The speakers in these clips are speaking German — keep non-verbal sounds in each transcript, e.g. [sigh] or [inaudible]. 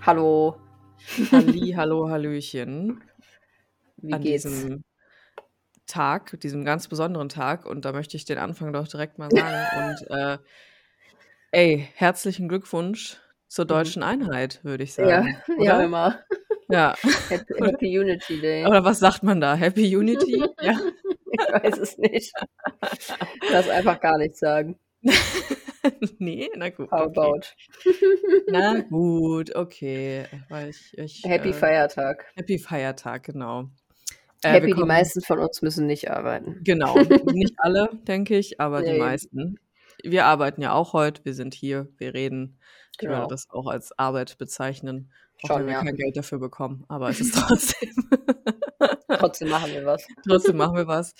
Hallo. Halli, hallo, hallöchen. Wie An geht's? diesem Tag, diesem ganz besonderen Tag und da möchte ich den Anfang doch direkt mal [laughs] sagen und, äh, ey, herzlichen Glückwunsch zur Mhm. deutschen Einheit, würde ich Ja, sagen, [laughs] ja oder? immer. Ja. [laughs] Happy Happy Unity Day. Oder was sagt man da? Happy Unity? [laughs] Ja. Ich weiß es nicht. Lass einfach gar nichts sagen. Ne? Na gut, How okay. about? Na gut, okay, ich ich, Happy äh Feiertag. Happy Feiertag, genau. Äh, Happy, die meisten von uns müssen nicht arbeiten. Genau, nicht alle, denke ich, aber die Ne. meisten. Wir arbeiten ja auch heute, wir sind hier, wir reden. Ich würde Genau. das auch als Arbeit bezeichnen, auch Schon, wenn wir ja. kein Geld dafür bekommen, aber es ist trotzdem [laughs] Trotzdem machen wir was. [laughs] trotzdem machen wir was.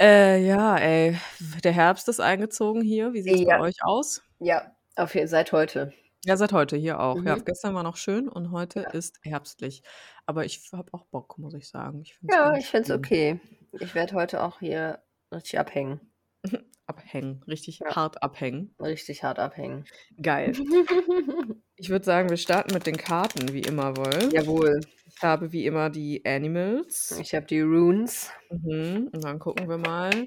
Äh, ja, ey, der Herbst ist eingezogen hier. Wie sieht's bei Ja. euch aus? Ja, auf je seit heute. Ja, seit heute hier auch. Ja, Mhm. gestern war noch schön und heute Ja. ist herbstlich. Aber ich habe auch Bock, muss ich sagen. Ich es Ja, ich finde es okay. Ich werde heute auch hier richtig abhängen. Abhängen, richtig Ja. hart abhängen. Richtig hart abhängen. Geil. [laughs] Ich würde sagen, wir starten mit den Karten, wie immer, Wolf. Jawohl. Ich habe wie immer die Animals. Ich habe die Runes. Mhm. Und dann gucken wir mal,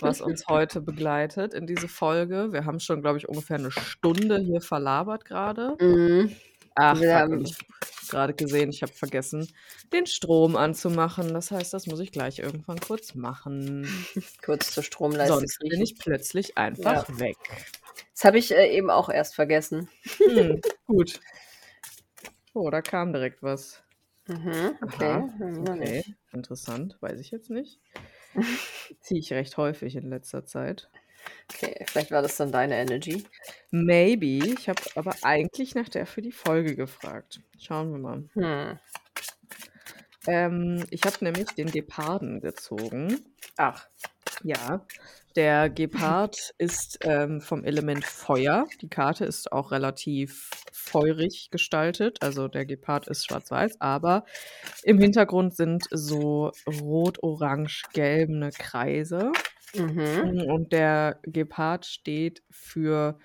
was uns [laughs] heute begleitet in diese Folge. Wir haben schon, glaube ich, ungefähr eine Stunde hier verlabert gerade. Mhm. Ach, Wir haben ich gerade gesehen, ich habe vergessen, den Strom anzumachen. Das heißt, das muss ich gleich irgendwann kurz machen. [laughs] kurz zur Stromleiste Sonst bin ich plötzlich einfach Ja. weg. Das habe ich äh, eben auch erst vergessen. Hm, [laughs] gut. Oh, da kam direkt was. Mhm, okay. Aha, hm, okay. nicht. Interessant, weiß ich jetzt nicht. [laughs] Ziehe ich recht häufig in letzter Zeit. Okay, vielleicht war das dann deine Energy. Maybe. Ich habe aber eigentlich nach der für die Folge gefragt. Schauen wir mal. Hm. Ähm, ich habe nämlich den Geparden gezogen. Ach. Ja, der Gepard [laughs] ist ähm, vom Element Feuer. Die Karte ist auch relativ feurig gestaltet. Also der Gepard ist schwarz-weiß, aber im Hintergrund sind so rot-orange-gelbene Kreise. Mhm. Und der Gepard steht für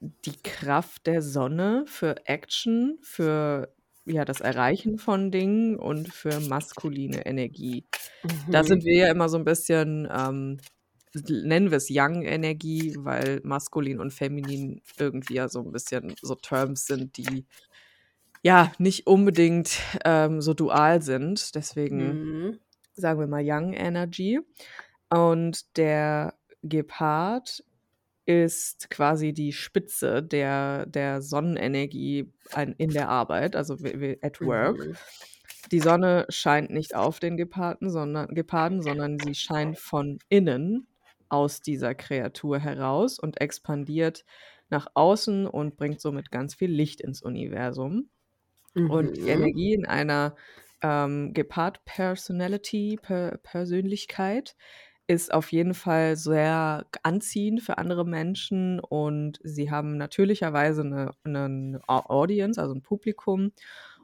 die Kraft der Sonne, für Action, für ja, das Erreichen von Dingen und für maskuline Energie. Da Mhm. sind wir ja immer so ein bisschen, ähm, nennen wir es Yang-Energie, weil maskulin und feminin irgendwie ja so ein bisschen so Terms sind, die ja nicht unbedingt ähm, so dual sind. Deswegen Mhm. sagen wir mal Young Energy. Und der Gepard ist quasi die Spitze der, der Sonnenenergie an, in der Arbeit, also at work. Mhm. Die Sonne scheint nicht auf den Geparden, sondern, Geparden, sondern sie scheint von innen aus dieser Kreatur heraus und expandiert nach außen und bringt somit ganz viel Licht ins Universum. Und die Mhm. Energie in einer ähm, Gepard-Personality, per Persönlichkeit, ist auf jeden Fall sehr anziehend für andere Menschen und sie haben natürlicherweise eine, eine Audience, also ein Publikum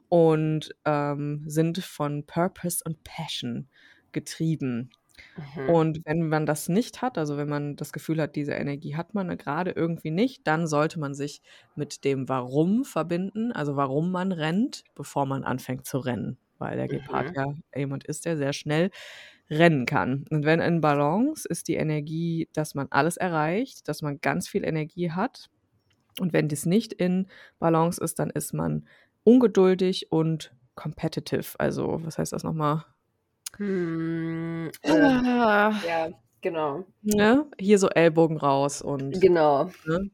und ähm, sind von Purpose und Passion getrieben. Mhm. Und wenn man das nicht hat, also wenn man das Gefühl hat, diese Energie hat man gerade irgendwie nicht, dann sollte man sich mit dem Warum verbinden, also warum man rennt, bevor man anfängt zu rennen. Weil der Gepard Mhm. ja jemand ist, der sehr schnell rennen kann. Und wenn in Balance ist die Energie, dass man alles erreicht, dass man ganz viel Energie hat. Und wenn das nicht in Balance ist, dann ist man ungeduldig und competitive. Also, was heißt das nochmal? Hm, äh, Ah, ja, genau. ne? Hier so Ellbogen raus und, Genau. ne?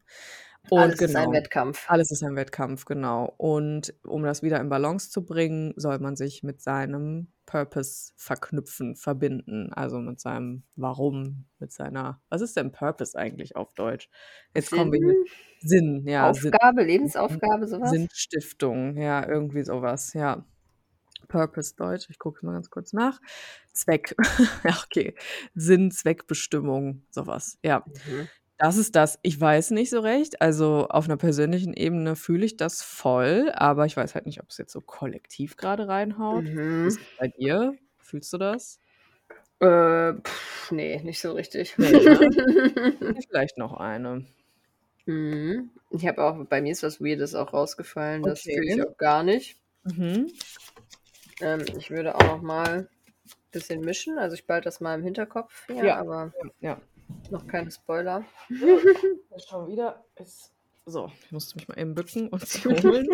Und Alles ist ein genau. Wettkampf. Alles ist ein Wettkampf, genau. Und um das wieder in Balance zu bringen, soll man sich mit seinem Purpose verknüpfen, verbinden. Also mit seinem Warum, mit seiner. Was ist denn Purpose eigentlich auf Deutsch? Jetzt kommen wir. Sinn, Sinn, ja. Sinn, Aufgabe, Lebensaufgabe, sowas? Sinnstiftung, ja, irgendwie sowas, ja. Purpose Deutsch, ich gucke mal ganz kurz nach. Zweck, [laughs] ja, okay. Sinn, Zweckbestimmung, sowas, ja. Mhm. Das ist das. Ich weiß nicht so recht. Also, auf 'ner persönlichen Ebene fühle ich das voll, aber ich weiß halt nicht, ob's jetzt so kollektiv grade reinhaut. Ist Mhm. es bei dir? Fühlst du das? Äh, ne, nicht so richtig. [laughs] Ne, ne? Vielleicht noch eine. Mhm. Ich habe auch bei mir ist was Weirdes auch rausgefallen, das fühle ich Okay. auch gar nicht. Mhm. Ähm, ich würde auch noch mal bisschen mischen. Also, ich behalte das mal im Hinterkopf hier, Ja, aber ja, ja. Noch keine Spoiler. Schon wieder ist so, ich musste mich mal eben bücken und sie [laughs] holen.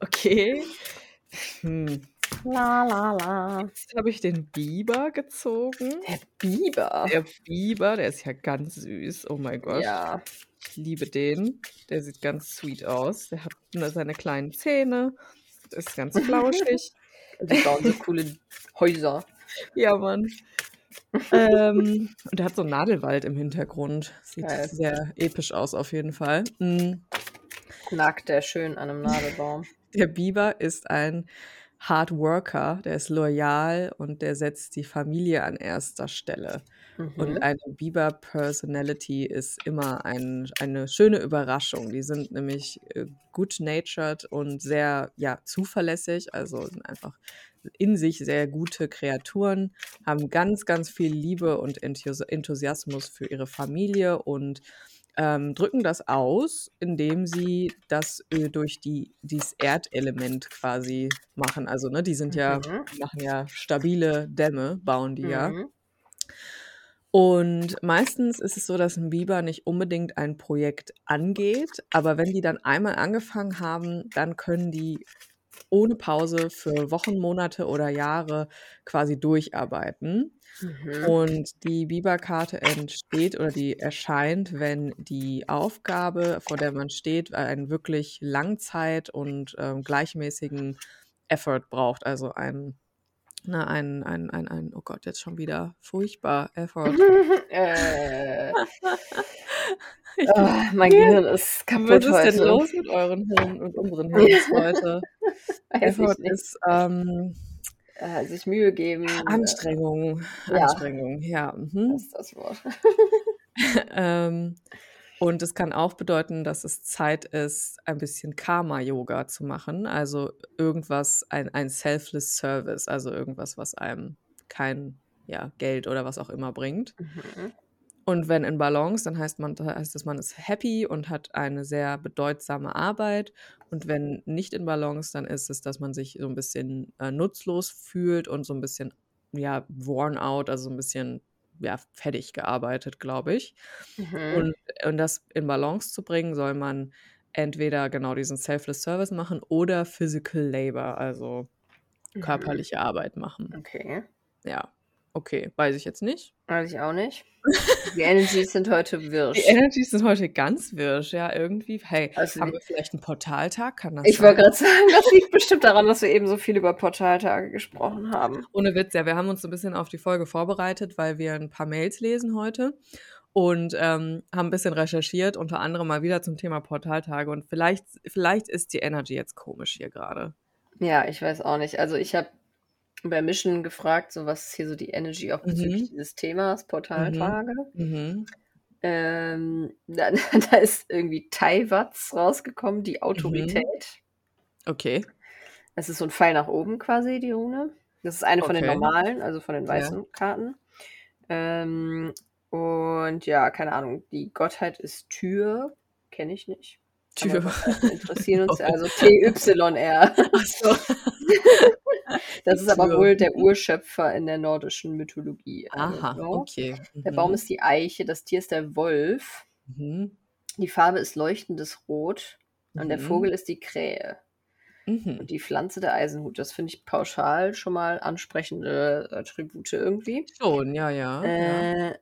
Okay. Hm. La la la. Jetzt habe ich den Biber gezogen. Der Biber? Der Biber, der ist ja ganz süß. Oh mein Gott. Ja. Ich liebe den. Der sieht ganz sweet aus. Der hat seine kleinen Zähne, ist ganz [laughs] flauschig. Die bauen so coole Häuser. Ja, Mann. Ähm, [laughs] und der hat so 'n Nadelwald im Hintergrund. Sieht Geil. sehr episch aus auf jeden Fall. Hm. Nagt der schön an 'nem Nadelbaum. Der Biber ist ein Hard Worker, der ist loyal und der setzt die Familie an erster Stelle. Und Mhm. eine Biber-Personality ist immer ein eine schöne Überraschung. Die sind nämlich, äh, good-natured und sehr, ja, zuverlässig, also sind einfach in sich sehr gute Kreaturen, haben ganz, ganz viel Liebe und Enthusi Enthusiasmus für ihre Familie und, ähm, drücken das aus, indem sie das, äh, durch die dies Erdelement quasi machen. Also, ne, die sind ja Mhm. machen ja stabile Dämme, bauen die ja. Mhm. Und meistens ist es so, dass 'n Biber nicht unbedingt ein Projekt angeht, aber wenn die dann einmal angefangen haben, dann können die ohne Pause für Wochen, Monate oder Jahre quasi durcharbeiten. Mhm. Und die Biberkarte entsteht oder die erscheint, wenn die Aufgabe, vor der man steht, einen wirklich Langzeit und, ähm, gleichmäßigen Effort braucht, also ein ne, ein ein ein ein oh Gott, jetzt schon wieder furchtbar, Effort. [laughs] Äh. [laughs] Ah, mein Gehirn ist kaputt Was ist denn heute. los mit euren Hirnen und unseren Hirns [laughs] heute? Nicht. ist, ähm Äh, sich Mühe geben, äh Anstrengung, Ja. Anstrengung, ja, mhm. Das ist das Wort. Ähm, und es kann auch bedeuten, dass es Zeit ist, ein bisschen Karma-Yoga zu machen, also irgendwas ein ein selfless service, also irgendwas, was einem kein, ja, Geld oder was auch immer bringt. Mhm. Und wenn in Balance, dann heißt man heißt es, man ist happy und hat eine sehr bedeutsame Arbeit. Und wenn nicht in Balance, dann ist es, dass man sich so 'n bisschen, äh, nutzlos fühlt und so 'n bisschen, ja, worn out, also so 'n bisschen, ja, fertig gearbeitet, glaube ich. Mhm. Und und das in Balance zu bringen, soll man entweder genau diesen selfless service machen oder physical labor, also Mhm. körperliche Arbeit machen. Okay. Ja, okay, weiß ich jetzt nicht. Weiß ich auch nicht. [laughs] Die Energies sind heute Die wirsch. Energies sind heute ganz wirsch, ja, irgendwie. Hey, Also, haben die wir vielleicht 'n Portaltag? Kann das Ich wollte grad sagen, das liegt bestimmt daran, dass wir eben so viel über Portaltage gesprochen haben. Ohne Witz, ja, wir haben uns so 'n bisschen auf die Folge vorbereitet, weil wir 'n paar Mails lesen heute und, ähm, haben 'n bisschen recherchiert, unter anderem mal wieder zum Thema Portaltage und vielleicht vielleicht ist die Energy jetzt komisch hier grade. Ja, ich weiß auch nicht. Also, ich habe bei Mission gefragt, so was ist hier so die Energy auch bezüglich Mhm. dieses Themas Mhm. Portaltage. Mhm. Ähm, [laughs] da da ist irgendwie Taiwatz rausgekommen, die Mhm. Autorität. Okay. Es ist so 'n Pfeil nach oben quasi, die Rune. Das ist eine von den Okay. normalen, also von den Ja. weißen Karten. Ähm, und ja, keine Ahnung, die Gottheit ist Tür, kenne ich nicht. Aber Tür. Interessieren uns ja, [laughs] also T-Y-R. So. [laughs] Das ist aber Tür. wohl der Mhm. Urschöpfer in der nordischen Mythologie. Also, Aha, ja. okay. Der Baum Mhm. ist die Eiche, das Tier ist der Wolf. Mhm. Die Farbe ist leuchtendes Rot und der Mhm. Vogel ist die Krähe. Mhm. Und die Pflanze der Eisenhut. Das finde ich pauschal schon mal ansprechende Attribute irgendwie. Schon, ja, ja, ja. Äh,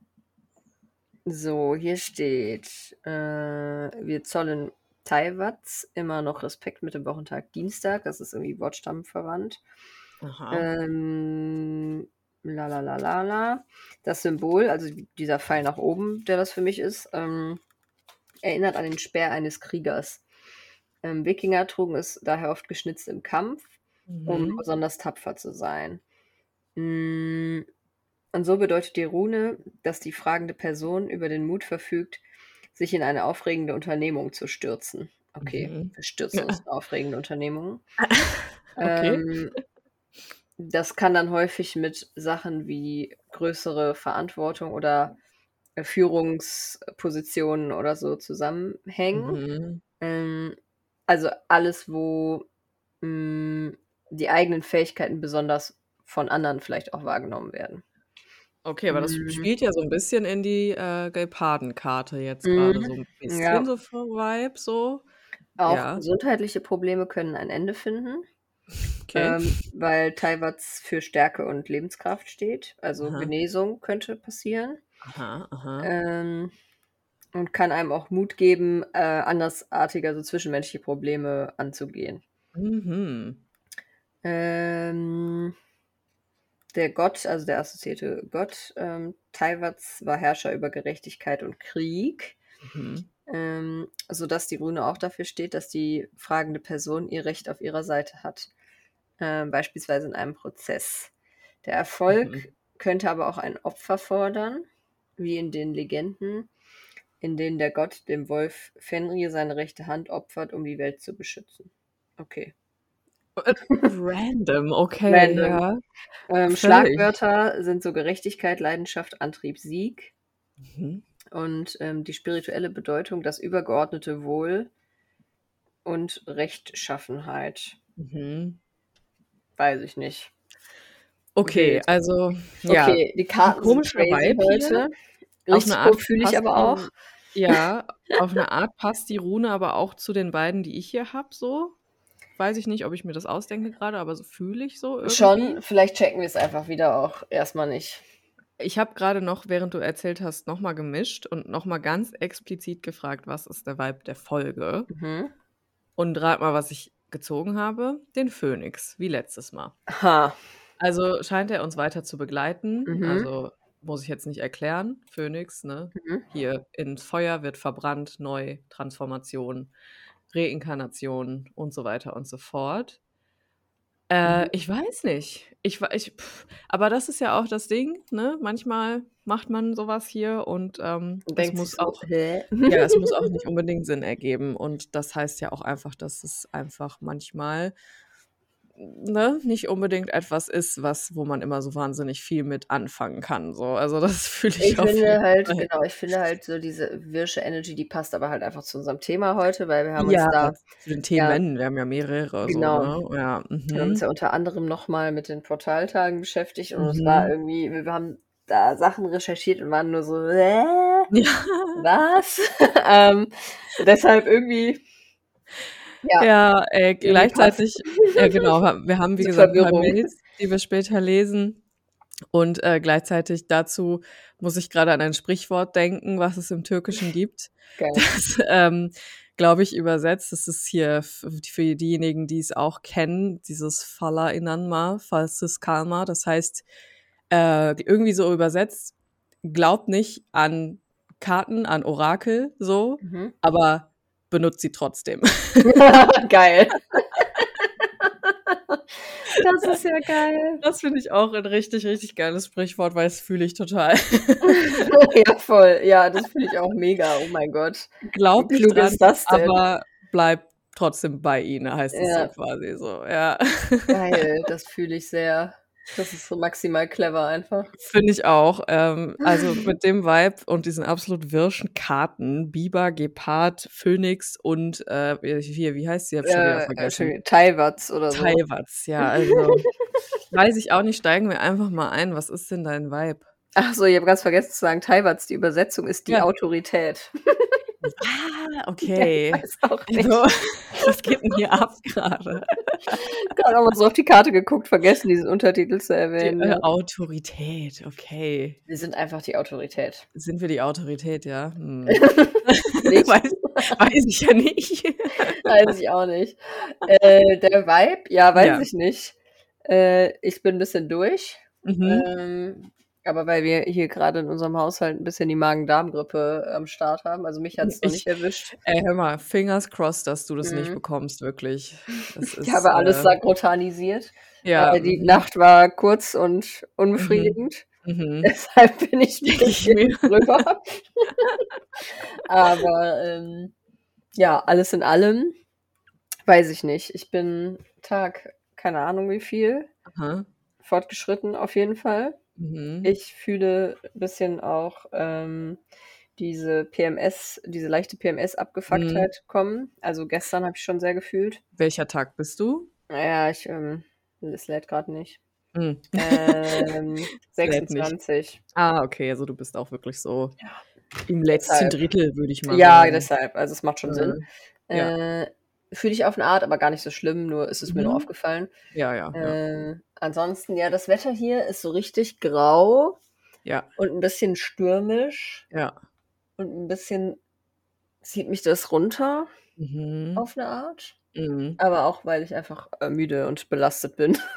so, hier steht, äh, wir zollen Taiwatz immer noch Respekt mit dem Wochentag Dienstag. Das ist irgendwie wortstammverwandt. Aha. Ähm, la la la la la. Das Symbol, also dieser Pfeil nach oben, der das für mich ist, ähm, erinnert an den Speer eines Kriegers. Ähm, Wikinger trugen es daher oft geschnitzt im Kampf, um Mhm. besonders tapfer zu sein. Hm, und so bedeutet die Rune, dass die fragende Person über den Mut verfügt, sich in eine aufregende Unternehmung zu stürzen. Okay, Mhm. wir stürzen uns in aufregende Unternehmungen. [laughs] Okay. Ähm, das kann dann häufig mit Sachen wie größere Verantwortung oder äh, Führungspositionen oder so zusammenhängen. Mhm. Ähm, also alles, wo mh, die eigenen Fähigkeiten besonders von anderen vielleicht auch wahrgenommen werden. Okay, aber das Mhm. spielt ja so ein bisschen in die, äh, Geparden-Karte jetzt gerade Mhm. so ein bisschen Ja. so vom Vibe so. Auch Ja. gesundheitliche Probleme können ein Ende finden, Okay. ähm, weil Taiwats für Stärke und Lebenskraft steht. Also Aha. Genesung könnte passieren. Aha, aha. Ähm, und kann einem auch Mut geben, äh, andersartige, also zwischenmenschliche Probleme anzugehen. Mhm. Ähm, der Gott, also der assoziierte Gott ähm, Taiwats, war Herrscher über Gerechtigkeit und Krieg, Mhm. ähm, sodass die Rune auch dafür steht, dass die fragende Person ihr Recht auf ihrer Seite hat, ähm, beispielsweise in einem Prozess. Der Erfolg Mhm. könnte aber auch ein Opfer fordern, wie in den Legenden, in denen der Gott dem Wolf Fenrir seine rechte Hand opfert, um die Welt zu beschützen. Okay. Random, okay, Random. ja. Ähm. Schlagwörter sind so Gerechtigkeit, Leidenschaft, Antrieb, Sieg Mhm. und ähm, die spirituelle Bedeutung, das übergeordnete Wohl und Rechtschaffenheit. Mhm. Weiß ich nicht. Okay, Wild. also, ja. Okay, die Karten sind Komischer crazy heute. Auf eine Art Risiko fühle ich aber auch. Ja, [laughs] auf eine Art passt die Rune aber auch zu den beiden, die ich hier habe, so. Weiß ich nicht, ob ich mir das ausdenke gerade, aber so fühle ich so irgendwie. Schon, vielleicht checken wir es einfach wieder auch erstmal nicht. Ich habe gerade noch, während du erzählt hast, nochmal gemischt und nochmal ganz explizit gefragt, was ist der Vibe der Folge? Mhm. Und rat mal, was ich gezogen habe. Den Phönix, wie letztes Mal. Ha. Also scheint er uns weiter zu begleiten. Mhm. Also muss ich jetzt nicht erklären. Phönix, ne? Mhm. Hier ins Feuer wird verbrannt, neu, Transformation, Reinkarnation und so weiter und so fort. Äh, Mhm. ich weiß nicht. Ich, ich, pff, aber das ist ja auch das Ding, ne? Manchmal macht man sowas hier und ähm, das muss so, auch, hä? ja, es muss auch [laughs] nicht unbedingt Sinn ergeben. Und das heißt ja auch einfach, dass es einfach manchmal ne, nicht unbedingt etwas ist, was, wo man immer so wahnsinnig viel mit anfangen kann. So. Also das [laughs] fühle ich, Ich auf finde halt, Fall. genau, ich finde halt so diese wirsche Energy, die passt aber halt einfach zu unserem Thema heute, weil wir haben Ja, uns da, zu den ja, Themen, wir haben ja mehrere, genau, so, ne? Ja, wir haben uns mhm. ja unter anderem nochmal mit den Portaltagen beschäftigt und es war Mhm. irgendwie, wir haben da Sachen recherchiert und waren nur so, äh, [laughs] Ja. was? [laughs] ähm, deshalb irgendwie, ja, Ja, äh, gleichzeitig, [laughs] ja genau, wir haben wie zur gesagt ein paar Verwirrung. Mails, die wir später lesen. Und äh, gleichzeitig dazu muss ich gerade an ein Sprichwort denken, was es im Türkischen gibt. [laughs] Geil. Das, ähm, glaube ich, übersetzt. Das ist hier für diejenigen, die es auch kennen, dieses Fala inanma, falsches Karma. Das heißt, äh, irgendwie so übersetzt, glaubt nicht an Karten, an Orakel, so, Mhm. aber benutzt sie trotzdem. [laughs] Geil. Das ist ja geil. Das finde ich auch ein richtig, richtig geiles Sprichwort, weil das fühle ich total. [laughs] Ja, voll. Ja, das finde ich auch mega. Oh mein Gott. Wie Glaubt nicht dran, ist das denn? aber bleibt trotzdem bei ihnen, heißt es Ja. so quasi so. Ja. Geil, das fühle ich sehr. Das ist so maximal clever einfach. Finde ich auch. Ähm, also mit dem Vibe und diesen absolut wirschen Karten, Biber, Gepard, Phönix und äh, hier, wie heißt sie? Ich habe schon wieder Äh, vergessen. Taiwats oder so. Taiwats, ja, also [laughs] weiß ich auch nicht, steigen wir einfach mal ein. Was ist denn dein Vibe? Ach so, ich habe ganz vergessen zu sagen, Taiwats, die Übersetzung ist die Ja. Autorität. Ah, [laughs] Ja, okay. ich weiß auch nicht. Also, was geht denn hier ab gerade? Gerade auch mal so auf die Karte geguckt, vergessen, diesen Untertitel zu Die erwähnen. äh, Ja. Autorität, okay. Wir sind einfach die Autorität. Sind wir die Autorität, ja? Hm. [laughs] [laughs] Weiß, weiß ich ja nicht. Weiß ich auch nicht. Äh, der Vibe, ja, weiß Ja. ich nicht. Äh, ich bin ein bisschen durch. Mhm. Ähm, aber weil wir hier gerade in unserem Haushalt ein bisschen die Magen-Darm-Grippe am Start haben. Also mich hat es noch Ich, nicht erwischt. ey, hör mal, fingers crossed, dass du das nicht Mhm. bekommst, wirklich. Das Ich ist, habe alles äh, sakrotanisiert. ja. Äh, die mhm. Nacht war kurz und Mhm. unbefriedigend. Mhm. [laughs] Deshalb bin ich mir. drüber. [laughs] Aber ähm, ja, alles in allem weiß ich nicht. Ich bin Tag, keine Ahnung wie viel, Aha. fortgeschritten auf jeden Fall. Mhm. Ich fühle ein bisschen auch ähm, diese PMS, diese leichte Mhm. PMS-Abgefucktheit kommen. Also gestern habe ich schon sehr gefühlt. Welcher Tag bist du? Naja, ich, ähm, es lädt gerade nicht. Mhm. Ähm, [laughs] Lädt nicht. 26. Ah, okay, also du bist auch wirklich so Ja. im letzten Deshalb. Drittel, würde ich mal Ja, sagen. deshalb. Also es macht schon Sinn. Äh, ja. Äh, Fühle ich auf eine Art, aber gar nicht so schlimm, nur ist es mir nur Mhm. aufgefallen. Ja, ja, ja. Ansonsten, ja, das Wetter hier ist so richtig grau Ja, und ein bisschen stürmisch ja. und ein bisschen zieht mich das runter Mhm. auf eine Art. Mhm. Aber auch, weil ich einfach äh, müde und belastet bin. [laughs]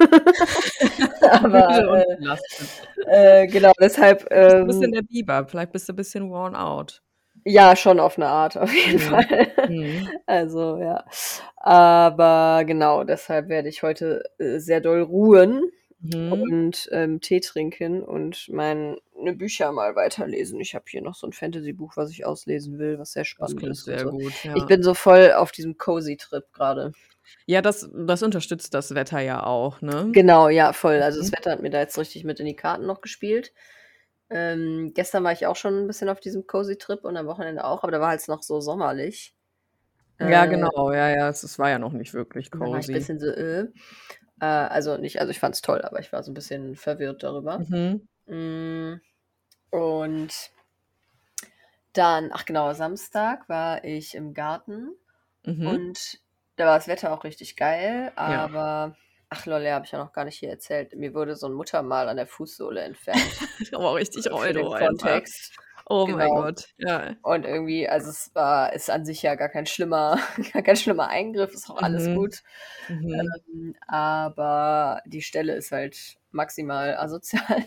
[laughs] Müde aber und äh, belastet. äh, genau, deshalb, Du bist ein bisschen ähm, der Biber, vielleicht bist du ein bisschen worn out. Ja, schon auf eine Art, auf jeden Mhm. Fall. Mhm. [laughs] Also, ja. Aber genau, deshalb werde ich heute äh, sehr doll ruhen Mhm. und ähm, Tee trinken und meine Bücher mal weiterlesen. Ich habe hier noch so ein Fantasy-Buch, was ich auslesen will, was sehr spannend ist sehr so. gut, Ich ja. bin so voll auf diesem Cozy-Trip gerade. Ja, das, das unterstützt das Wetter ja auch, ne? Genau, ja, voll. Also das Mhm. Wetter hat mir da jetzt richtig mit in die Karten noch gespielt. Ähm, gestern war ich auch schon ein bisschen auf diesem Cozy-Trip und am Wochenende auch, aber da war es noch so sommerlich. Ja, Äh, genau, ja, ja, es, es war ja noch nicht wirklich dann war ich ein cozy. bisschen so, äh. Äh, also nicht, also ich fand es toll, aber ich war so ein bisschen verwirrt darüber. Mhm. Mm, Und dann, ach genau, Samstag war ich im Garten Mhm. und da war das Wetter auch richtig geil, Ja. Ach lol, ja, habe ich ja noch gar nicht hier erzählt. Mir wurde so ein Muttermal an der Fußsohle entfernt [laughs] Aber richtig für den Rollo einfach. Kontext. Oh mein Genau. Gott, ja. Und irgendwie, also es war, ist an sich ja gar kein schlimmer, [laughs] gar kein schlimmer Eingriff, ist auch alles Mhm. gut. Mhm. Ähm, aber die Stelle ist halt maximal asozial.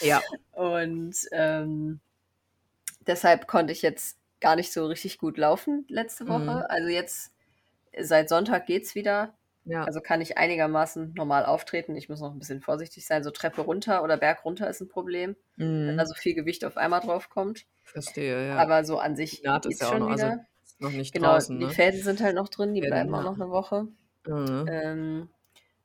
Ja. [laughs] Und ähm, deshalb konnte ich jetzt gar nicht so richtig gut laufen letzte Woche. Mhm. Also jetzt seit Sonntag geht's wieder. Ja. Also kann ich einigermaßen normal auftreten. Ich muss noch ein bisschen vorsichtig sein. So Treppe runter oder Berg runter ist ein Problem, wenn da Mhm. so viel Gewicht auf einmal drauf kommt. Verstehe, ja. Aber so an sich Die Naht ist ja auch schon noch, also wieder. ist noch nicht Genau, draußen, die ne? Fäden sind halt noch drin, die Fäden, bleiben auch noch eine Woche. Mhm. Ähm,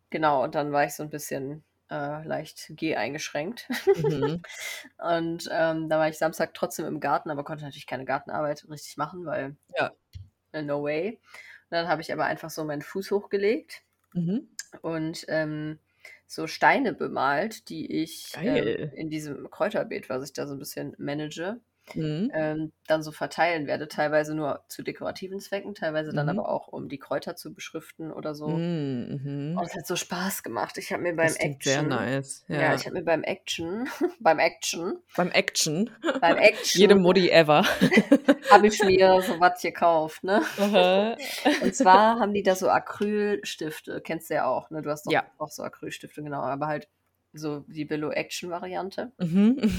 genau, und dann war ich so ein bisschen äh, leicht G eingeschränkt. Mhm. [laughs] Und ähm, da war ich Samstag trotzdem im Garten, aber konnte natürlich keine Gartenarbeit richtig machen, weil Ja. no way. Dann habe ich aber einfach so meinen Fuß hochgelegt Mhm. und ähm, so Steine bemalt, die ich ähm, in diesem Kräuterbeet, was ich da so ein bisschen manage, Mhm. ähm, dann so verteilen werde. Teilweise nur zu dekorativen Zwecken, teilweise dann Mhm. aber auch, um die Kräuter zu beschriften oder so. Mhm. Und es hat so Spaß gemacht. Ich habe mir beim Das klingt sehr Action, nice. ja, Ja. ich habe mir beim Action, [laughs] beim Action, Beim Action. beim [laughs] Jede Action Mutti ever. [laughs] habe ich mir so was gekauft, ne? Und zwar haben die da so Acrylstifte, kennst du ja auch, ne? Du hast doch Ja. auch so Acrylstifte, genau, aber halt so die Billo Action Variante. Mhm.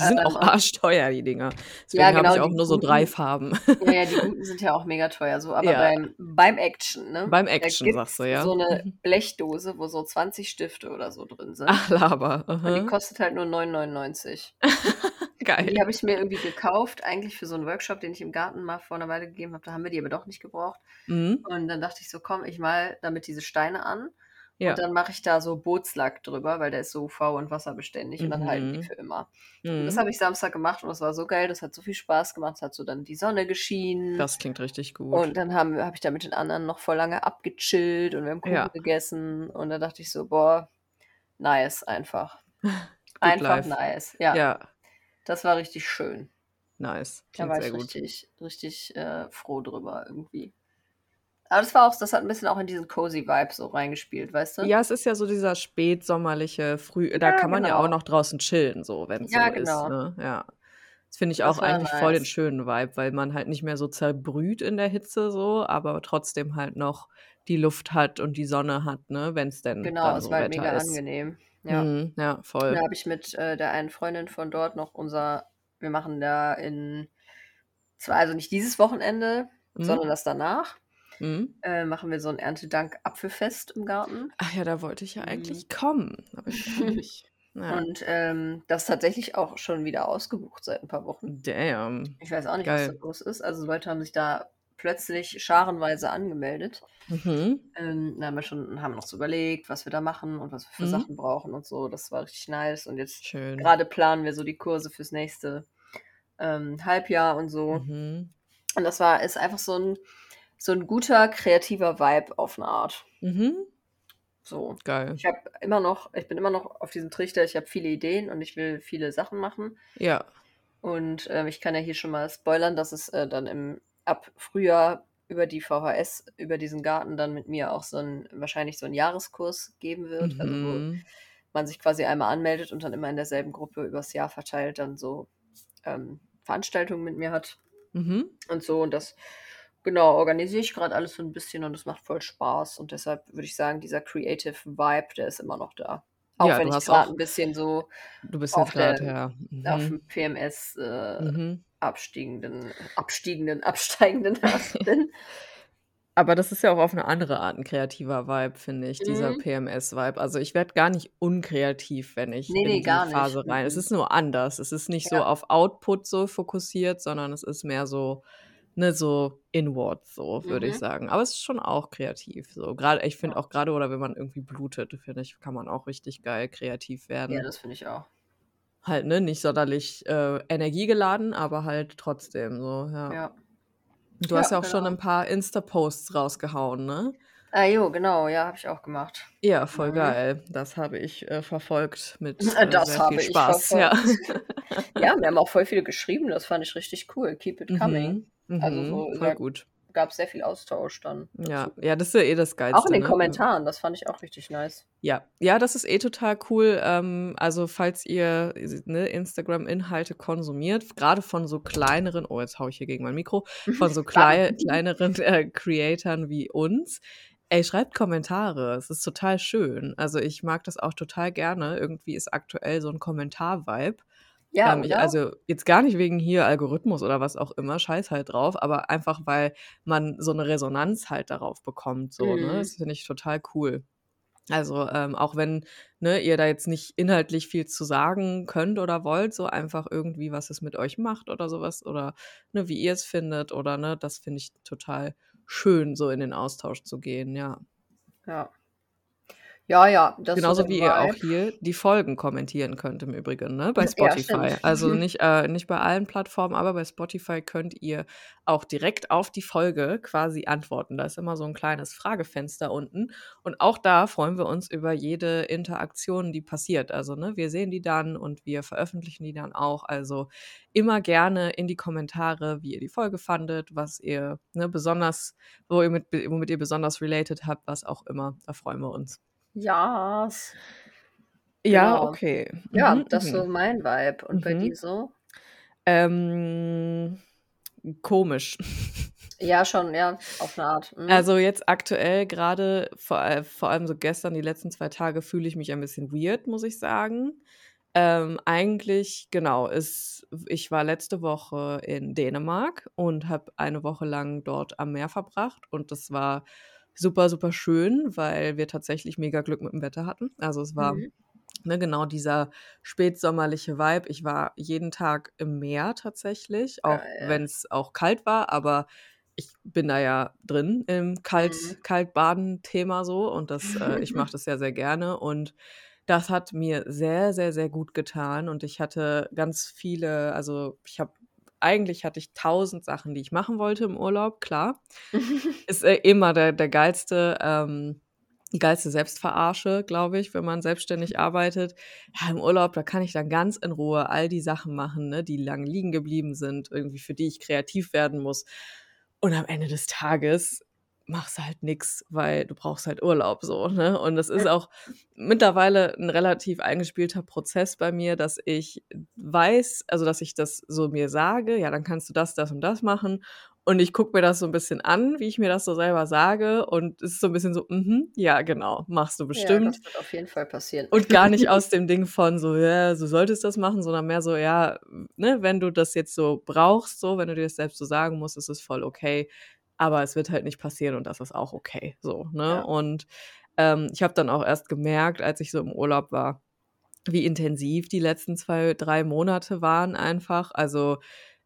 Ja, die sind Ähm, auch und arschteuer, die Dinger. Deswegen ja, habe genau, ich auch die nur so drei Farben. ja, ja, die [laughs] guten sind ja auch mega teuer, so, aber Ja. beim, beim Action, ne? Beim Action, sagst du, ja? so eine Mhm. Blechdose, wo so 20 Stifte oder so drin sind. Ach, Laber. Und die Aha. kostet halt nur 9,99. Und [laughs] die Geil. habe ich mir irgendwie gekauft, eigentlich für so einen Workshop, den ich im Garten mal vor einer Weile gegeben habe. Da haben wir die aber doch nicht gebraucht. Mhm. Und dann dachte ich so, komm, ich mal damit diese Steine an. Und Ja. dann mache ich da so Bootslack drüber, weil der ist so UV- und wasserbeständig und dann halten die Mhm. für immer. Und das Mhm. habe ich Samstag gemacht und das war so geil, das hat so viel Spaß gemacht, es hat so dann die Sonne geschienen. Das klingt richtig gut. Und dann habe hab ich da mit den anderen noch voll lange abgechillt und wir haben Kuchen Ja. gegessen. Und da dachte ich so, boah, nice einfach. [laughs] Einfach life. nice. Ja, Ja, das war richtig schön. nice. Da Klingt war sehr ich richtig, richtig äh, froh drüber irgendwie. Aber das war auch, das hat ein bisschen auch in diesen cozy Vibe so reingespielt, weißt du? Ja, es ist ja so dieser spätsommerliche Früh. Da Ja, kann man ja auch genau. noch draußen chillen, so, wenn es Ja, so ist. genau. Ne? Ja. Das finde ich Das auch eigentlich voll den nice. schönen Vibe, weil man halt nicht mehr so zerbrüht in der Hitze, so, aber trotzdem halt noch die Luft hat und die Sonne hat, ne, wenn es denn Genau, dann es so war halt Wetter mega ist. angenehm. Ja. Mhm, ja, Da voll. habe ich mit äh, der einen Freundin von dort noch unser, wir machen da in, zwar also nicht dieses Wochenende, sondern Mhm. das danach, Mhm. äh, machen wir so ein Erntedank-Apfelfest im Garten. Ach ja, da wollte ich ja Mhm. eigentlich kommen, aber ich [laughs] nicht. Ja. Und ähm, das ist tatsächlich auch schon wieder ausgebucht seit ein paar Wochen. Damn. Ich weiß auch nicht, was da Geil. los ist. Also Leute haben sich da plötzlich scharenweise angemeldet. Mhm. Ähm, da haben wir schon, haben noch so überlegt, was wir da machen und was wir für Mhm. Sachen brauchen und so. Das war richtig nice. Und jetzt gerade planen wir so die Kurse fürs nächste ähm, Halbjahr und so. Mhm. Und das war, ist einfach so ein, so ein guter, kreativer Vibe auf eine Art. Mhm. So. Geil. Ich habe immer noch, ich bin immer noch auf diesem Trichter, ich habe viele Ideen und ich will viele Sachen machen. Ja. Und ähm, ich kann ja hier schon mal spoilern, dass es äh, dann im ab Frühjahr über die VHS, über diesen Garten dann mit mir auch so ein, wahrscheinlich so einen Jahreskurs geben wird. Also wo Mhm. man sich quasi einmal anmeldet und dann immer in derselben Gruppe übers Jahr verteilt dann so ähm, Veranstaltungen mit mir hat Mhm. und so. Und das genau organisiere ich gerade alles so ein bisschen und es macht voll Spaß. Und deshalb würde ich sagen, dieser Creative Vibe, der ist immer noch da. Auch Ja, wenn ich gerade ein bisschen so du bist auf gerade, der ja. auf Mhm. dem PMS äh, Mhm. abstiegenden, abstiegenden, absteigenden bin. [laughs] Aber das ist ja auch auf eine andere Art ein kreativer Vibe, finde ich, dieser Mhm. PMS-Vibe. Also ich werde gar nicht unkreativ, wenn ich Nee, in nee, die gar nicht. Phase rein. Es Mhm. ist nur anders. Es ist nicht so Ja. auf Output so fokussiert, sondern es ist mehr so, ne, so inward, so würde ich Mhm. sagen. Aber es ist schon auch kreativ. So gerade, ich finde Ja. auch gerade, oder wenn man irgendwie blutet, finde ich, kann man auch richtig geil kreativ Ja, werden. das finde ich auch. Halt, ne, nicht sonderlich äh, energiegeladen, aber halt trotzdem so, ja. Ja. Du hast Ja, ja auch schon genau. ein paar Insta-Posts rausgehauen, ne? Ah, jo, genau, ja, habe ich auch gemacht. Ja, voll Mhm. geil. Das habe ich äh, verfolgt mit [laughs] äh, Das sehr habe viel ich Spaß. Ja. verfolgt. [laughs] Ja, mir haben auch voll viele geschrieben, das fand ich richtig cool. Keep it coming. Mhm. Also Mhm. so, Voll gut. gab es sehr viel Austausch dann Ja, dazu. ja, das ist ja eh das Auch in Geilste, den ne? Kommentaren, das fand ich auch richtig nice. Ja, ja, das ist eh total cool. Ähm, also falls ihr ne, Instagram-Inhalte konsumiert, gerade von so kleineren, oh, jetzt hau ich hier gegen mein Mikro, [laughs] von so klei kleineren äh, Creatoren wie uns, ey, schreibt Kommentare. Es ist total schön. Also ich mag das auch total gerne. Irgendwie ist aktuell so ein Kommentar-Vibe. Ja, Ähm, ich, also jetzt gar nicht wegen hier Algorithmus oder was auch immer, scheiß halt drauf, aber einfach weil man so eine Resonanz halt darauf bekommt, so, ne? Mhm. Das finde ich total cool. Also ähm, auch wenn ne, ihr da jetzt nicht inhaltlich viel zu sagen könnt oder wollt, so einfach irgendwie, was es mit euch macht oder sowas oder ne, wie ihr es findet oder ne, das finde ich total schön, so in den Austausch zu gehen, ja. Ja. Ja, ja, das Genauso wie ihr auch hier die Folgen kommentieren könnt im Übrigen, ne? Bei Ja, Spotify. stimmt. Also nicht, äh, nicht bei allen Plattformen, aber bei Spotify könnt ihr auch direkt auf die Folge quasi antworten. Da ist immer so ein kleines Fragefenster unten. Und auch da freuen wir uns über jede Interaktion, die passiert. Also, ne, wir sehen die dann und wir veröffentlichen die dann auch. Also immer gerne in die Kommentare, wie ihr die Folge fandet, was ihr ne, besonders, wo ihr mit, womit ihr besonders related habt, was auch immer. Da freuen wir uns. Yes. Ja, Genau. okay. Ja, Mhm, das ist so mhm. mein Vibe. Und bei Mhm. dir so? Ähm, komisch. [laughs] Ja, schon, ja, auf eine Art. Mhm. Also jetzt aktuell gerade, vor, vor allem so gestern, die letzten zwei Tage, fühle ich mich ein bisschen weird, muss ich sagen. Ähm, eigentlich, genau, ist, ich war letzte Woche in Dänemark und habe eine Woche lang dort am Meer verbracht und das war super, super schön, weil wir tatsächlich mega Glück mit dem Wetter hatten. Also es war Mhm. ne, genau dieser spätsommerliche Vibe. Ich war jeden Tag im Meer tatsächlich, auch Geil. wenn es auch kalt war, aber ich bin da ja drin im Kalt, Mhm. Kaltbaden-Thema so und das, äh, ich [laughs] mache das ja sehr gerne und das hat mir sehr, sehr, sehr gut getan und ich hatte ganz viele, also ich habe eigentlich hatte ich tausend Sachen, die ich machen wollte im Urlaub, klar. [laughs] Ist äh, immer der, der geilste, ähm, die geilste Selbstverarsche, glaube ich, wenn man selbstständig arbeitet. Ja, im Urlaub, da kann ich dann ganz in Ruhe all die Sachen machen, ne, die lang liegen geblieben sind, irgendwie für die ich kreativ werden muss. Und am Ende des Tages machst halt nix, weil du brauchst halt Urlaub so, ne? Und das ist auch mittlerweile ein relativ eingespielter Prozess bei mir, dass ich weiß, also dass ich das so mir sage, ja, dann kannst du das, das und das machen. Und ich gucke mir das so ein bisschen an, wie ich mir das so selber sage. Und es ist so ein bisschen so, mhm, ja, genau, machst du Ja, bestimmt. das wird auf jeden Fall passieren. Und gar nicht [laughs] aus dem Ding von so, ja, du solltest das machen, sondern mehr so, ja, ne, wenn du das jetzt so brauchst, so, wenn du dir das selbst so sagen musst, ist es voll okay. Aber es wird halt nicht passieren und das ist auch okay. So, ne? Ja. Und ähm, ich habe dann auch erst gemerkt, als ich so im Urlaub war, wie intensiv die letzten zwei, drei Monate waren einfach. Also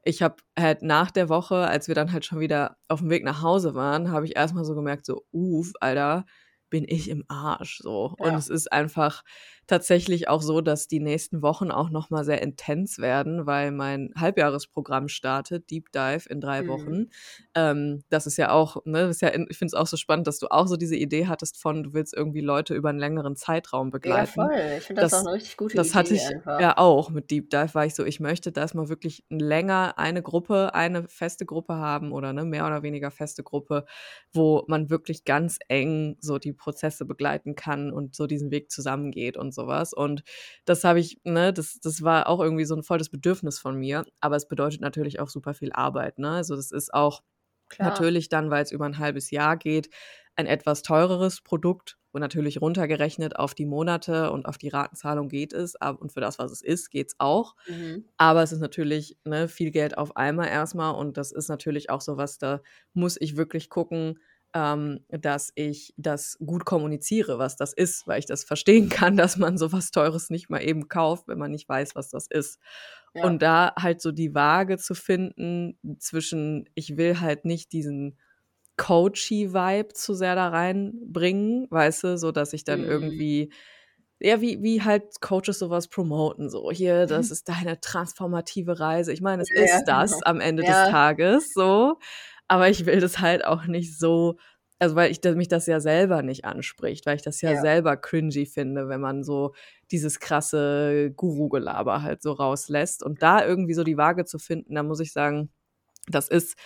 ich habe halt nach der Woche, als wir dann halt schon wieder auf dem Weg nach Hause waren, habe ich erstmal so gemerkt, so, uff, Alter, bin ich im Arsch so. Ja. Und es ist einfach, tatsächlich auch so, dass die nächsten Wochen auch noch mal sehr intens werden, weil mein Halbjahresprogramm startet, Deep Dive in drei mhm. Wochen. Ähm, das ist ja auch, ne, ist ja, ich finde es auch so spannend, dass du auch so diese Idee hattest von, du willst irgendwie Leute über einen längeren Zeitraum begleiten. Ja, voll. Ich finde das, das, auch eine richtig gute das Idee. Das hatte ich einfach. ja auch mit Deep Dive, war ich so, ich möchte, dass man wirklich länger eine Gruppe, eine feste Gruppe haben oder eine mehr oder weniger feste Gruppe, wo man wirklich ganz eng so die Prozesse begleiten kann und so diesen Weg zusammengeht und so sowas. Und das habe ich, ne, das, das war auch irgendwie so ein volles Bedürfnis von mir. Aber es bedeutet natürlich auch super viel Arbeit, ne? Also das ist auch Klar. natürlich dann, weil es über ein halbes Jahr geht, ein etwas teureres Produkt und natürlich runtergerechnet auf die Monate und auf die Ratenzahlung geht es. Und für das, was es ist, geht es auch. Mhm. Aber es ist natürlich ne, viel Geld auf einmal erstmal. Und das ist natürlich auch so was, da muss ich wirklich gucken, ähm, dass ich das gut kommuniziere, was das ist, weil ich das verstehen kann, dass man sowas Teures nicht mal eben kauft, wenn man nicht weiß, was das ist. Ja. Und da halt so die Waage zu finden zwischen, ich will halt nicht diesen Coachy-Vibe zu sehr da reinbringen, weißt du, so dass ich dann mhm. irgendwie ja, wie, wie halt Coaches sowas promoten, so hier, das mhm. [laughs] ist deine transformative Reise. Ich meine, es ja, ist das am Ende ja. des Tages so, aber ich will das halt auch nicht so, also weil ich mich das ja selber nicht anspricht, weil ich das ja, ja. selber cringy finde, wenn man so dieses krasse Guru-Gelaber halt so rauslässt. Und da irgendwie so die Waage zu finden, da muss ich sagen, das ist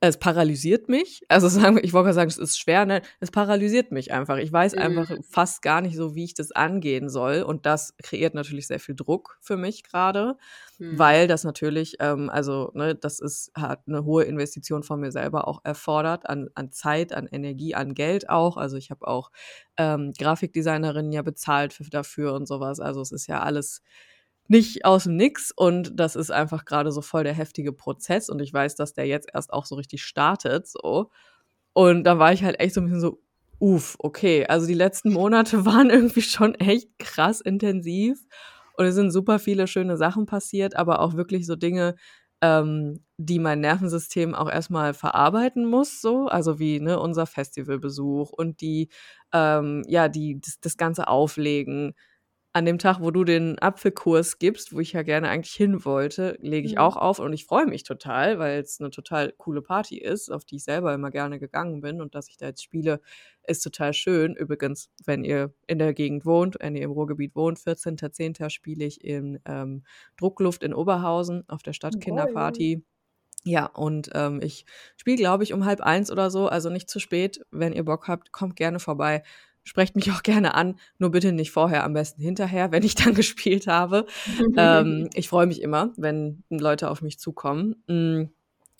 es paralysiert mich. Also [laughs] sagen ich wollte gerade sagen, es ist schwer, ne? Es paralysiert mich einfach. Ich weiß mhm. einfach fast gar nicht so, wie ich das angehen soll. Und das kreiert natürlich sehr viel Druck für mich gerade, mhm. weil das natürlich, ähm, also, ne, das ist, hat eine hohe Investition von mir selber auch erfordert, an, an Zeit, an Energie, an Geld auch. Also ich habe auch ähm, Grafikdesignerinnen ja bezahlt für, dafür und sowas. Also es ist ja alles nicht aus dem Nix und das ist einfach gerade so voll der heftige Prozess und ich weiß, dass der jetzt erst auch so richtig startet, so. Und da war ich halt echt so ein bisschen so, uff, okay. Also die letzten Monate [laughs] waren irgendwie schon echt krass intensiv und es sind super viele schöne Sachen passiert, aber auch wirklich so Dinge, ähm, die mein Nervensystem auch erstmal verarbeiten muss, so, also wie ne, unser Festivalbesuch und die, ähm, ja, die das, das ganze Auflegen, an dem Tag, wo du den Apfelkurs gibst, wo ich ja gerne eigentlich hin wollte, lege ich mhm. auch auf und ich freue mich total, weil es eine total coole Party ist, auf die ich selber immer gerne gegangen bin und dass ich da jetzt spiele, ist total schön. Übrigens, wenn ihr in der Gegend wohnt, wenn ihr im Ruhrgebiet wohnt, 14.10. spiele ich in ähm, Druckluft in Oberhausen auf der Stadtkinderparty. Ja, und ähm, ich spiele, glaube ich, um halb eins oder so, also nicht zu spät. Wenn ihr Bock habt, kommt gerne vorbei sprecht mich auch gerne an, nur bitte nicht vorher, am besten hinterher, wenn ich dann [laughs] gespielt habe. ähm, [laughs] ich freue mich immer, wenn Leute auf mich zukommen. Mm.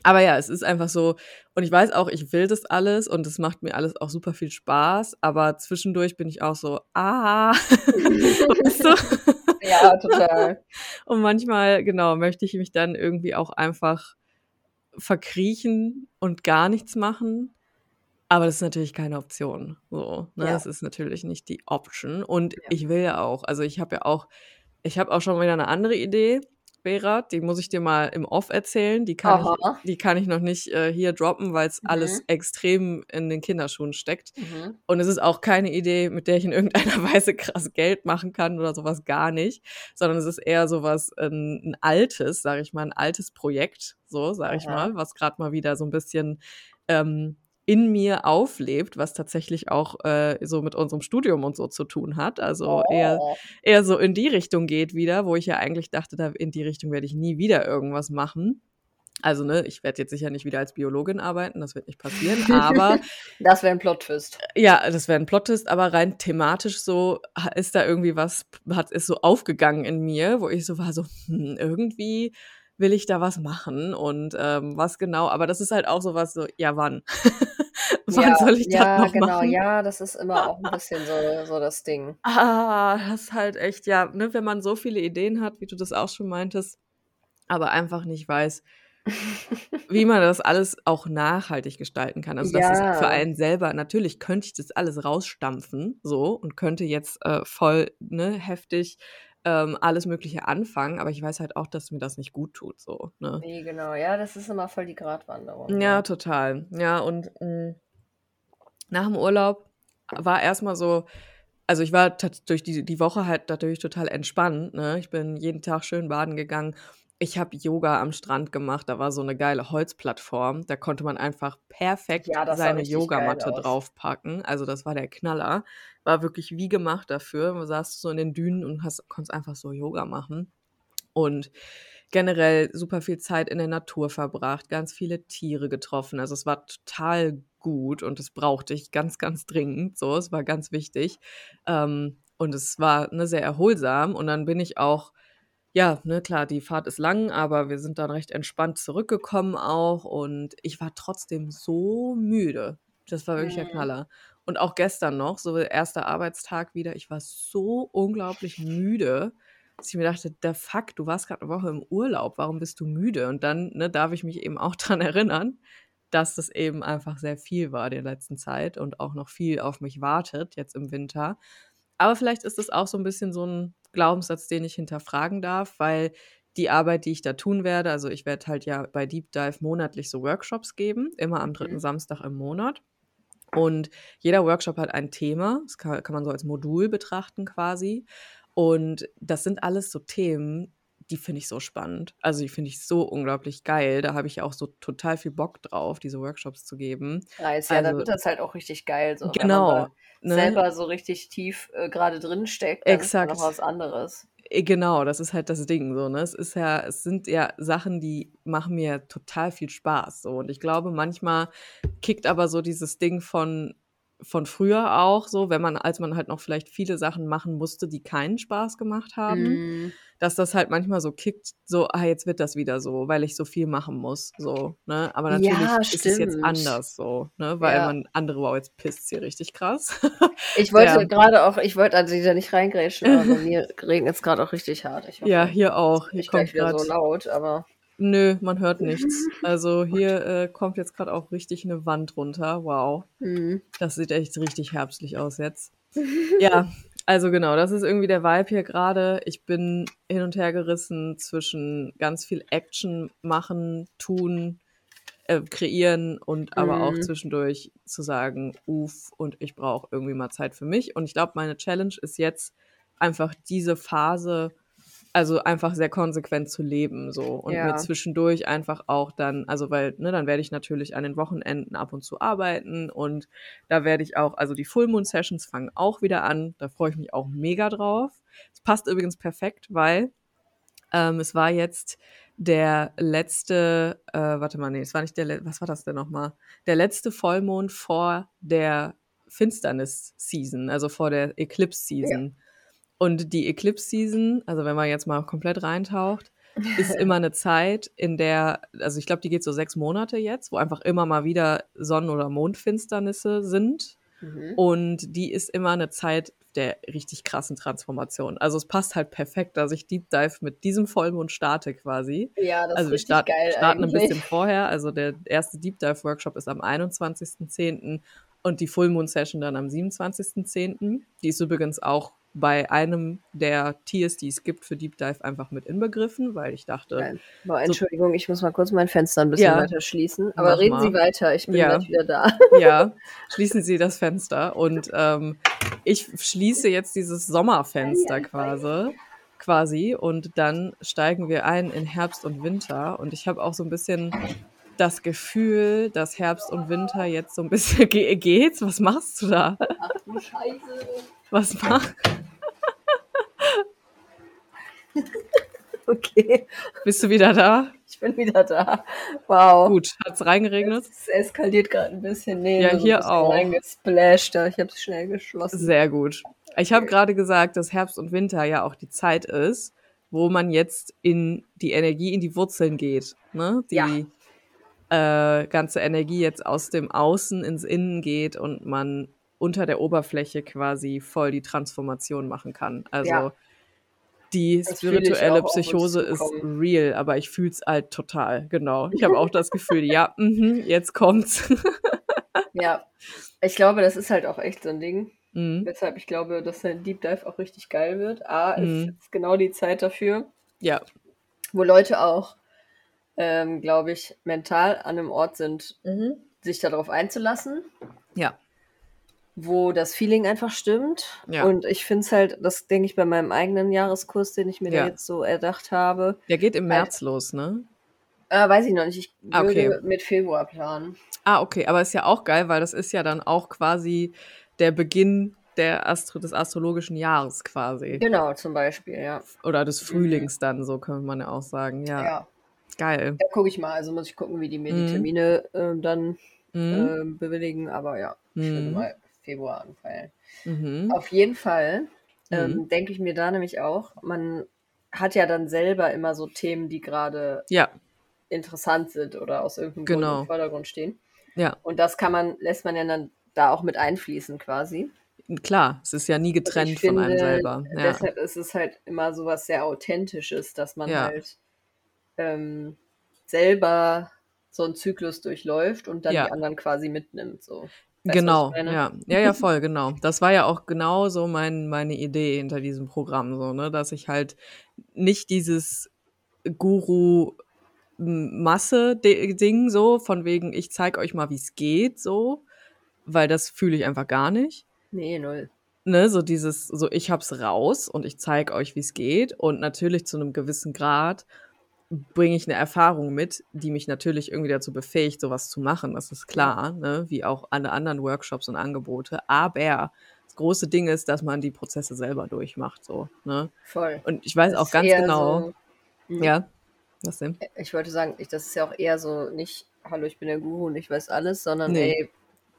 Aber ja, es ist einfach so, und ich weiß auch, ich will das alles und es macht mir alles auch super viel Spaß, aber zwischendurch bin ich auch so, ah, [laughs] weißt du? Ja, total. Und manchmal, genau, möchte ich mich dann irgendwie auch einfach verkriechen und gar nichts machen. Aber das ist natürlich keine Option. So, ne? Ja. Das ist natürlich nicht die Option. Und ja. ich will ja auch, also ich habe ja auch, ich habe auch schon wieder eine andere Idee, Vera, die muss ich dir mal im Off erzählen. Die kann, ich, die kann ich noch nicht äh, hier droppen, weil es mhm. alles extrem in den Kinderschuhen steckt. Mhm. Und es ist auch keine Idee, mit der ich in irgendeiner [laughs] Weise krass Geld machen kann oder sowas gar nicht, sondern es ist eher sowas, ein, ein altes, sage ich mal, ein altes Projekt, so sage ich mal, was gerade mal wieder so ein bisschen ähm, in mir auflebt, was tatsächlich auch äh, so mit unserem Studium und so zu tun hat. Also oh. eher, eher so in die Richtung geht wieder, wo ich ja eigentlich dachte, da in die Richtung werde ich nie wieder irgendwas machen. Also, ne, ich werde jetzt sicher nicht wieder als Biologin arbeiten, das wird nicht passieren, [laughs] aber. das wäre ein Plot-Twist. Ja, das wäre ein Plot-Twist, aber rein thematisch so ist da irgendwie was, hat, ist so aufgegangen in mir, wo ich so war, so, hm, irgendwie will ich da was machen und ähm, was genau, aber das ist halt auch so was so, ja, wann? [laughs] wann ja, soll ich ja, das noch genau, machen? Ja, das ist immer auch ein [laughs] bisschen so, so das Ding. Ah, das ist halt echt, ja, ne, wenn man so viele Ideen hat, wie du das auch schon meintest, aber einfach nicht weiß, [laughs] wie man das alles auch nachhaltig gestalten kann. Also das ja. ist für einen selber, natürlich könnte ich das alles rausstampfen, so, und könnte jetzt äh, voll ne, heftig ähm, alles Mögliche anfangen, aber ich weiß halt auch, dass mir das nicht gut tut, so, ne? Nee, genau. Ja, das ist immer voll die Gratwanderung. Ja, ne? total. Ja, und mh, nach dem Urlaub war erstmal so, also ich war durch die, die Woche halt natürlich total entspannt, ne? Ich bin jeden Tag schön baden gegangen. Ich habe Yoga am Strand gemacht, da war so eine geile Holzplattform, da konnte man einfach perfekt Ja, seine Yogamatte draufpacken. Also das war der Knaller. War wirklich wie gemacht dafür. Du saßt so in den Dünen und hast, konntest einfach so Yoga machen. Und generell super viel Zeit in der Natur verbracht, ganz viele Tiere getroffen. Also es war total gut und das brauchte ich ganz, ganz dringend. So, es war ganz wichtig. Ähm, und es war ne, sehr erholsam. Und dann bin ich auch, ja, ne, klar, die Fahrt ist lang, aber wir sind dann recht entspannt zurückgekommen auch. Und ich war trotzdem so müde. Das war wirklich der Mhm. Knaller. Und auch gestern noch, so der erste Arbeitstag wieder, ich war so unglaublich müde dass ich mir dachte, der Fuck, du warst gerade eine Woche im Urlaub, warum bist du müde? Und dann ne, darf ich mich eben auch [laughs] dran erinnern, dass das eben einfach sehr viel war in der letzten Zeit und auch noch viel auf mich wartet jetzt im Winter. Aber vielleicht ist es auch so ein bisschen so ein Glaubenssatz, den ich hinterfragen darf, weil die Arbeit, die ich da tun werde, also ich werde halt ja bei Deep Dive monatlich so Workshops geben, immer am dritten Mhm. Samstag im Monat. Und jeder Workshop hat ein Thema, das kann, kann man so als Modul betrachten quasi. Und das sind alles so Themen, die finde ich so spannend. Also die finde ich so unglaublich geil. Da habe ich auch so total viel Bock drauf, diese Workshops zu geben. Nice, ja, dann Also wird das halt auch richtig geil. So, wenn man genau, ne? selber so richtig tief äh, gerade drin steckt, dann ist noch Exakt. was anderes. Äh, Genau, das ist halt das Ding so, ne? Es ist ja, es sind ja Sachen, die machen mir total viel Spaß so. Und ich glaube, manchmal kickt aber so dieses Ding von von früher auch so, wenn man, als man halt noch vielleicht viele Sachen machen musste, die keinen Spaß gemacht haben, Mhm. Dass das halt manchmal so kickt, so, ah, jetzt wird das wieder so, weil ich so viel machen muss, so, ne? Aber natürlich Ja, ist es jetzt anders so, ne? Weil Ja. man andere, wow, jetzt pisst hier richtig krass. [laughs] Ich wollte Ja. gerade auch, ich wollte also da nicht reingrätschen, aber bei mir [laughs] regnet es gerade auch richtig hart. Hoffe, Ja, hier auch. Hier kommt wieder so laut, aber Nö, man hört nichts. [laughs] Also hier äh, kommt jetzt gerade auch richtig eine Wand runter. Wow. hm. Das sieht echt richtig herbstlich aus jetzt. Ja, also genau, das ist irgendwie der Vibe hier gerade. Ich bin hin und her gerissen zwischen ganz viel Action machen, tun, äh, kreieren und aber auch Mhm. zwischendurch zu sagen, uff, und ich brauche irgendwie mal Zeit für mich. Und ich glaube, meine Challenge ist jetzt einfach diese Phase, also einfach sehr konsequent zu leben so und mir Ja. zwischendurch einfach auch dann, also weil, ne, dann werde ich natürlich an den Wochenenden ab und zu arbeiten und da werde ich auch, also die Full Moon Sessions fangen auch wieder an, da freue ich mich auch mega drauf. Es passt übrigens perfekt, weil ähm, es war jetzt der letzte, äh, warte mal, nee, es war nicht der, le- was war das denn nochmal? Der letzte Vollmond vor der Finsternis-Season, also vor der Eclipse-Season. Und die Eclipse-Season, also wenn man jetzt mal komplett reintaucht, ist [laughs] immer eine Zeit, in der, also ich glaube, die geht so sechs Monate jetzt, wo einfach immer mal wieder Sonnen- oder Mondfinsternisse sind. Mhm. Und die ist immer eine Zeit der richtig krassen Transformation. Also es passt halt perfekt, dass ich Deep Dive mit diesem Vollmond starte quasi. Ja, das Also wir ist richtig starten, geil starten ein bisschen eigentlich. vorher. Also der erste Deep Dive Workshop ist am 21.10. und die Full Moon Session dann am 27.10. Die ist übrigens auch bei einem der Tiers, die es gibt für Deep Dive, einfach mit inbegriffen, weil ich dachte. Boah, so, Entschuldigung, ich muss mal kurz mein Fenster ein bisschen ja, weiter schließen. Aber reden Sie mal. weiter, ich bin Ja, gleich wieder da. [laughs] ja, schließen Sie das Fenster. Und ähm, ich schließe jetzt dieses Sommerfenster quasi, quasi und dann steigen wir ein in Herbst und Winter. Und ich habe auch so ein bisschen das Gefühl, dass Herbst und Winter jetzt so ein bisschen [laughs] Ge geht's. Was machst du da? Ach du Scheiße. Was mach? Okay, Bist du wieder da? ich bin wieder da. Wow. Gut, hat's reingeregnet? Es eskaliert gerade ein bisschen. Nee, Ja, so hier auch. reingesplasht. Ich habe es schnell geschlossen. Sehr gut. Ich habe gerade gesagt, dass Herbst und Winter ja auch die Zeit ist, wo man jetzt in die Energie, in die Wurzeln geht. Ne? Ja. Die äh, ganze Energie jetzt aus dem Außen ins Innen geht und man unter der Oberfläche quasi voll die Transformation machen kann. Also Ja, die das fühle spirituelle Psychose ist real, aber ich fühl's halt total. Genau. Ich habe auch das Gefühl, ja, mhm, jetzt kommt's. [laughs] Ja, ich glaube, das ist halt auch echt so ein Ding. Mhm. Weshalb ich glaube, dass ein Deep Dive auch richtig geil wird. A, ist Mhm. jetzt genau die Zeit dafür, Ja. wo Leute auch, ähm, glaube ich, mental an einem Ort sind, Mhm. sich darauf einzulassen, Ja. Wo das Feeling einfach stimmt. Ja. Und ich finde es halt, das denke ich bei meinem eigenen Jahreskurs, den ich mir Ja. jetzt so erdacht habe. Der geht im Halt- März los, ne? Äh, weiß ich noch nicht. Ich Ah, okay. würde mit Februar planen. Ah, okay, aber ist ja auch geil, weil das ist ja dann auch quasi der Beginn der Astro des astrologischen Jahres quasi. Genau, zum Beispiel, ja. Oder des Frühlings dann, so könnte man ja auch sagen. Ja, Ja, geil. da gucke ich mal. Also muss ich gucken, wie die mir Mhm. die Termine ähm, dann Mhm. ähm, bewilligen. Aber ja, ich Mhm. mal Februar anpeilen. Mhm. Auf jeden Fall ähm, Mhm. denke ich mir da nämlich auch, man hat ja dann selber immer so Themen, die gerade Ja, interessant sind oder aus irgendeinem Grund Genau. im Vordergrund stehen. ja. Und das kann man, lässt man ja dann da auch mit einfließen quasi. Klar, es ist ja nie getrennt von einem finde, selber. Ja. Deshalb ist es halt immer so was sehr Authentisches, dass man Ja. halt ähm, selber so einen Zyklus durchläuft und dann Ja. die anderen quasi mitnimmt. So. Genau, ja. [laughs] Ja, ja, voll, genau. Das war ja auch genau so mein, meine Idee hinter diesem Programm, so, ne, dass ich halt nicht dieses Guru-Masse-Ding so, von wegen, ich zeig euch mal, wie es geht, so, weil das fühle ich einfach gar nicht. Nee, null. Ne, so dieses, so ich hab's raus und ich zeig euch, wie es geht. Und natürlich zu einem gewissen Grad bringe ich eine Erfahrung mit, die mich natürlich irgendwie dazu befähigt, sowas zu machen. Das ist klar, ne? wie auch alle anderen Workshops und Angebote. Aber das große Ding ist, dass man die Prozesse selber durchmacht. So, ne? Voll. Und ich weiß Das auch ganz genau. So, Mhm. ja. Was denn? Ich wollte sagen, ich, das ist ja auch eher so nicht, hallo, ich bin der Guru und ich weiß alles, sondern Nee. ey,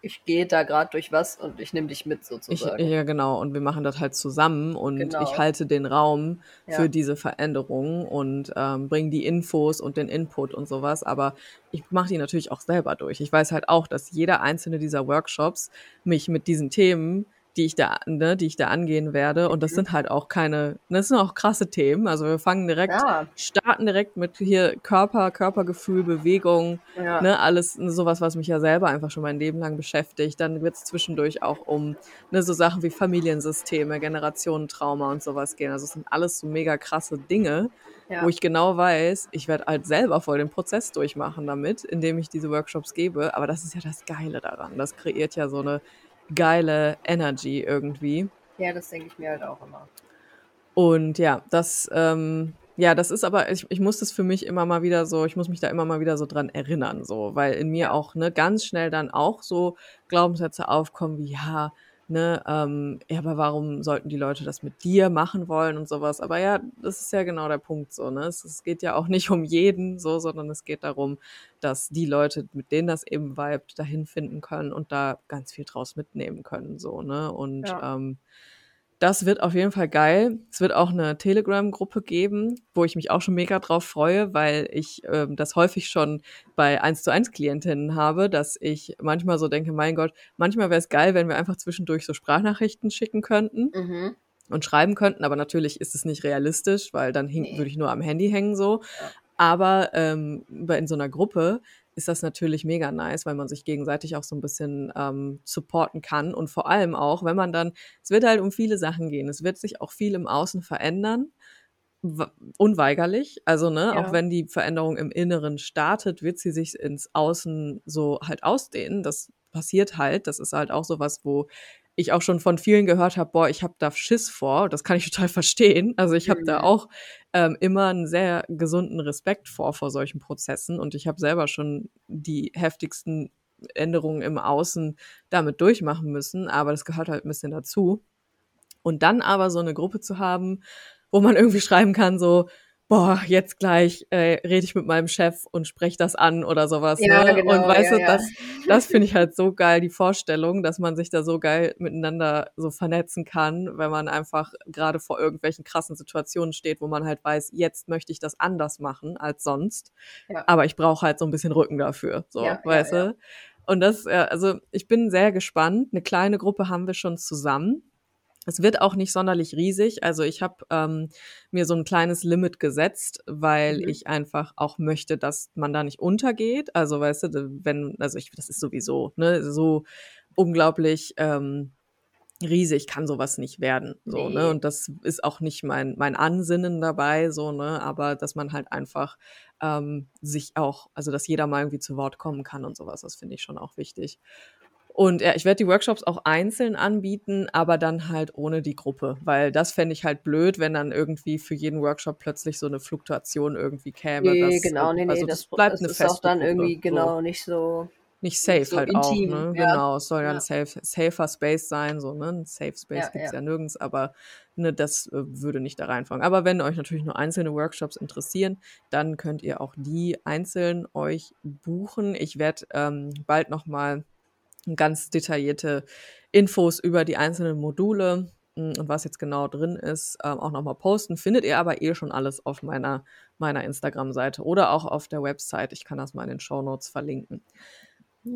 ich gehe da gerade durch was und ich nehme dich mit Ich, sozusagen. ja, genau. Und wir machen das halt zusammen und Genau. ich halte den Raum Ja. für diese Veränderung und ähm, bringe die Infos und den Input und sowas. Aber ich mache die natürlich auch selber durch. Ich weiß halt auch, dass jeder einzelne dieser Workshops mich mit diesen Themen, die ich da, ne, die ich da angehen werde, und das Mhm. sind halt auch keine, das sind auch krasse Themen. Also wir fangen direkt, ja, starten direkt mit hier Körper, Körpergefühl, Bewegung, ja. ne, alles sowas, was mich ja selber einfach schon mein Leben lang beschäftigt. Dann wird es zwischendurch auch um ne, so Sachen wie Familiensysteme, Generationentrauma und sowas gehen. Also es sind alles so mega krasse Dinge, ja. wo ich genau weiß, ich werde halt selber voll den Prozess durchmachen damit, indem ich diese Workshops gebe. Aber das ist ja das Geile daran. Das kreiert ja so eine geile Energy irgendwie. ja, das denke ich mir halt auch immer. Und ja, das, ähm, ja, das ist aber, ich, ich muss das für mich immer mal wieder so, ich muss mich da immer mal wieder so dran erinnern, so, weil in mir auch, ne, ganz schnell dann auch so Glaubenssätze aufkommen wie, ja, ne, ähm, ja, aber warum sollten die Leute das mit dir machen wollen und sowas? Aber ja, das ist ja genau der Punkt, so, ne, es, es geht ja auch nicht um jeden, so, sondern es geht darum, dass die Leute, mit denen das eben vibet, dahin finden können und da ganz viel draus mitnehmen können, so, ne, und, Ja. ähm, das wird auf jeden Fall geil. Es wird auch eine Telegram-Gruppe geben, wo ich mich auch schon mega drauf freue, weil ich ähm, das häufig schon bei 1 zu 1 Klientinnen habe, dass ich manchmal so denke, mein Gott, manchmal wäre es geil, wenn wir einfach zwischendurch so Sprachnachrichten schicken könnten Mhm. und schreiben könnten, aber natürlich ist es nicht realistisch, weil dann Nee. würde ich nur am Handy hängen so. Ja. Aber ähm, in so einer Gruppe ist das natürlich mega nice, weil man sich gegenseitig auch so ein bisschen ähm, supporten kann und vor allem auch, wenn man dann, es wird halt um viele Sachen gehen, es wird sich auch viel im Außen verändern, unweigerlich. Also ne, Ja. auch wenn die Veränderung im Inneren startet, wird sie sich ins Außen so halt ausdehnen. Das passiert halt. Das ist halt auch sowas, wo ich auch schon von vielen gehört habe, boah, ich habe da Schiss vor. Das kann ich [laughs] total verstehen. Also ich habe da Mhm. auch ähm, immer einen sehr gesunden Respekt vor vor solchen Prozessen und ich habe selber schon die heftigsten Änderungen im Außen damit durchmachen müssen, aber das gehört halt ein bisschen dazu. Und dann aber so eine Gruppe zu haben, wo man [laughs] irgendwie schreiben kann, so, boah, jetzt gleich äh, rede ich mit meinem Chef und spreche das an oder sowas. Ja, ne? genau, und weißt ja, du, ja. das, das [laughs] finde ich halt so geil, die Vorstellung, dass man sich da so geil miteinander so vernetzen kann, wenn man einfach gerade vor irgendwelchen krassen Situationen steht, wo man halt weiß, jetzt möchte ich das anders machen als sonst. Ja. Aber ich brauche halt so ein bisschen Rücken dafür. So, weißt du? Und das, äh, also ich bin sehr gespannt. Eine kleine Gruppe haben wir schon zusammen. Es wird auch nicht sonderlich riesig. Also ich habe ähm, mir so ein kleines Limit gesetzt, weil Mhm. ich einfach auch möchte, dass man da nicht untergeht. Also weißt du, wenn, also ich, das ist sowieso ne, so unglaublich ähm, riesig kann sowas nicht werden. So, ne? Nee. Und das ist auch nicht mein, mein Ansinnen dabei, so, ne? Aber dass man halt einfach ähm, sich auch, also dass jeder mal irgendwie zu Wort kommen kann und sowas, das finde ich schon auch wichtig. Und ja, ich werde die Workshops auch einzeln anbieten, aber dann halt ohne die Gruppe, weil das fände ich halt blöd, wenn dann irgendwie für jeden Workshop plötzlich so eine Fluktuation irgendwie käme. Nee, dass, genau, nee, nee, also das, das bleibt das eine ist auch dann Gruppe, irgendwie so. genau nicht so. Nicht safe so halt intim, auch, ne? ja. Genau, es soll ja, Ja. ein safe, safer Space sein, so, ne? Ein Safe Space Ja, gibt's ja. ja. nirgends, aber ne, das äh, würde nicht da reinfallen. Aber wenn euch natürlich nur einzelne Workshops interessieren, dann könnt ihr auch die einzeln euch buchen. Ich werde ähm, bald nochmal ganz detaillierte Infos über die einzelnen Module mh, und was jetzt genau drin ist, ähm, auch nochmal posten. Findet ihr aber eh schon alles auf meiner, meiner Instagram-Seite oder auch auf der Website. Ich kann das mal in den Show Notes verlinken.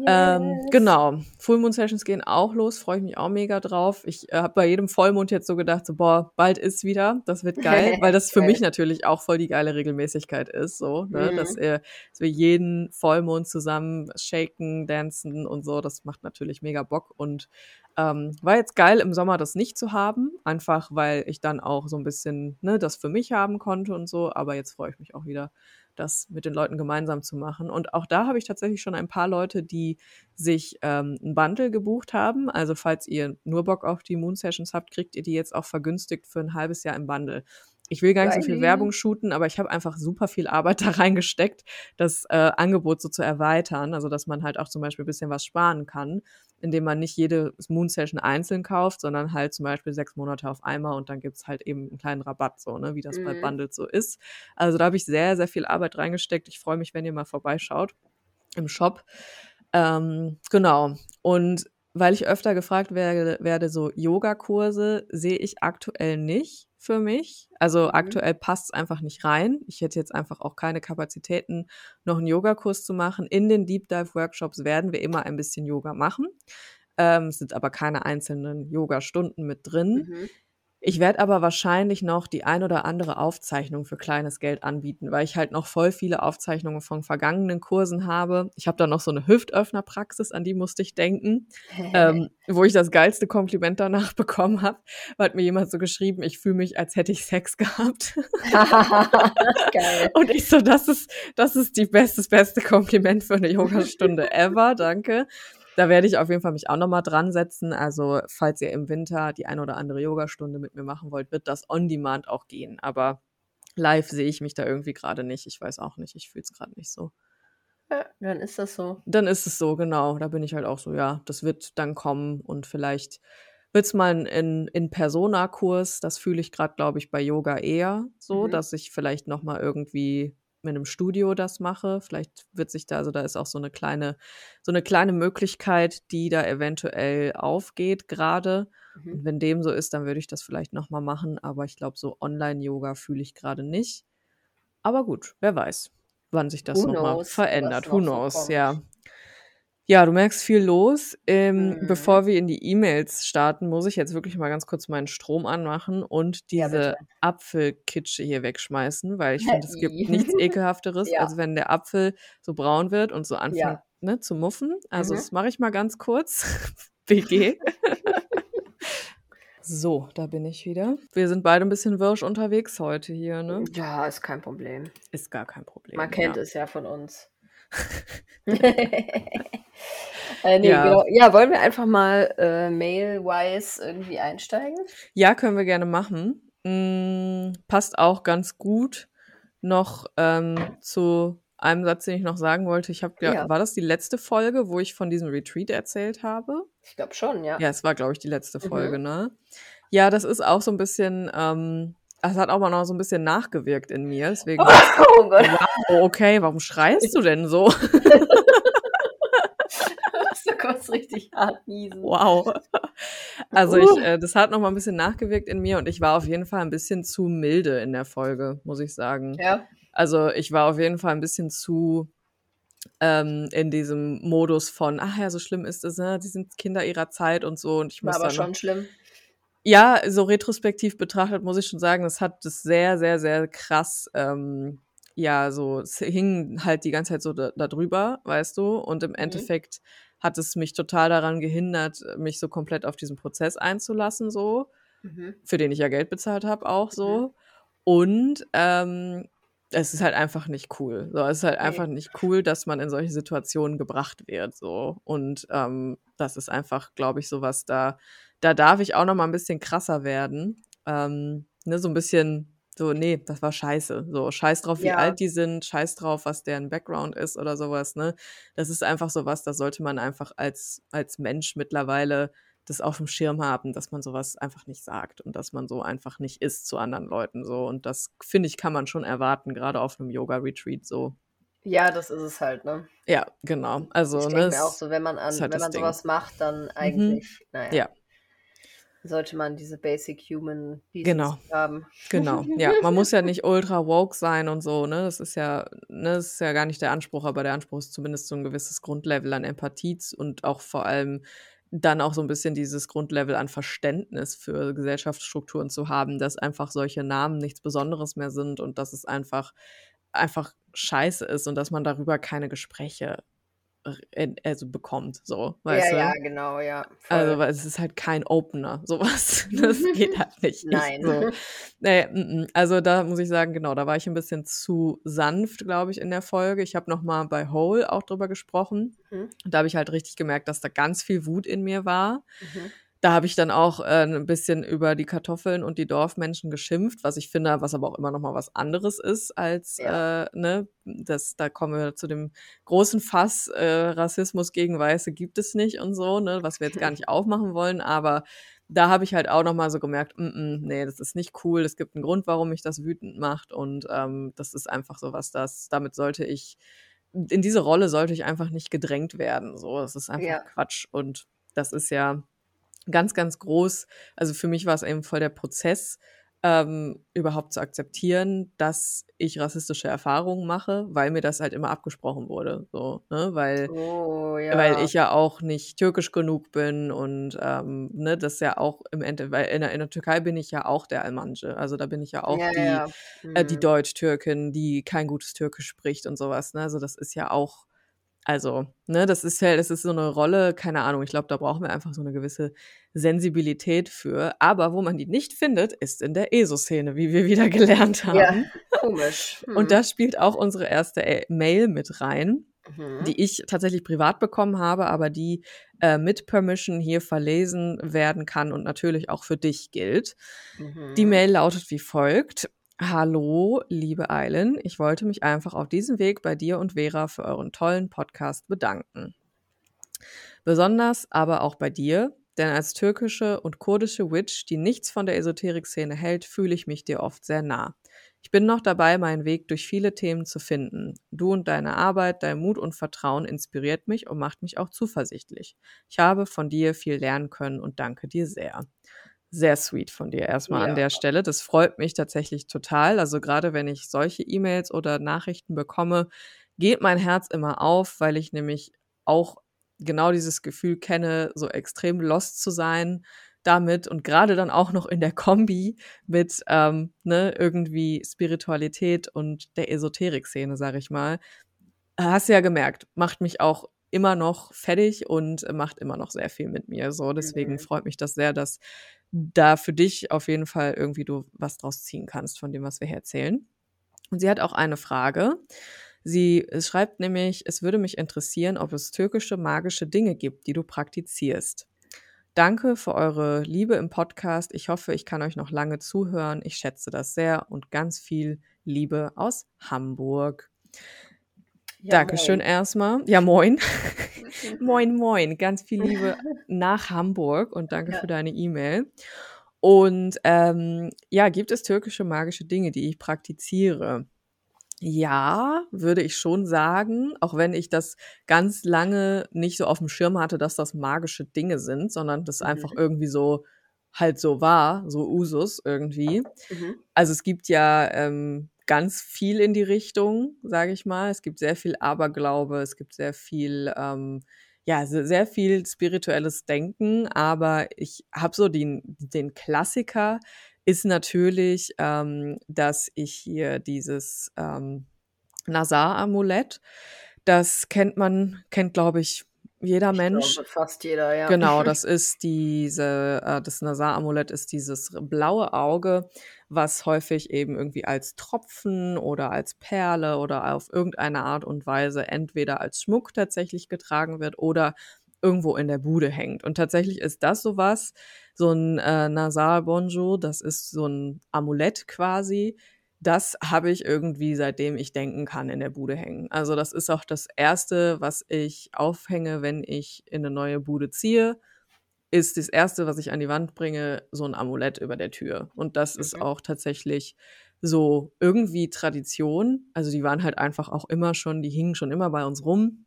Ähm, Yes. genau. Full Moon Sessions gehen auch los, freue ich mich auch mega drauf. Ich äh, habe bei jedem Vollmond jetzt so gedacht, so, boah, bald ist wieder, das wird geil, [laughs] weil das für mich natürlich auch voll die geile Regelmäßigkeit ist, so, ne, Mhm. dass, wir, dass wir jeden Vollmond zusammen shaken, dancen und so, das macht natürlich mega Bock und ähm, war jetzt geil im Sommer das nicht zu haben, einfach weil ich dann auch so ein bisschen ne, das für mich haben konnte und so, aber jetzt freue ich mich auch wieder das mit den Leuten gemeinsam zu machen. Und auch da habe ich tatsächlich schon ein paar Leute, die sich ähm, ein Bundle gebucht haben. Also falls ihr nur Bock auf die Moon Sessions habt, kriegt ihr die jetzt auch vergünstigt für ein halbes Jahr im Bundle. Ich will gar nicht so viel. Werbung shooten, aber ich habe einfach super viel Arbeit [laughs] da reingesteckt, das äh, Angebot so zu erweitern. Also dass man halt auch zum Beispiel ein bisschen was sparen kann, indem man nicht jede Moon Session einzeln kauft, sondern halt zum Beispiel sechs Monate auf einmal und dann gibt's halt eben einen kleinen Rabatt, so, ne, wie das bei Mhm. Bundles so ist. Also da habe ich sehr, sehr viel Arbeit reingesteckt. Ich freue mich, wenn ihr mal vorbeischaut im Shop. Ähm, genau. Und weil ich öfter gefragt werde, werde so Yogakurse sehe ich aktuell nicht für mich. Also Mhm. aktuell passt es einfach nicht rein. Ich hätte jetzt einfach auch keine Kapazitäten, noch einen Yogakurs zu machen. In den Deep Dive Workshops werden wir immer ein bisschen Yoga machen. Ähm, es sind aber keine einzelnen Yoga-Stunden mit drin. Mhm. Ich werde aber wahrscheinlich noch die ein oder andere Aufzeichnung für kleines Geld anbieten, weil ich halt noch voll viele Aufzeichnungen von vergangenen Kursen habe. Ich habe da noch so eine Hüftöffnerpraxis, an die musste ich denken, [laughs] ähm, wo ich das geilste Kompliment danach [laughs] bekommen habe, weil hat mir jemand so geschrieben, ich fühle mich, als hätte ich Sex [laughs] gehabt. Und ich so, das ist, das ist die beste, das beste Kompliment für eine Yogastunde ever, danke. Da werde ich auf jeden Fall mich auch nochmal dran setzen. Also, falls ihr im Winter die eine oder andere Yogastunde mit mir machen wollt, wird das on demand auch gehen. Aber live sehe ich mich da irgendwie gerade nicht. Ich weiß auch nicht, ich fühle es gerade nicht so. Ja, dann ist das so. Dann ist es so, genau. Da bin ich halt auch so, ja, das wird dann kommen und vielleicht wird es mal ein in, in Persona-Kurs. Das fühle ich gerade, glaube ich, bei Yoga eher so, Mhm. dass ich vielleicht noch mal irgendwie mit einem Studio das mache. Vielleicht wird sich da, also da ist auch so eine kleine, so eine kleine Möglichkeit, die da eventuell aufgeht gerade. Mhm. Und wenn dem so ist, dann würde ich das vielleicht noch mal machen. Aber ich glaube, so Online-Yoga fühle ich gerade nicht. Aber gut, wer weiß, wann sich das Who noch mal knows, verändert. Who so knows, kommt. ja. Ja, du merkst viel los. Ähm, Mhm. Bevor wir in die E-Mails starten, muss ich jetzt wirklich mal ganz kurz meinen Strom anmachen und Ja, diese bitte. Apfelkitsche hier wegschmeißen, weil ich finde, es gibt [laughs] nichts ekelhafteres, Ja. als wenn der Apfel so braun wird und so anfängt Ja. ne, zu muffen. Also Mhm. das mache ich mal ganz kurz. [laughs] BG. [laughs] so, da bin ich wieder. Wir sind beide ein bisschen wirsch unterwegs heute hier, ne? Ja, ist kein Problem. Ist gar kein Problem. Man kennt ja. es ja von uns. [laughs] äh, nee, Ja. genau. ja, wollen wir einfach mal äh, mail-wise irgendwie einsteigen? Ja, können wir gerne machen. Mm, passt auch ganz gut noch ähm, zu einem Satz, den ich noch sagen wollte. Ich habe, ja, Ja. war das die letzte Folge, wo ich von diesem Retreat erzählt habe? Ich glaube schon, ja. Ja, es war, glaube ich, die letzte Mhm. Folge, ne? Ja, das ist auch so ein bisschen, ähm, es hat auch mal noch so ein bisschen nachgewirkt in mir. Deswegen, Oh Gott, oh, okay, warum schreist du denn so? [laughs] du kurz richtig hart niesen. Wow. Also ich, äh, das hat noch mal ein bisschen nachgewirkt in mir und ich war auf jeden Fall ein bisschen zu milde in der Folge, muss ich sagen. Ja, Also ich war auf jeden Fall ein bisschen zu ähm, in diesem Modus von, ach ja, so schlimm ist es, ne? Die sind Kinder ihrer Zeit und so und ich war muss aber schon schlimm. Ja, so retrospektiv betrachtet muss ich schon sagen, das hat das sehr, sehr, sehr krass, ähm, ja, so, es hing halt die ganze Zeit so da, da drüber, weißt du, und im Endeffekt hat es mich total daran gehindert, mich so komplett auf diesen Prozess einzulassen, so, Mhm. für den ich ja Geld bezahlt habe, auch Mhm. so. Und ähm, es ist halt einfach nicht cool. So, es ist halt einfach nicht cool, dass man in solche Situationen gebracht wird. So. Und ähm, das ist einfach, glaube ich, sowas, da, da darf ich auch noch mal ein bisschen krasser werden. Ähm, ne, so ein bisschen so, nee, das war scheiße. So, scheiß drauf, wie Ja. alt die sind, scheiß drauf, was deren Background ist oder sowas, ne? Das ist einfach sowas, da sollte man einfach als, als Mensch mittlerweile das auf dem Schirm haben, dass man sowas einfach nicht sagt und dass man so einfach nicht ist zu anderen Leuten so. Und das, finde ich, kann man schon erwarten, gerade auf einem Yoga-Retreat so. Ja, das ist es halt, ne? Ja, genau. Also, Ich ne, denke mir auch so, wenn man an, halt wenn man Ding. sowas macht, dann eigentlich, naja, Ja. sollte man diese Basic Human Decency Genau. haben. Genau, ja. Man muss ja nicht ultra woke sein und so, ne? Das ist ja, ne, das ist ja gar nicht der Anspruch, aber der Anspruch ist zumindest so ein gewisses Grundlevel an Empathie und auch vor allem dann auch so ein bisschen dieses Grundlevel an Verständnis für Gesellschaftsstrukturen zu haben, dass einfach solche Namen nichts Besonderes mehr sind und dass es einfach, einfach scheiße ist und dass man darüber keine Gespräche also bekommt, so, weißt ja, du? ja, genau, ja. Voll. Also, weil es ist halt kein Opener, sowas. [laughs] Das geht halt nicht. [laughs] Nein. So. Nee, mm, mm. also da muss ich sagen, genau, da war ich ein bisschen zu sanft, glaube ich, in der Folge. Ich habe noch mal bei Hole auch drüber gesprochen. Mhm. Da habe ich halt richtig gemerkt, dass da ganz viel Wut in mir war. Mhm. Da habe ich dann auch äh, ein bisschen über die Kartoffeln und die Dorfmenschen geschimpft, was ich finde, was aber auch immer noch mal was anderes ist als, Ja. äh, ne, das, da kommen wir zu dem großen Fass, äh, Rassismus gegen Weiße gibt es nicht und so, ne, was wir jetzt gar [laughs] nicht aufmachen wollen, aber da habe ich halt auch noch mal so gemerkt, mm, mm, nee, das ist nicht cool, es gibt einen Grund, warum mich das wütend macht. Und ähm, das ist einfach so was, das, damit sollte ich, in diese Rolle sollte ich einfach nicht gedrängt werden, so, das ist einfach Ja. Quatsch. Und das ist ja ganz, ganz groß. Also für mich war es eben voll der Prozess, ähm, überhaupt zu akzeptieren, dass ich rassistische Erfahrungen mache, weil mir das halt immer abgesprochen wurde. So, ne? Weil, Oh, ja. weil ich ja auch nicht türkisch genug bin und ähm, ne, das ja auch im Ende, weil in der, in der Türkei bin ich ja auch der Almanje. Also da bin ich ja auch ja, die, ja. äh, die Mhm. Deutsch-Türkin, die kein gutes Türkisch spricht und sowas. Ne? Also das ist ja auch, also, ne, das ist ja, das ist so eine Rolle, keine Ahnung, ich glaube, da brauchen wir einfach so eine gewisse Sensibilität für. Aber wo man die nicht findet, ist in der ESO-Szene, wie wir wieder [laughs] gelernt haben. Ja, komisch. Mhm. Und da spielt auch unsere erste äh, Mail mit rein, Mhm. die ich tatsächlich privat bekommen habe, aber die äh, mit Permission hier verlesen werden kann und natürlich auch für dich gilt. Die Mhm. Mail lautet wie folgt. Hallo, liebe Eilen. Ich wollte mich einfach auf diesem Weg bei dir und Vera für euren tollen Podcast bedanken. Besonders aber auch bei dir, denn als türkische und kurdische Witch, die nichts von der Esoterik-Szene hält, fühle ich mich dir oft sehr nah. Ich bin noch dabei, meinen Weg durch viele Themen zu finden. Du und deine Arbeit, dein Mut und Vertrauen inspiriert mich und macht mich auch zuversichtlich. Ich habe von dir viel lernen können und danke dir sehr. Sehr sweet von dir erstmal Ja. an der Stelle. Das freut mich tatsächlich total. Also gerade wenn ich solche E-Mails oder Nachrichten bekomme, geht mein Herz immer auf, weil ich nämlich auch genau dieses Gefühl kenne, so extrem lost zu sein damit und gerade dann auch noch in der Kombi mit ähm, ne, irgendwie Spiritualität und der Esoterik-Szene, sag ich mal. Hast du ja gemerkt, macht mich auch immer noch fertig und macht immer noch sehr viel mit mir. So, deswegen Mhm. freut mich das sehr, dass da für dich auf jeden Fall irgendwie du was draus ziehen kannst von dem, was wir hier erzählen. Und sie hat auch eine Frage. Sie schreibt nämlich, es würde mich interessieren, ob es türkische magische Dinge gibt, die du praktizierst. Danke für eure Liebe im Podcast. Ich hoffe, ich kann euch noch lange zuhören. Ich schätze das sehr und ganz viel Liebe aus Hamburg. Ja, Dankeschön moin. erstmal. Ja, moin. [laughs] moin, moin. Ganz viel [laughs] Liebe nach Hamburg und danke Ja. für deine E-Mail. Und ähm, ja, gibt es türkische magische Dinge, die ich praktiziere? Ja, würde ich schon sagen, auch wenn ich das ganz lange nicht so auf dem Schirm hatte, dass das magische Dinge sind, sondern das einfach Mhm. irgendwie so halt so war, so Usus irgendwie. Mhm. Also es gibt ja ähm, ganz viel in die Richtung, sage ich mal. Es gibt sehr viel Aberglaube, es gibt sehr viel, ähm, ja, se- sehr viel spirituelles Denken, aber ich habe so den, den Klassiker ist natürlich, ähm, dass ich hier dieses ähm, Nazar-Amulett, das kennt man, kennt glaube ich jeder Ich Mensch. glaube, fast jeder, ja. Genau, [laughs] das ist diese, äh, das Nasar-Amulett ist dieses blaue Auge, was häufig eben irgendwie als Tropfen oder als Perle oder auf irgendeine Art und Weise entweder als Schmuck tatsächlich getragen wird oder irgendwo in der Bude hängt. Und tatsächlich ist das sowas, so ein äh, Nasar Bonjour, das ist so ein Amulett quasi, das habe ich irgendwie, seitdem ich denken kann, in der Bude hängen. Also das ist auch das Erste, was ich aufhänge, wenn ich in eine neue Bude ziehe, ist das Erste, was ich an die Wand bringe, so ein Amulett über der Tür. Und das ist Mhm. auch tatsächlich so irgendwie Tradition. Also die waren halt einfach auch immer schon, die hingen schon immer bei uns rum.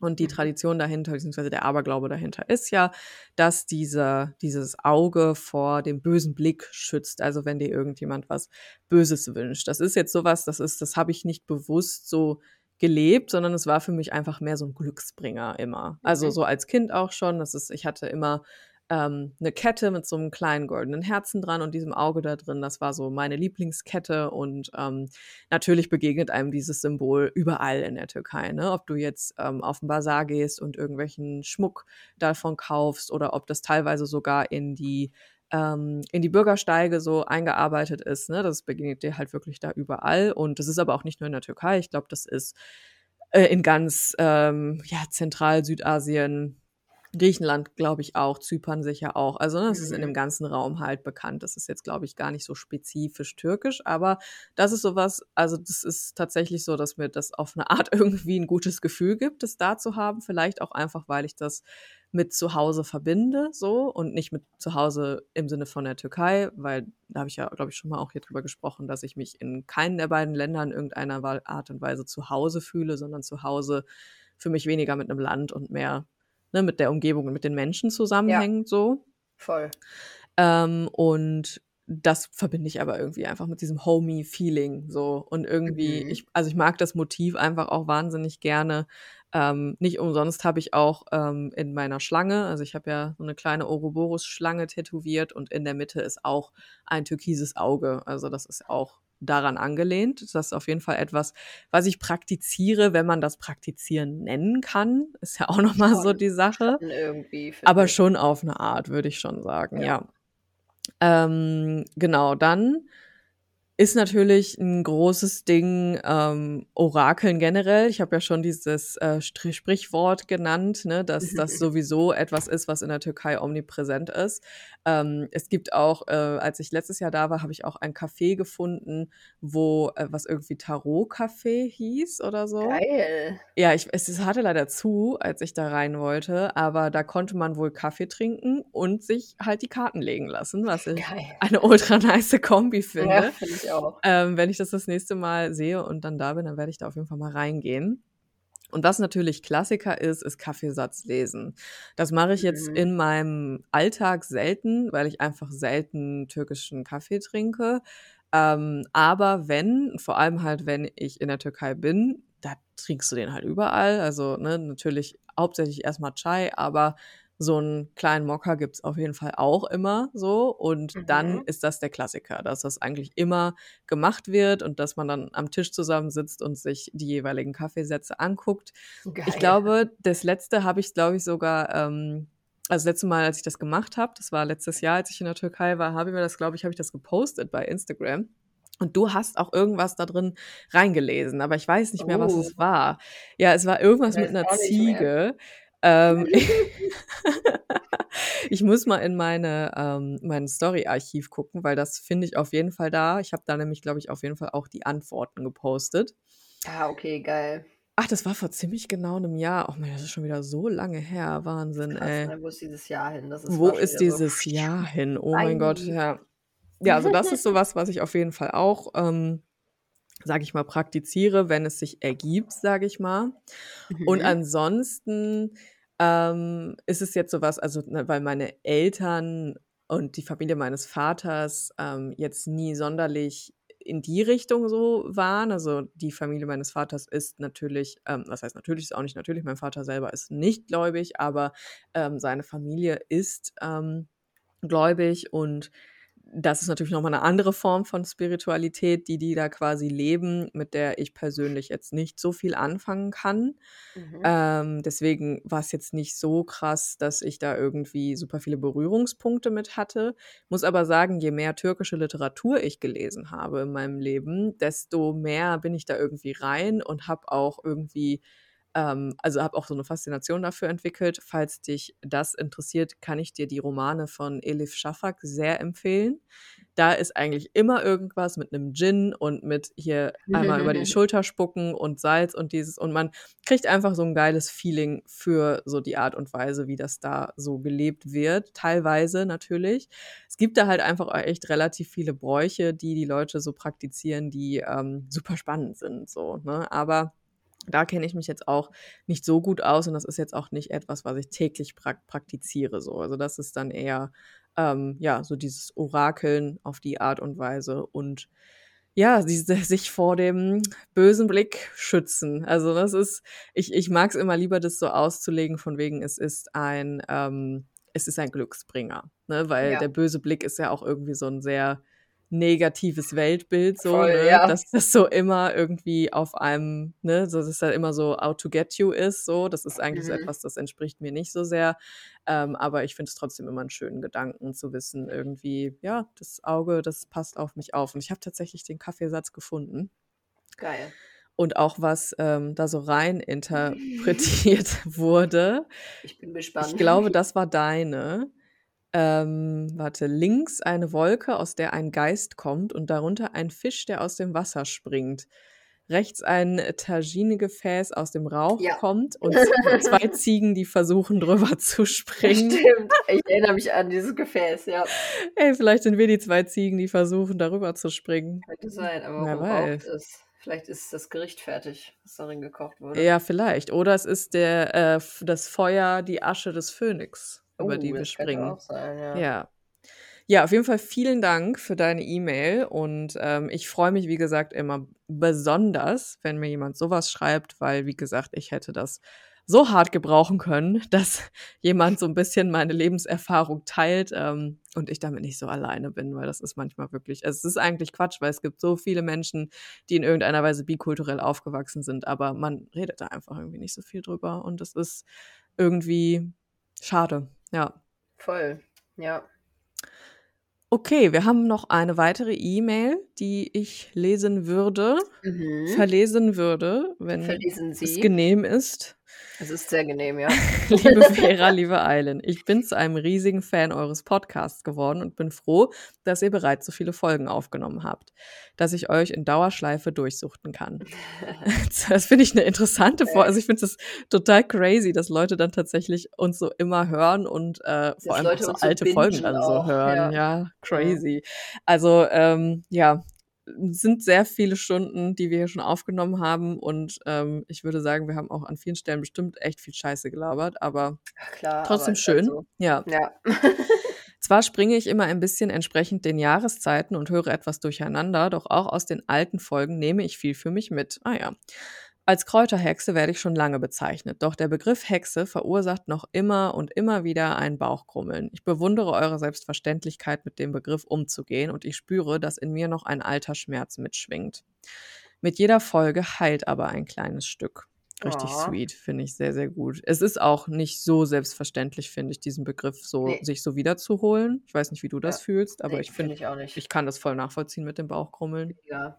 Und die Mhm. Tradition dahinter, beziehungsweise der Aberglaube dahinter ist ja, dass dieser, dieses Auge vor dem bösen Blick schützt. Also wenn dir irgendjemand was Böses wünscht. Das ist jetzt sowas, das ist, das habe ich nicht bewusst so gelebt, sondern es war für mich einfach mehr so ein Glücksbringer immer. Also Mhm. so als Kind auch schon. Das ist, ich hatte immer ähm, eine Kette mit so einem kleinen goldenen Herzen dran und diesem Auge da drin. Das war so meine Lieblingskette und ähm, natürlich begegnet einem dieses Symbol überall in der Türkei. Ne? Ob du jetzt ähm, auf den Bazar gehst und irgendwelchen Schmuck davon kaufst oder ob das teilweise sogar in die ähm, in die Bürgersteige so eingearbeitet ist. Ne? Das begegnet dir halt wirklich da überall. Und das ist aber auch nicht nur in der Türkei. Ich glaube, das ist äh, in ganz ähm, ja, Zentral-Südasien, Griechenland, glaube ich, auch, Zypern sicher auch. Also ne, das ist in dem Mhm. ganzen Raum halt bekannt. Das ist jetzt, glaube ich, gar nicht so spezifisch türkisch, aber das ist sowas, also das ist tatsächlich so, dass mir das auf eine Art [laughs] irgendwie ein gutes Gefühl gibt, das da zu haben. Vielleicht auch einfach, weil ich das mit zu Hause verbinde, so und nicht mit zu Hause im Sinne von der Türkei, weil da habe ich ja, glaube ich, schon mal auch hier drüber gesprochen, dass ich mich in keinen der beiden Länder in irgendeiner Art und Weise zu Hause fühle, sondern zu Hause für mich weniger mit einem Land und mehr ne, mit der Umgebung und mit den Menschen zusammenhängt, so. Voll. Ähm, und das verbinde ich aber irgendwie einfach mit diesem Homey-Feeling so. Und irgendwie, Mhm. ich, also ich mag das Motiv einfach auch wahnsinnig gerne. Ähm, nicht umsonst habe ich auch ähm, in meiner Schlange, also ich habe ja so eine kleine Ouroboros-Schlange tätowiert und in der Mitte ist auch ein türkises Auge. Also das ist auch daran angelehnt. Das ist auf jeden Fall etwas, was ich praktiziere, wenn man das Praktizieren nennen kann. Ist ja auch nochmal so die Sache. Aber ich. schon auf eine Art, würde ich schon sagen, Ja. ja. Ähm, genau, dann ist natürlich ein großes Ding ähm, Orakeln generell. Ich habe ja schon dieses äh, Sprichwort genannt, ne, dass das sowieso etwas ist, was in der Türkei omnipräsent ist. Ähm, es gibt auch, äh, als ich letztes Jahr da war, habe ich auch ein Café gefunden, wo äh, was irgendwie Tarot-Café hieß oder so. Geil. Ja, ich, es es hatte leider zu, als ich da rein wollte, aber da konnte man wohl Kaffee trinken und sich halt die Karten legen lassen, was ich Geil. eine ultra nice Kombi finde. Ja, finde ich auch. Ähm, wenn ich das das nächste Mal sehe und dann da bin, dann werde ich da auf jeden Fall mal reingehen. Und was natürlich Klassiker ist, ist Kaffeesatz lesen. Das mache ich jetzt Mhm. in meinem Alltag selten, weil ich einfach selten türkischen Kaffee trinke. Ähm, aber wenn, vor allem halt, wenn ich in der Türkei bin, da trinkst du den halt überall. Also ne, natürlich hauptsächlich erstmal Chai, aber so einen kleinen Mokka gibt's auf jeden Fall auch immer so. Und dann Mhm. ist das der Klassiker, dass das eigentlich immer gemacht wird und dass man dann am Tisch zusammensitzt und sich die jeweiligen Kaffeesätze anguckt. Geil. Ich glaube, das letzte habe ich, glaube ich, sogar, ähm, also das letzte Mal, als ich das gemacht habe, das war letztes Jahr, als ich in der Türkei war, habe ich mir das, glaube ich, habe ich das gepostet bei Instagram. Und du hast auch irgendwas da drin reingelesen, aber ich weiß nicht mehr, was Oh. es war. Ja, es war irgendwas mit einer Ziege. mehr. Ähm, [laughs] ich muss mal in meine, ähm, mein Story-Archiv gucken, weil das finde ich auf jeden Fall da. Ich habe da nämlich, glaube ich, auf jeden Fall auch die Antworten gepostet. Ah, okay, geil. Ach, das war vor ziemlich genau einem Jahr. Oh mein, das ist schon wieder so lange her. Wahnsinn, Krass, ey. ne? Wo ist dieses Jahr hin? Das ist Wo ist wieder so. dieses Jahr [laughs] hin? Oh mein Gott, ja. [laughs] Ja, also das ist sowas, was ich auf jeden Fall auch, ähm, sage ich mal, praktiziere, wenn es sich ergibt, sage ich mal. Und Mhm. ansonsten ähm, ist es jetzt sowas, also ne, weil meine Eltern und die Familie meines Vaters ähm, jetzt nie sonderlich in die Richtung so waren. Also die Familie meines Vaters ist natürlich, ähm, was heißt natürlich, ist auch nicht natürlich, mein Vater selber ist nicht gläubig, aber ähm, seine Familie ist ähm, gläubig und das ist natürlich nochmal eine andere Form von Spiritualität, die die da quasi leben, mit der ich persönlich jetzt nicht so viel anfangen kann. Mhm. Ähm, deswegen war es jetzt nicht so krass, dass ich da irgendwie super viele Berührungspunkte mit hatte. Muss aber sagen, je mehr türkische Literatur ich gelesen habe in meinem Leben, desto mehr bin ich da irgendwie rein und habe auch irgendwie ähm, also habe auch so eine Faszination dafür entwickelt. Falls dich das interessiert, kann ich dir die Romane von Elif Shafak sehr empfehlen. Da ist eigentlich immer irgendwas mit einem Gin und mit hier einmal über die [laughs] Schulter spucken und Salz und dieses und man kriegt einfach so ein geiles Feeling für so die Art und Weise, wie das da so gelebt wird. Teilweise natürlich. Es gibt da halt einfach echt relativ viele Bräuche, die die Leute so praktizieren, die ähm, super spannend sind. So, ne? Aber da kenne ich mich jetzt auch nicht so gut aus und das ist jetzt auch nicht etwas, was ich täglich prak praktiziere. So. Also das ist dann eher ähm, ja so dieses Orakeln auf die Art und Weise und ja, diese, sich vor dem bösen Blick schützen. Also das ist, ich, ich mag es immer lieber, das so auszulegen, von wegen, es ist ein, ähm, es ist ein Glücksbringer. Ne? Weil ja. der böse Blick ist ja auch irgendwie so ein sehr negatives Weltbild, so, Voll, ne? ja. dass das so immer irgendwie auf einem, ne, so dass es halt immer so out to get you ist, so, das ist eigentlich mhm. so etwas, das entspricht mir nicht so sehr, ähm, aber ich finde es trotzdem immer einen schönen Gedanken zu wissen, irgendwie, ja, das Auge, das passt auf mich auf und ich habe tatsächlich den Kaffeesatz gefunden. Geil. Und auch was ähm, da so rein interpretiert [laughs] wurde. Ich bin gespannt. Ich glaube, das war deine ähm, warte, links eine Wolke, aus der ein Geist kommt und darunter ein Fisch, der aus dem Wasser springt. Rechts ein Tagine-Gefäß aus dem Rauch ja. kommt und [laughs] zwei Ziegen, die versuchen drüber zu springen. Stimmt, ich erinnere mich an dieses Gefäß, ja. Ey, vielleicht sind wir die zwei Ziegen, die versuchen darüber zu springen. Könnte sein, aber Wer weiß. es? Vielleicht ist das Gericht fertig, was darin gekocht wurde. Ja, vielleicht. Oder es ist der, äh, das Feuer, die Asche des Phönix über oh, die wir springen. Sein, ja. ja. Ja, auf jeden Fall vielen Dank für deine E-Mail und ähm, ich freue mich, wie gesagt, immer besonders, wenn mir jemand sowas schreibt, weil, wie gesagt, ich hätte das so hart gebrauchen können, [laughs] dass jemand so ein bisschen meine Lebenserfahrung teilt ähm, und ich damit nicht so alleine bin, weil das ist manchmal wirklich, also es ist eigentlich Quatsch, weil es gibt so viele Menschen, die in irgendeiner Weise bikulturell aufgewachsen sind, aber man redet da einfach irgendwie nicht so viel drüber und es ist irgendwie schade. Ja. Voll, ja. Okay, wir haben noch eine weitere E-Mail, die ich lesen würde, mhm. verlesen würde, wenn es genehm ist. Es ist sehr genehm, ja. [laughs] liebe Vera, liebe Eilen, ich bin zu einem riesigen Fan eures Podcasts geworden und bin froh, dass ihr bereits so viele Folgen aufgenommen habt, dass ich euch in Dauerschleife durchsuchten kann. [laughs] das finde ich eine interessante Folge. Also ich finde es total crazy, dass Leute dann tatsächlich uns so immer hören und äh, vor allem auch so alte Folgen dann so hören. Ja, ja crazy. Also ähm, ja, sind sehr viele Stunden, die wir hier schon aufgenommen haben. Und ähm, ich würde sagen, wir haben auch an vielen Stellen bestimmt echt viel Scheiße gelabert, aber Klar, trotzdem aber schön. So. Ja. ja. [laughs] Zwar springe ich immer ein bisschen entsprechend den Jahreszeiten und höre etwas durcheinander, doch auch aus den alten Folgen nehme ich viel für mich mit. Ah ja. Als Kräuterhexe werde ich schon lange bezeichnet, doch der Begriff Hexe verursacht noch immer und immer wieder ein Bauchkrummeln. Ich bewundere eure Selbstverständlichkeit, mit dem Begriff umzugehen, und ich spüre, dass in mir noch ein alter Schmerz mitschwingt. Mit jeder Folge heilt aber ein kleines Stück. Richtig oh. sweet, finde ich sehr, sehr gut. Es ist auch nicht so selbstverständlich, finde ich, diesen Begriff so nee. sich so wiederzuholen. Ich weiß nicht, wie du das ja. fühlst, aber nee, ich finde, find ich, ich kann das voll nachvollziehen mit dem Bauchkrummeln. Ja,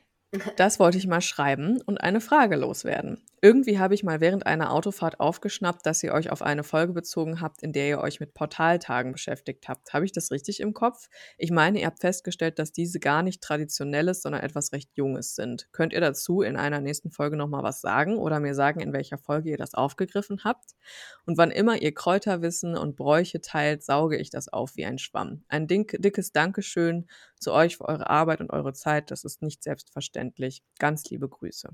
[laughs] das wollte ich mal schreiben und eine Frage loswerden. Irgendwie habe ich mal während einer Autofahrt aufgeschnappt, dass ihr euch auf eine Folge bezogen habt, in der ihr euch mit Portaltagen beschäftigt habt. Habe ich das richtig im Kopf? Ich meine, ihr habt festgestellt, dass diese gar nicht traditionelles, sondern etwas recht Junges sind. Könnt ihr dazu in einer nächsten Folge nochmal was sagen oder mir sagen, in welcher Folge ihr das aufgegriffen habt? Und wann immer ihr Kräuterwissen und Bräuche teilt, sauge ich das auf wie ein Schwamm. Ein dickes Dankeschön zu euch für eure Arbeit und eure Zeit. Das ist nicht selbstverständlich. Ganz liebe Grüße.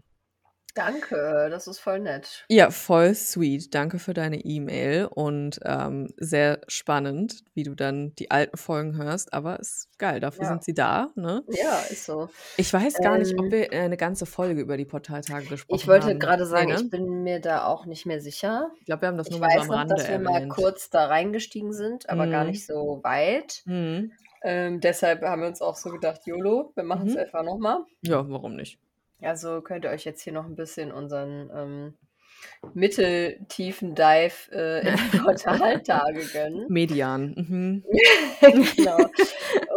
Danke, das ist voll nett. Ja, voll sweet. Danke für deine E-Mail und ähm, sehr spannend, wie du dann die alten Folgen hörst. Aber ist geil, dafür Ja. sind sie da. Ne? Ja, ist so. Ich weiß gar nicht, ob Ähm, wir eine ganze Folge über die Portaltage gesprochen Ich wollte haben. gerade Nee, sagen, ne? ich bin mir da auch nicht mehr sicher. Ich glaube, wir haben das Ich nur mal so am noch, Rande dass wir mal erwähnt. kurz da reingestiegen sind, aber gar Mhm. nicht so weit. Mhm. Ähm, deshalb haben wir uns auch so gedacht, YOLO, wir machen es Mhm. einfach nochmal. Ja, warum nicht? Also könnt ihr euch jetzt hier noch ein bisschen unseren ähm, mitteltiefen Dive äh, in die [laughs] Portaltage gönnen. Median. Mhm. [laughs] genau.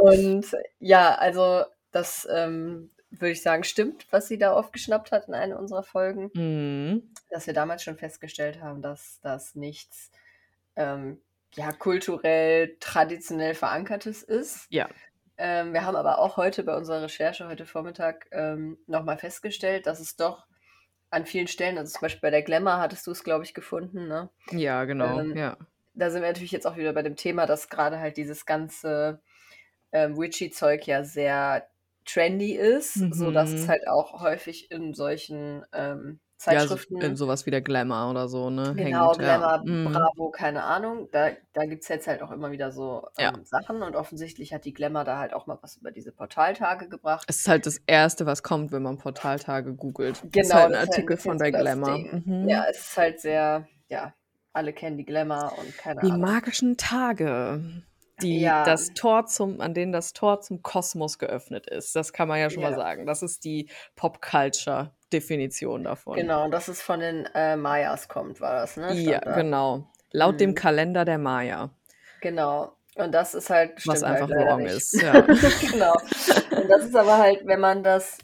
Und ja, also das ähm, würde ich sagen, stimmt, was sie da aufgeschnappt hat in einer unserer Folgen, Mhm. dass wir damals schon festgestellt haben, dass das nichts ähm, ja, kulturell, traditionell verankertes ist. Ja. Ähm, wir haben aber auch heute bei unserer Recherche, heute Vormittag, ähm, nochmal festgestellt, dass es doch an vielen Stellen, also zum Beispiel bei der Glamour hattest du es, glaube ich, gefunden, ne? Ja, genau. Ähm, ja. da sind wir natürlich jetzt auch wieder bei dem Thema, dass gerade halt dieses ganze ähm, Witchy-Zeug ja sehr trendy ist, sodass es Mhm. halt auch häufig in solchen ähm, Ja, so, Zeitschriften, in sowas wie der Glamour oder so, ne? genau, Hängt, ja. Glamour, Mhm. Bravo, keine Ahnung, da, da gibt es jetzt halt auch immer wieder so Ja. ähm, Sachen und offensichtlich hat die Glamour da halt auch mal was über diese Portaltage gebracht. Es ist halt das Erste, was kommt, wenn man Portaltage googelt. Genau, halt ein das ist halt ein Artikel von bisschen der Glamour. Mhm. Ja, es ist halt sehr, ja, alle kennen die Glamour und keine Die Ahnung. magischen Tage, die Ja. das Tor zum, an denen das Tor zum Kosmos geöffnet ist. Das kann man ja schon mal Ja. sagen. Das ist die Pop-Culture-Definition davon. Genau, und dass es von den äh, Mayas kommt, war das, ne? Ja, da. genau. Laut dem Mhm. Kalender der Maya. Genau. Und das ist halt, Was einfach halt wrong nicht. ist. Ja. [laughs] genau. Und das ist aber halt, wenn man das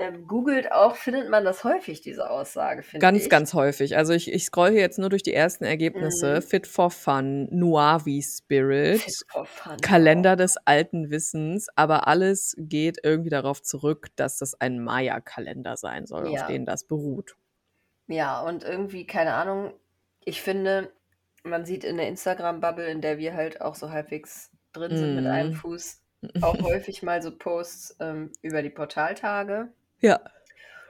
ähm, googelt auch, findet man das häufig, diese Aussage, finde Ganz, ich. ganz häufig. Also ich, ich scroll hier jetzt nur durch die ersten Ergebnisse. Mhm. Fit for Fun, Noavi Spirit, Fit for fun. Kalender des alten Wissens, aber alles geht irgendwie darauf zurück, dass das ein Maya-Kalender sein soll, auf Ja. den das beruht. Ja, und irgendwie, keine Ahnung, ich finde, man sieht in der Instagram-Bubble, in der wir halt auch so halbwegs drin sind mit einem Mhm. Fuß, [laughs] auch häufig mal so Posts ähm, über die Portaltage. Ja.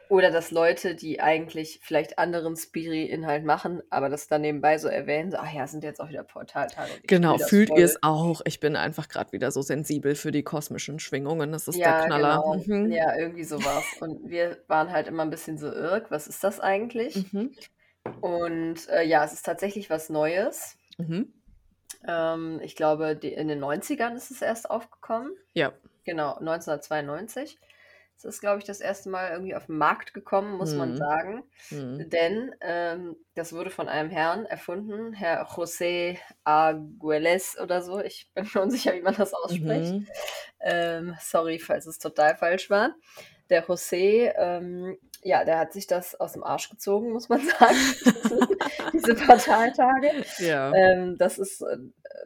Oder dass Leute, die eigentlich vielleicht anderen Spiri-Inhalt machen, aber das dann nebenbei so erwähnen, so, ach ja, sind jetzt auch wieder Portaltage. Genau, fühlt ihr es auch? Ich bin einfach gerade wieder so sensibel für die kosmischen Schwingungen. Das ist der Ja, Knaller. genau. Mhm. Ja, irgendwie sowas. Und wir waren halt immer ein bisschen so irg, was ist das eigentlich? Mhm. Und äh, ja, es ist tatsächlich was Neues. Mhm. Ähm, ich glaube, die, in den 90ern ist es erst aufgekommen. Ja. Genau, 1992. Es ist, glaube ich, das erste Mal irgendwie auf den Markt gekommen, muss man Mhm. sagen. Mhm. Denn ähm, das wurde von einem Herrn erfunden, Herr José Arguelles oder so. Ich bin [laughs] mir unsicher, wie man das ausspricht. Mhm. Ähm, sorry, falls es total falsch war. Der José, ähm, ja, der hat sich das aus dem Arsch gezogen, muss man [laughs] sagen. Diese Portaltage. Ja. Ähm, das ist äh,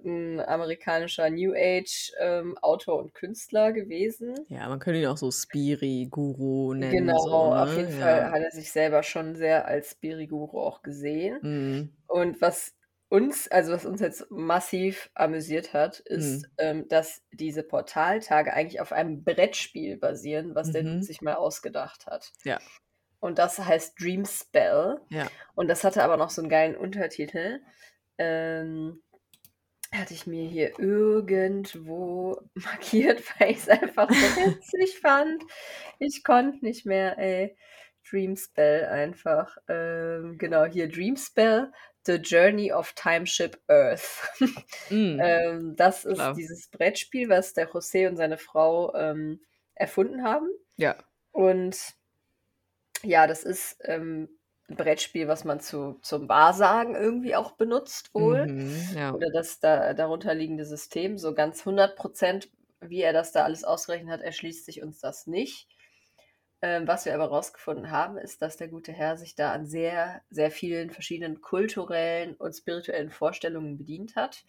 ein amerikanischer New Age ähm, Autor und Künstler gewesen. Ja, man könnte ihn auch so Spiri-Guru nennen. Genau, so, auf ne? jeden Fall Ja. hat er sich selber schon sehr als Spiriguru auch gesehen. Mhm. Und was uns, also was uns jetzt massiv amüsiert hat, ist, Mhm. ähm, dass diese Portaltage eigentlich auf einem Brettspiel basieren, was der Dude Mhm. sich mal ausgedacht hat. Ja. Und das heißt Dream Spell. Ja. Und das hatte aber noch so einen geilen Untertitel. Ähm, hatte ich mir hier irgendwo [laughs] markiert, weil ich es einfach so [laughs] witzig fand. Ich konnte nicht mehr, ey. Dream Spell einfach. Ähm, genau, hier Dream Spell, The Journey of Time Ship Earth. [laughs] Mhm. ähm, das ist Klar. dieses Brettspiel, was der José und seine Frau ähm, erfunden haben. Ja. Und ja, das ist ähm, ein Brettspiel, was man zu, zum Wahrsagen irgendwie auch benutzt wohl. Mhm. Ja. Oder das da, darunter liegende System. So ganz 100 Prozent, wie er das da alles ausgerechnet hat, erschließt sich uns das nicht. Ähm, was wir aber rausgefunden haben, ist, dass der gute Herr sich da an sehr, sehr vielen verschiedenen kulturellen und spirituellen Vorstellungen bedient hat.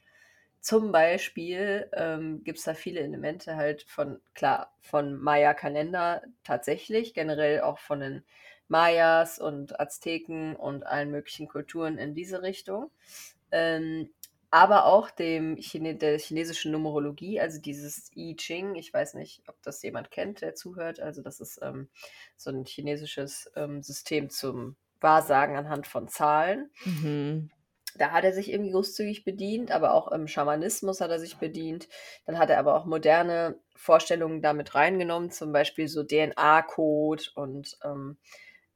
Zum Beispiel ähm, gibt es da viele Elemente halt von, klar, von Maya-Kalender tatsächlich, generell auch von den Mayas und Azteken und allen möglichen Kulturen in diese Richtung. Ähm, aber auch dem Chine der chinesischen Numerologie, also dieses I Ching. Ich weiß nicht, ob das jemand kennt, der zuhört. Also das ist ähm, so ein chinesisches ähm, System zum Wahrsagen anhand von Zahlen. Mhm. Da hat er sich irgendwie großzügig bedient, aber auch im Schamanismus hat er sich bedient. Dann hat er aber auch moderne Vorstellungen damit reingenommen, zum Beispiel so DNA-Code und ähm,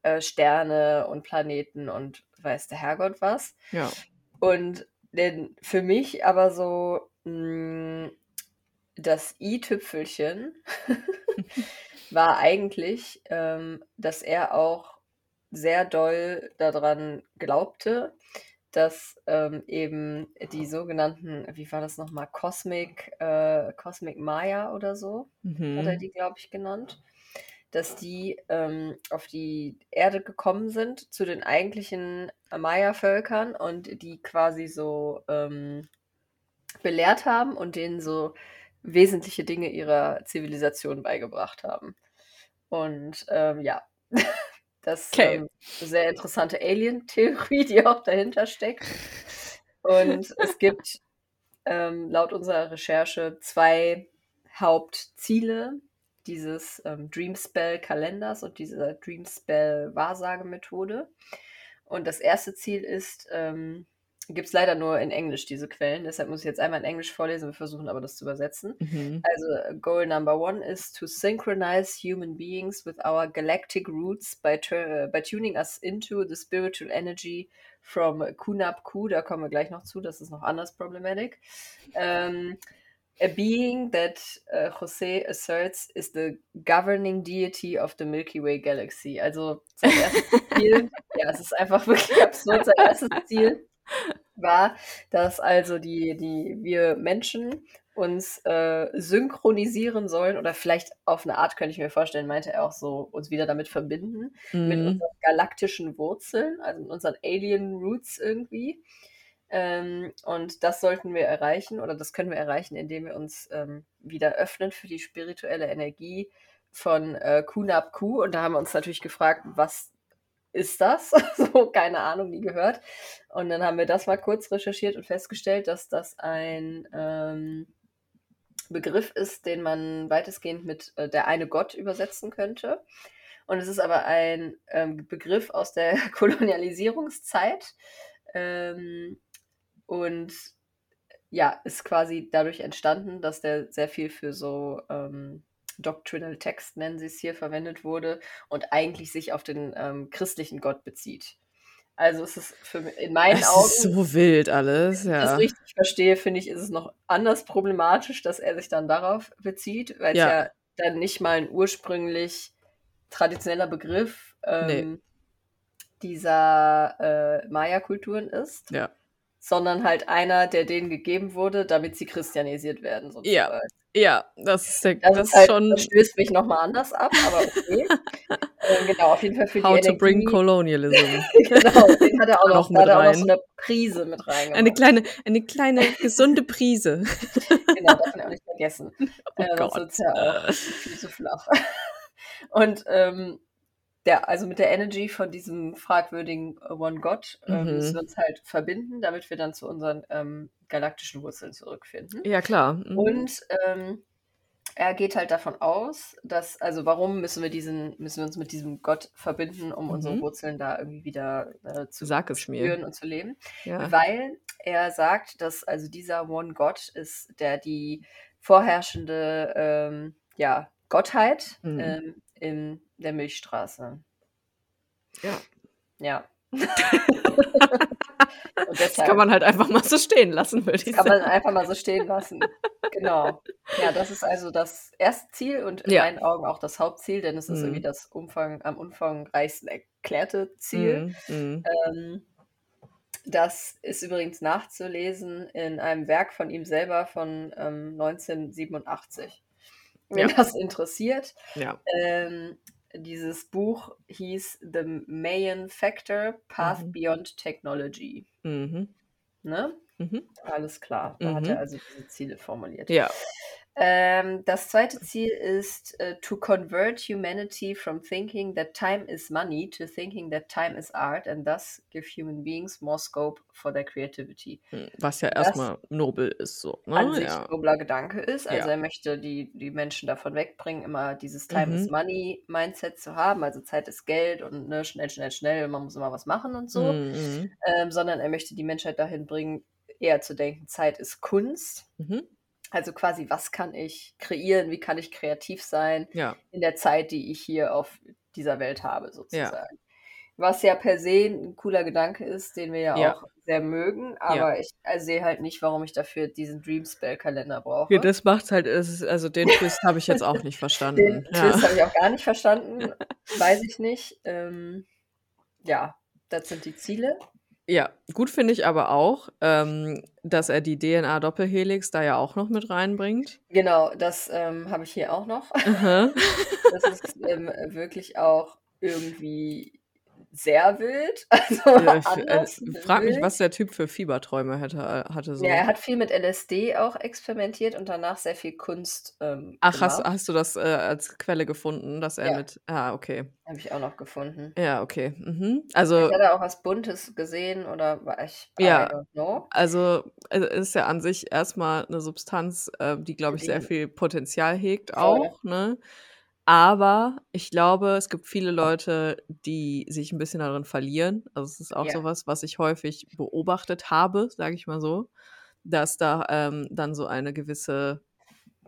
äh, Sterne und Planeten und weiß der Herrgott was. Ja. Und denn für mich aber so mh, mm, das i-Tüpfelchen [laughs] war eigentlich, ähm, dass er auch sehr doll daran glaubte, dass ähm, eben die sogenannten, wie war das nochmal, Cosmic, äh, Cosmic Maya oder so, hat er Mhm. die, glaube ich, genannt, dass die ähm, auf die Erde gekommen sind zu den eigentlichen Maya-Völkern und die quasi so ähm, belehrt haben und denen so wesentliche Dinge ihrer Zivilisation beigebracht haben. Und ähm, ja, [laughs] das Okay. ähm, sehr interessante Alien-Theorie, [laughs] die auch dahinter steckt. Und es gibt ähm, laut unserer Recherche zwei Hauptziele dieses ähm, Dreamspell-Kalenders und dieser Dreamspell-Wahrsagemethode. Und das erste Ziel ist, ähm, gibt es leider nur in Englisch diese Quellen, deshalb muss ich jetzt einmal in Englisch vorlesen, wir versuchen aber das zu übersetzen. Mhm. Also Goal Number One is to synchronize human beings with our galactic roots by, tu- by tuning us into the spiritual energy from Kunab Ku, da kommen wir gleich noch zu, das ist noch anders problematic. Ähm, a being that uh, Jose asserts is the governing deity of the Milky Way Galaxy. Also sein erstes [laughs] Ziel, ja, es ist einfach wirklich absurd, sein erstes Ziel war, dass also die, die wir Menschen uns äh, synchronisieren sollen oder vielleicht auf eine Art könnte ich mir vorstellen, meinte er auch so, uns wieder damit verbinden, mit Mhm. unseren galaktischen Wurzeln, also mit unseren Alien Roots irgendwie. Ähm, und das sollten wir erreichen oder das können wir erreichen, indem wir uns ähm, wieder öffnen für die spirituelle Energie von äh, Kunab Ku. Und da haben wir uns natürlich gefragt, was ist das? [laughs] so, keine Ahnung, nie gehört. Und dann haben wir das mal kurz recherchiert und festgestellt, dass das ein ähm, Begriff ist, den man weitestgehend mit äh, der eine Gott übersetzen könnte. Und es ist aber ein ähm, Begriff aus der [laughs] Kolonialisierungszeit. Ähm, und ja, ist quasi dadurch entstanden, dass der sehr viel für so ähm, Doctrinal Text, nennen sie es hier, verwendet wurde und eigentlich sich auf den ähm, christlichen Gott bezieht. Also es ist für, in meinen [laughs] Es Augen, ist so wild alles, wenn ich das ja. richtig verstehe, finde ich, ist es noch anders problematisch, dass er sich dann darauf bezieht, weil es Ja. ja dann nicht mal ein ursprünglich traditioneller Begriff Nee. ähm, dieser äh, Maya-Kulturen ist, Ja. sondern halt einer, der denen gegeben wurde, damit sie christianisiert werden, Ja. sozusagen. Ja, das ist der, Das, das ist ist halt, schon das stößt mich nochmal anders ab, aber okay. [laughs] ähm, genau, auf jeden Fall für How die to bring Energie. Colonialism. [laughs] genau, den hat er auch Noch noch, da hat mit er auch noch rein. so eine Prise mit Eine reingemacht. kleine, eine kleine gesunde Prise. [laughs] Genau, darf man auch nicht vergessen. Oh äh, sonst es ja auch viel zu flach. Und ähm, der, also mit der Energy von diesem fragwürdigen äh, One God ähm, Mhm. müssen wir uns halt verbinden, damit wir dann zu unseren ähm, galaktischen Wurzeln zurückfinden. Ja, klar. Mhm. Und ähm, er geht halt davon aus, dass, also warum müssen wir diesen, müssen wir uns mit diesem Gott verbinden, um unsere Mhm. Wurzeln da irgendwie wieder äh, zu Sag spüren und zu leben? Ja. Weil er sagt, dass also dieser One God ist, der die vorherrschende ähm, ja, Gottheit Mhm. ähm, in der Milchstraße. Ja. Ja. [laughs] Das kann man halt einfach mal so stehen lassen, würde das ich kann man sagen. einfach mal so stehen lassen. Genau. Ja, das ist also das erste Ziel und in Ja. meinen Augen auch das Hauptziel, denn es ist irgendwie Mhm. das Umfang, am umfangreichsten erklärte Ziel. Mhm. Mhm. Ähm, das ist übrigens nachzulesen in einem Werk von ihm selber von ähm, 1987. Wenn Ja. das interessiert. Ja. Ähm, dieses Buch hieß The Mayan Factor Path Mhm. Beyond Technology. Mhm. Ne? Mhm. Alles klar. Da hat er Mhm. also diese Ziele formuliert. Ja. Ähm, das zweite Ziel ist äh, to convert humanity from thinking that time is money to thinking that time is art and thus give human beings more scope for their creativity. Hm, Was ja erstmal nobel ist, so. an Ne? sich Ja. nobler Gedanke ist. Also Ja. er möchte die, die Menschen davon wegbringen, immer dieses Time is Mhm. Money Mindset zu haben. Also Zeit ist Geld und ne, schnell, schnell, schnell, man muss immer was machen und so. Mhm. Ähm, sondern er möchte die Menschheit dahin bringen, eher zu denken, Zeit ist Kunst. Mhm. Also quasi, was kann ich kreieren, wie kann ich kreativ sein Ja. in der Zeit, die ich hier auf dieser Welt habe, Ja. sozusagen. Was ja per se ein cooler Gedanke ist, den wir ja, Ja. auch sehr mögen, Ja. aber ich äh, sehe halt nicht, warum ich dafür diesen Dreamspell-Kalender brauche. Ja, das macht's halt, also den Twist habe ich jetzt auch nicht [laughs] Den verstanden. Ja. Twist habe ich auch gar nicht verstanden, [laughs] weiß ich nicht. Ähm, ja, das sind die Ziele. Ja, gut finde ich aber auch, ähm, dass er die DNA-Doppelhelix da ja auch noch mit reinbringt. Genau, das ähm, habe ich hier auch noch. Aha. [laughs] Das ist ähm, wirklich auch irgendwie sehr wild. [laughs] Also Ja, ich äh, frag mich, wild. was der Typ für Fieberträume hätte, äh, hatte so. Ja, er hat viel mit LSD auch experimentiert und danach sehr viel Kunst ähm, Ach, hast, gemacht. hast du das äh, als Quelle gefunden, dass er Ja. mit. Ah, okay. Habe ich auch noch gefunden. Ja, okay. Mhm. Ich Also, hatte auch was Buntes gesehen oder war ich ja, also es ist ja an sich erstmal eine Substanz, äh, die, glaube ich, sehr viel Potenzial hegt auch, ne? Aber ich glaube, es gibt viele Leute, die sich ein bisschen darin verlieren. Also es ist auch Ja. sowas, was ich häufig beobachtet habe, sage ich mal so, dass da ähm, dann so eine gewisse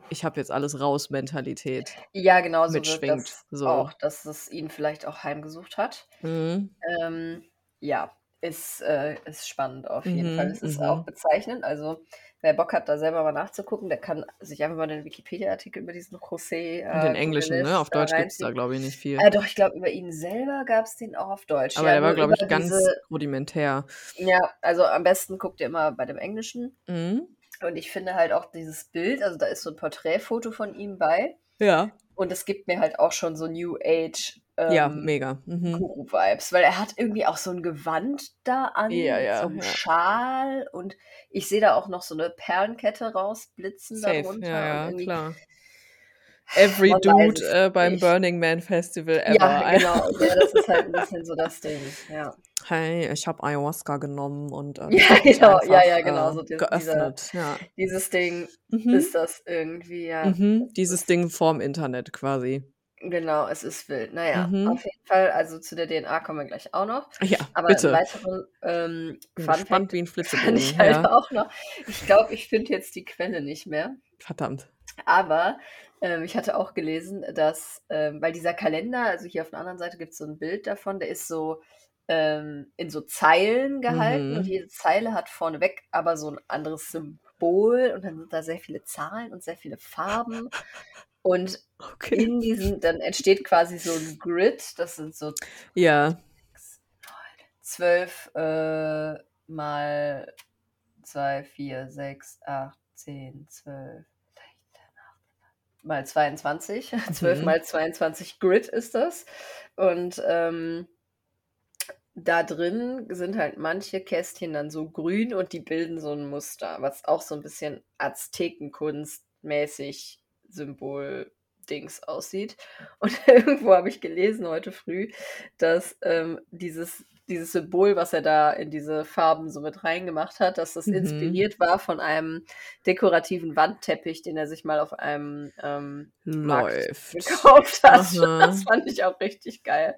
Ich habe jetzt alles raus Mentalität Ja, genau so mitschwingt. das So. auch, dass es ihn vielleicht auch heimgesucht hat. Mhm. Ähm, ja, ist, äh, ist spannend auf jeden Fall. Mhm, Es ist auch mhm. bezeichnend. Also, wer Bock hat, da selber mal nachzugucken, der kann sich einfach mal den Wikipedia-Artikel über diesen José Und den äh, englischen, ne? Auf da Deutsch gibt es da, glaube ich, nicht viel. Äh, doch, ich glaube, über ihn selber gab es den auch auf Deutsch. Aber Ja, der war, glaube ich, ganz diese, rudimentär. ja, also am besten guckt ihr immer bei dem Englischen. Mhm. Und ich finde halt auch dieses Bild, also da ist so ein Porträtfoto von ihm bei. Ja. Und es gibt mir halt auch schon so New Age Ja, ähm, mega. Mhm. Guru-Vibes, weil er hat irgendwie auch so ein Gewand da an, Ja, mit so ja, einem ja. Schal und ich sehe da auch noch so eine Perlenkette rausblitzen Safe, darunter ja, ja, klar. Every man Dude äh, beim nicht. Burning Man Festival ever. Ja, genau, [laughs] ja, das ist halt ein bisschen so das Ding, ja. Hey, ich habe Ayahuasca genommen und äh, [laughs] Ja, genau, ja, einfach ja, genau, äh, so die, dieser, geöffnet. Ja. dieses Ding Mhm. ist das irgendwie, ja, Mhm. Dieses Ding vorm Internet quasi. genau, es ist wild. Naja, Mhm. auf jeden Fall, also zu der DNA kommen wir gleich auch noch. Ja, Aber bitte. weiteren ähm, Bin Fun Fact wie ein [laughs] Flitzebogen. ich halt Ja, auch noch. Ich glaube, ich finde jetzt die Quelle nicht mehr. verdammt. Aber ähm, ich hatte auch gelesen, dass, ähm, weil dieser Kalender, also hier auf der anderen Seite gibt es so ein Bild davon, der ist so ähm, in so Zeilen gehalten und Mhm. jede Zeile hat vorneweg aber so ein anderes Symbol und dann sind da sehr viele Zahlen und sehr viele Farben. Und [laughs] Okay. in diesen, dann entsteht quasi so ein Grid, das sind so Ja. zwölf äh, mal zwei, vier, sechs, acht, zehn, zwölf, mal 22. 12 [laughs] Mhm. mal 22 Grid ist das. Und ähm, da drin sind halt manche Kästchen dann so grün und die bilden so ein Muster, was auch so ein bisschen Aztekenkunstmäßig Symbol-Dings aussieht. Und [laughs] irgendwo habe ich gelesen heute früh, dass ähm, dieses, dieses Symbol, was er da in diese Farben so mit reingemacht hat, dass das Mhm. inspiriert war von einem dekorativen Wandteppich, den er sich mal auf einem ähm, Markt Läuft. gekauft hat. [laughs] Das Aha. fand ich auch richtig geil.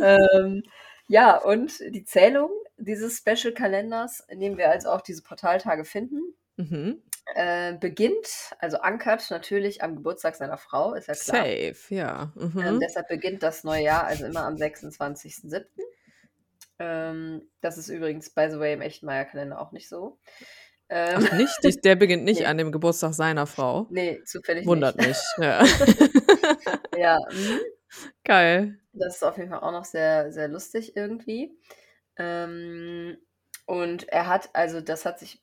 ähm, ja, und die Zählung dieses Special-Kalenders, in dem wir also auch diese Portaltage finden, Mhm. äh, beginnt, also ankert natürlich am Geburtstag seiner Frau, ist ja klar. Safe, ja. Ähm, Mhm. deshalb beginnt das neue Jahr also immer am 26.07. Ähm, das ist übrigens, by the way, im echten Maya-Kalender auch nicht so. Ähm, Ach, nicht? Der beginnt nicht [laughs] nee, an dem Geburtstag seiner Frau. nee, zufällig Wundert nicht. mich. Ja. [laughs] Ja, [laughs] mhm. Geil. Das ist auf jeden Fall auch noch sehr, sehr lustig irgendwie. Ähm, und er hat, also das hat sich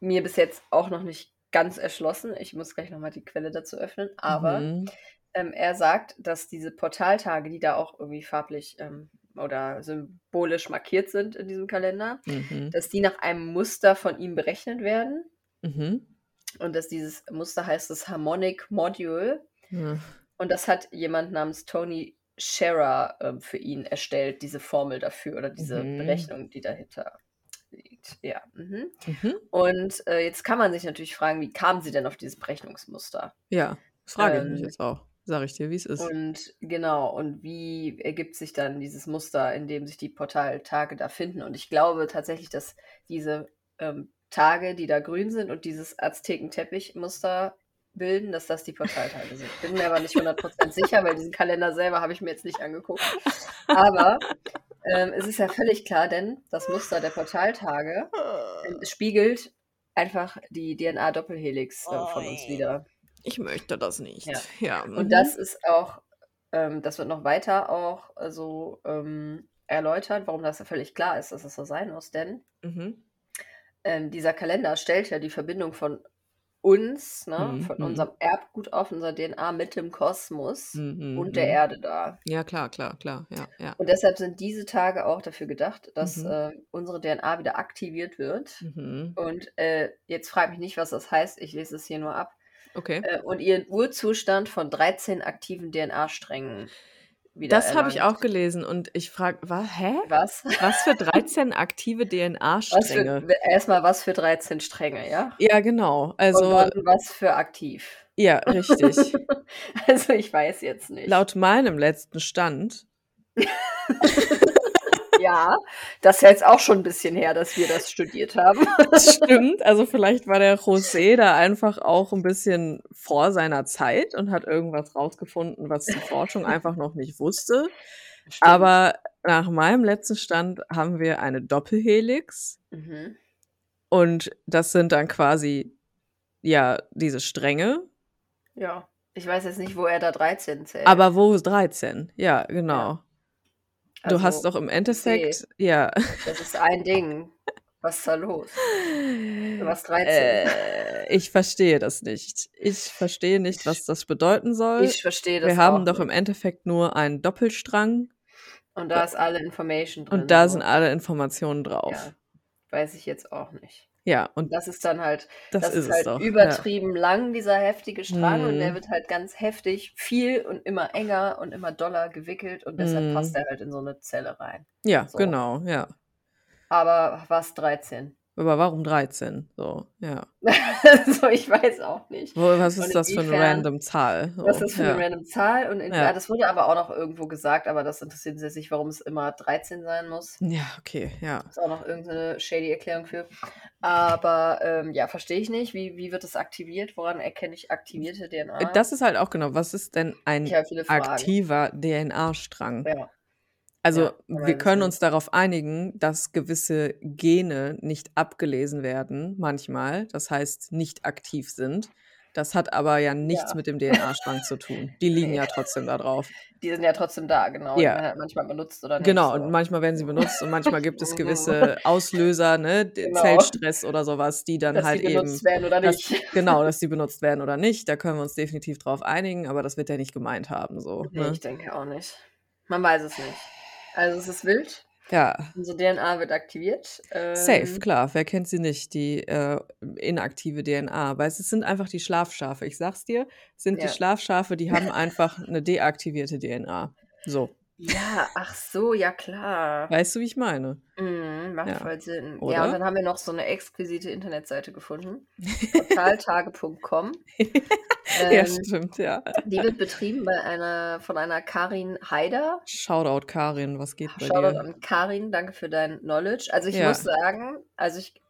mir bis jetzt auch noch nicht ganz erschlossen. Ich muss gleich nochmal die Quelle dazu öffnen. Aber Mhm. ähm, er sagt, dass diese Portaltage, die da auch irgendwie farblich ähm, oder symbolisch markiert sind in diesem Kalender, Mhm. dass die nach einem Muster von ihm berechnet werden. Mhm. Und dass dieses Muster heißt das Harmonic Module. Und das hat jemand namens Tony Scherer ähm, für ihn erstellt, diese Formel dafür oder diese Mhm. Berechnung, die dahinter liegt. Ja. Mhm. Mhm. Und äh, jetzt kann man sich natürlich fragen, wie kamen sie denn auf dieses Berechnungsmuster? Ja, das frage ich mich Ähm, jetzt auch. Sag ich dir, wie es ist. Und genau, und wie ergibt sich dann dieses Muster, in dem sich die Portaltage da finden? Und ich glaube tatsächlich, dass diese ähm, Tage, die da grün sind und dieses Aztekenteppich-Muster bilden, dass das die Portaltage sind. Bin mir aber nicht 100% sicher, weil diesen Kalender selber habe ich mir jetzt nicht angeguckt. Aber ähm, es ist ja völlig klar, denn das Muster der Portaltage ähm, spiegelt einfach die DNA-Doppelhelix äh, von uns wieder. Ich möchte das nicht. Ja. Ja. Und mhm. das ist auch, ähm, das wird noch weiter auch äh, so ähm, erläutert, warum das ja völlig klar ist, dass es so sein muss. Denn Mhm. ähm, dieser Kalender stellt ja die Verbindung von uns, ne, Mhm, von mhm. unserem Erbgut auf unserer DNA mit dem Kosmos Mhm, und der mhm. Erde dar. Ja, klar, klar, klar. Ja, ja. Und deshalb sind diese Tage auch dafür gedacht, dass Mhm. äh, unsere DNA wieder aktiviert wird. Mhm. Und äh, jetzt frage mich nicht, was das heißt. Ich lese es hier nur ab. Okay. Äh, und ihren Urzustand von 13 aktiven DNA-Strängen wieder Das habe ich auch gelesen und ich frage, was, hä? Was? Was für 13 aktive DNA-Stränge? erstmal was für 13 Stränge, ja? Ja, genau. Und Also, dann was für aktiv. ja, richtig. [laughs] Also ich weiß jetzt nicht. Laut meinem letzten Stand, [laughs] Ja, das ist jetzt auch schon ein bisschen her, dass wir das studiert haben. stimmt, also vielleicht war der José da einfach auch ein bisschen vor seiner Zeit und hat irgendwas rausgefunden, was die Forschung einfach noch nicht wusste. Stimmt. Aber nach meinem letzten Stand haben wir eine Doppelhelix Mhm. und das sind dann quasi, ja, diese Stränge. Ja, ich weiß jetzt nicht, wo er da 13 zählt. Aber wo ist 13? Ja, genau. Du Also, hast doch im Endeffekt, ja. Das ist ein Ding. Was ist da los? Was 13? Äh, ich verstehe das nicht. Ich verstehe nicht, was das bedeuten soll. ich verstehe das Wir haben doch im nicht. Endeffekt nur einen Doppelstrang Und da ist alle Information drin. und da sind alle Informationen drauf. Ja, weiß ich jetzt auch nicht. Ja, und Das ist dann halt, das, das, ist halt doch. übertrieben lang, dieser heftige Strang, und der Mhm. wird halt ganz heftig, viel und immer enger und immer doller gewickelt und deshalb Mhm. passt er halt in so eine Zelle rein. Ja, ja so. genau, ja. Aber was 13? Aber warum 13? So, ja. [laughs] so, ich weiß auch nicht. Was ist das für eine random Zahl? So, Was ist das für ja. eine random Zahl? Und in, Ja. ja. das wurde aber auch noch irgendwo gesagt, aber das interessiert sich warum es immer 13 sein muss. Ja, okay, ja. Ist auch noch irgendeine shady Erklärung für. Aber ähm, ja, verstehe ich nicht. Wie, wie wird das aktiviert? Woran erkenne ich aktivierte DNA? Das ist halt auch genau, was ist denn ein aktiver DNA-Strang? Ja. Also Ja, wir können uns darauf einigen, dass gewisse Gene nicht abgelesen werden, manchmal, das heißt nicht aktiv sind. Das hat aber ja nichts Ja. mit dem DNA-Strang zu tun. [laughs] Die liegen ja trotzdem da drauf. Die sind ja trotzdem da, genau. Ja. halt manchmal benutzt oder nicht. Genau, so. und manchmal werden sie benutzt und manchmal gibt es [laughs] gewisse Auslöser, ne, Genau. Zellstress oder sowas, die dann dass halt die benutzt eben, werden oder dass, nicht. [laughs] genau, dass die benutzt werden oder nicht. Da können wir uns definitiv drauf einigen, aber das wird er nicht gemeint haben, so. Nee, Ne? ich denke auch nicht. Man weiß es nicht. Also es ist wild. Ja, Unsere DNA wird aktiviert. Safe, Ähm, klar. Wer kennt sie nicht, die äh, inaktive DNA? Weil es sind einfach die Schlafschafe. Ich sag's dir, sind die Ja. Schlafschafe, die haben einfach eine deaktivierte DNA. So. Ja, ach so, ja klar. Weißt du, wie ich meine? Mhm, macht Ja. voll Sinn. Ja, Oder? und dann haben wir noch so eine exquisite Internetseite gefunden. [laughs] Portaltage.com. [laughs] ja, Ähm, stimmt, ja. die wird betrieben bei einer, von einer Karin Haider. Shoutout Karin, was geht bei Shoutout dir? an Karin, danke für dein Knowledge. Also ich Ja. muss sagen, also ich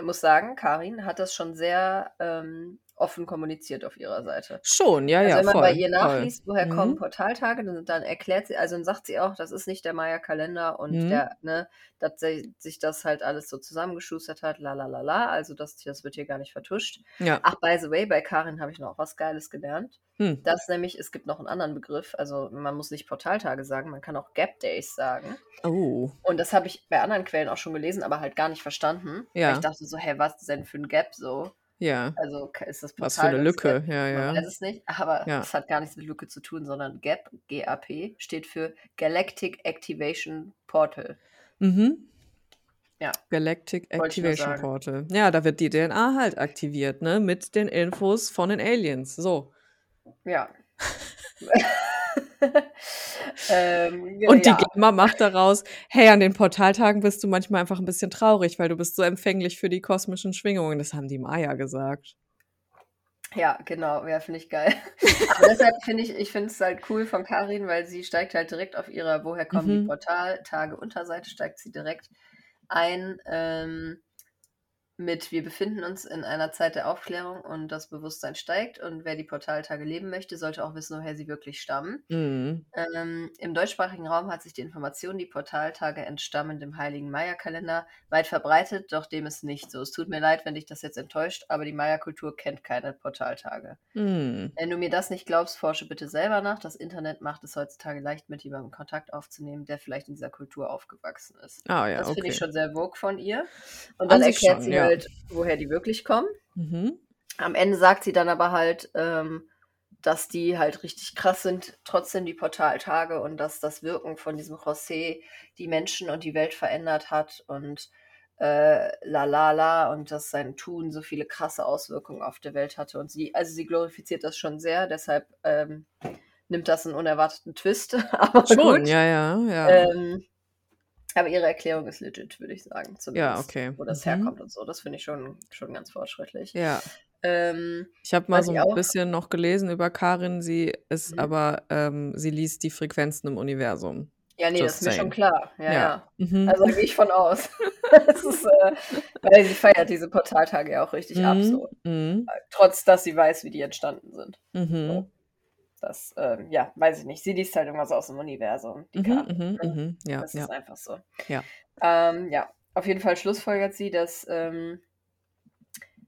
muss sagen, Karin hat das schon sehr ähm, offen kommuniziert auf ihrer Seite. Schon, ja, Also ja, wenn man voll. bei ihr voll. nachliest, woher Mhm. kommen Portaltage, dann, dann erklärt sie, also dann sagt sie auch, das ist nicht der Maya-Kalender und Mhm. der, ne, dass sie, sich das halt alles so zusammengeschustert hat, la la la la, also das, das wird hier gar nicht vertuscht. Ja. Ach, by the way, bei Karin habe ich noch was Geiles gelernt. Hm. Das nämlich, es gibt noch einen anderen Begriff, also man muss nicht Portaltage sagen, man kann auch Gap Days sagen. Oh. Und das habe ich bei anderen Quellen auch schon gelesen, aber halt gar nicht verstanden. Weil Ja. ich dachte so, hä, was denn für ein Gap so? Ja. Also ist das Was für eine Lücke. Gap? Ja, Man ja. weiß es nicht, aber Ja. es hat gar nichts mit Lücke zu tun, sondern GAP, GAP, steht für Galactic Activation Portal. Mhm. Ja. Galactic Activation. Portal. Ja, da wird die DNA halt aktiviert, ne? Mit den Infos von den Aliens. So. Ja. [laughs] [laughs] ähm, Und die ja. Gamma macht daraus, hey, an den Portaltagen bist du manchmal einfach ein bisschen traurig, weil du bist so empfänglich für die kosmischen Schwingungen. Das haben die Maya gesagt. Ja, genau, ja, finde ich geil. [laughs] Aber deshalb finde ich, ich finde es halt cool von Karin, weil sie steigt halt direkt auf ihrer Woher kommen die Mhm. Portaltage Unterseite, steigt sie direkt ein ähm, mit Wir befinden uns in einer Zeit der Aufklärung und das Bewusstsein steigt und wer die Portaltage leben möchte, sollte auch wissen, woher sie wirklich stammen. Mhm. Ähm, Im deutschsprachigen Raum hat sich die Information, die Portaltage entstammen dem heiligen Maya-Kalender, weit verbreitet, doch dem ist nicht so. Es tut mir leid, wenn dich das jetzt enttäuscht, aber die Maya-Kultur kennt keine Portaltage. Mhm. Wenn du mir das nicht glaubst, forsche bitte selber nach. Das Internet macht es heutzutage leicht, mit jemandem Kontakt aufzunehmen, der vielleicht in dieser Kultur aufgewachsen ist. Ah ja, das finde okay. ich schon sehr vogue von ihr. Und dann An sich erklärt schon, sie ja. Halt, woher die wirklich kommen. Mhm. Am Ende sagt sie dann aber halt, ähm, dass die halt richtig krass sind, trotzdem die Portaltage und dass das Wirken von diesem José die Menschen und die Welt verändert hat und äh, la la la und dass sein Tun so viele krasse Auswirkungen auf der Welt hatte. Und sie, also sie glorifiziert das schon sehr, deshalb ähm, nimmt das einen unerwarteten Twist. [laughs] aber Schon, gut. ja, ja, ja. Ähm, aber ihre Erklärung ist legit, würde ich sagen. Zumindest, okay. Wo das Mhm. herkommt und so. Das finde ich schon, schon ganz fortschrittlich. ja. Ähm, Ich habe mal so ein bisschen noch gelesen über Karin. Sie ist Mhm. aber, ähm, sie liest die Frequenzen im Universum. Ja, nee, Just das ist mir saying. schon klar. Ja, Ja. ja. Mhm. Also gehe ich von aus. [laughs] das ist, äh, weil sie feiert diese Portaltage ja auch richtig ab, Mhm. so. Mhm. Trotz, dass sie weiß, wie die entstanden sind. Mhm. Das, ähm, ja, weiß ich nicht. Sie liest halt irgendwas aus dem Universum, die Mhm. Karten. Mhm. ne? Mhm. Ja, Das ja. ist einfach so. Ja. Ähm, ja, auf jeden Fall schlussfolgert sie, dass, ähm,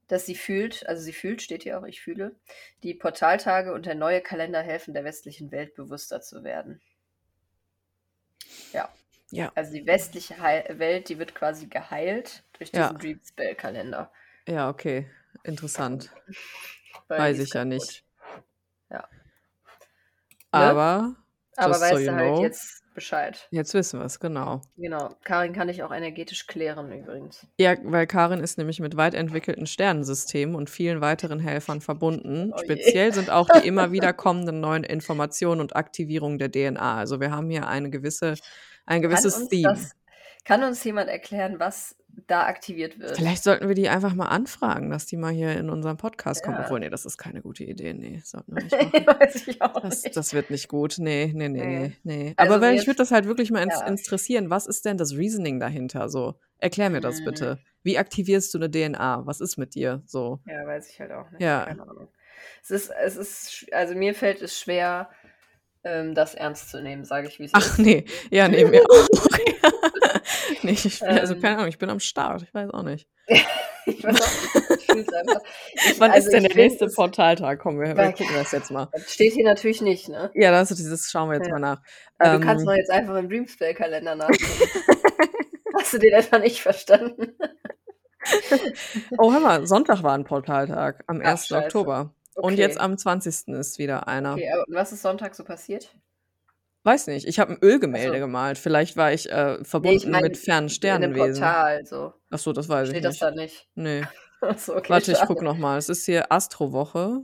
dass sie fühlt, also sie fühlt, steht hier auch, ich fühle, die Portaltage und der neue Kalender helfen der westlichen Welt bewusster zu werden. Ja. Also die westliche Heil Welt, die wird quasi geheilt durch diesen Ja. Dream Spell Kalender. Ja, okay. Interessant. [laughs] weil Weiß ich ja nicht. Ne? Aber Aber so weißt you du halt know. jetzt Bescheid. jetzt wissen wir es, genau. Genau. Karin kann ich auch energetisch klären übrigens. Ja, weil Karin ist nämlich mit weit entwickelten Sternensystemen und vielen weiteren Helfern verbunden. Oh. Speziell sind auch die immer wieder [laughs] kommenden neuen Informationen und Aktivierung der DNA. Also wir haben hier eine gewisse, ein gewisses kann uns, Theme. das, kann uns jemand erklären, was da aktiviert wird? Vielleicht sollten wir die einfach mal anfragen, dass die mal hier in unseren Podcast kommen. Ja. Obwohl, nee, das ist keine gute Idee. Nee, sollten wir nicht. [laughs] Weiß ich auch Das, nicht. das wird nicht gut. Nee, nee, nee, Nee. nee. Also Aber weil ich würde das halt wirklich mal ins, ja. interessieren. Was ist denn das Reasoning dahinter? So, erklär mir das Mhm. bitte. Wie aktivierst du eine DNA? Was ist mit dir? So. Ja, weiß ich halt auch nicht. Ja. Keine Ahnung. Es ist, es ist, also mir fällt es schwer, ähm, das ernst zu nehmen, sage ich, wie es Ach ist. nee, ja, nee, mir [laughs] auch. [laughs] nee, ich, also Ähm. keine Ahnung, ich bin am Start. Ich weiß auch nicht. [laughs] Ich weiß auch nicht, ich einfach. Ich, Wann also ist denn der nächste Portaltag? Komm, wir, wir gucken das jetzt mal. Das steht hier natürlich nicht, ne? Ja, das ist dieses, schauen wir jetzt Ja. mal nach. Aber du kannst Ähm, doch jetzt einfach im Dreamspell-Kalender [laughs] nachgucken. Hast du den etwa nicht verstanden? [laughs] oh, hör mal, Sonntag war ein Portaltag, am Ach, 1. scheiße. Oktober. Und Okay. jetzt am 20. ist wieder einer. Okay, aber was ist Sonntag so passiert? Weiß nicht, ich habe ein Ölgemälde Ach so. gemalt. Vielleicht war ich äh, verbunden mein, mit fernen In Sternenwesen. Portal, so. Ach so, das weiß ich Steht das nicht. da nicht? Nee. [laughs] Achso, okay. Warte, ich schade. guck noch mal. Es ist hier Astrowoche.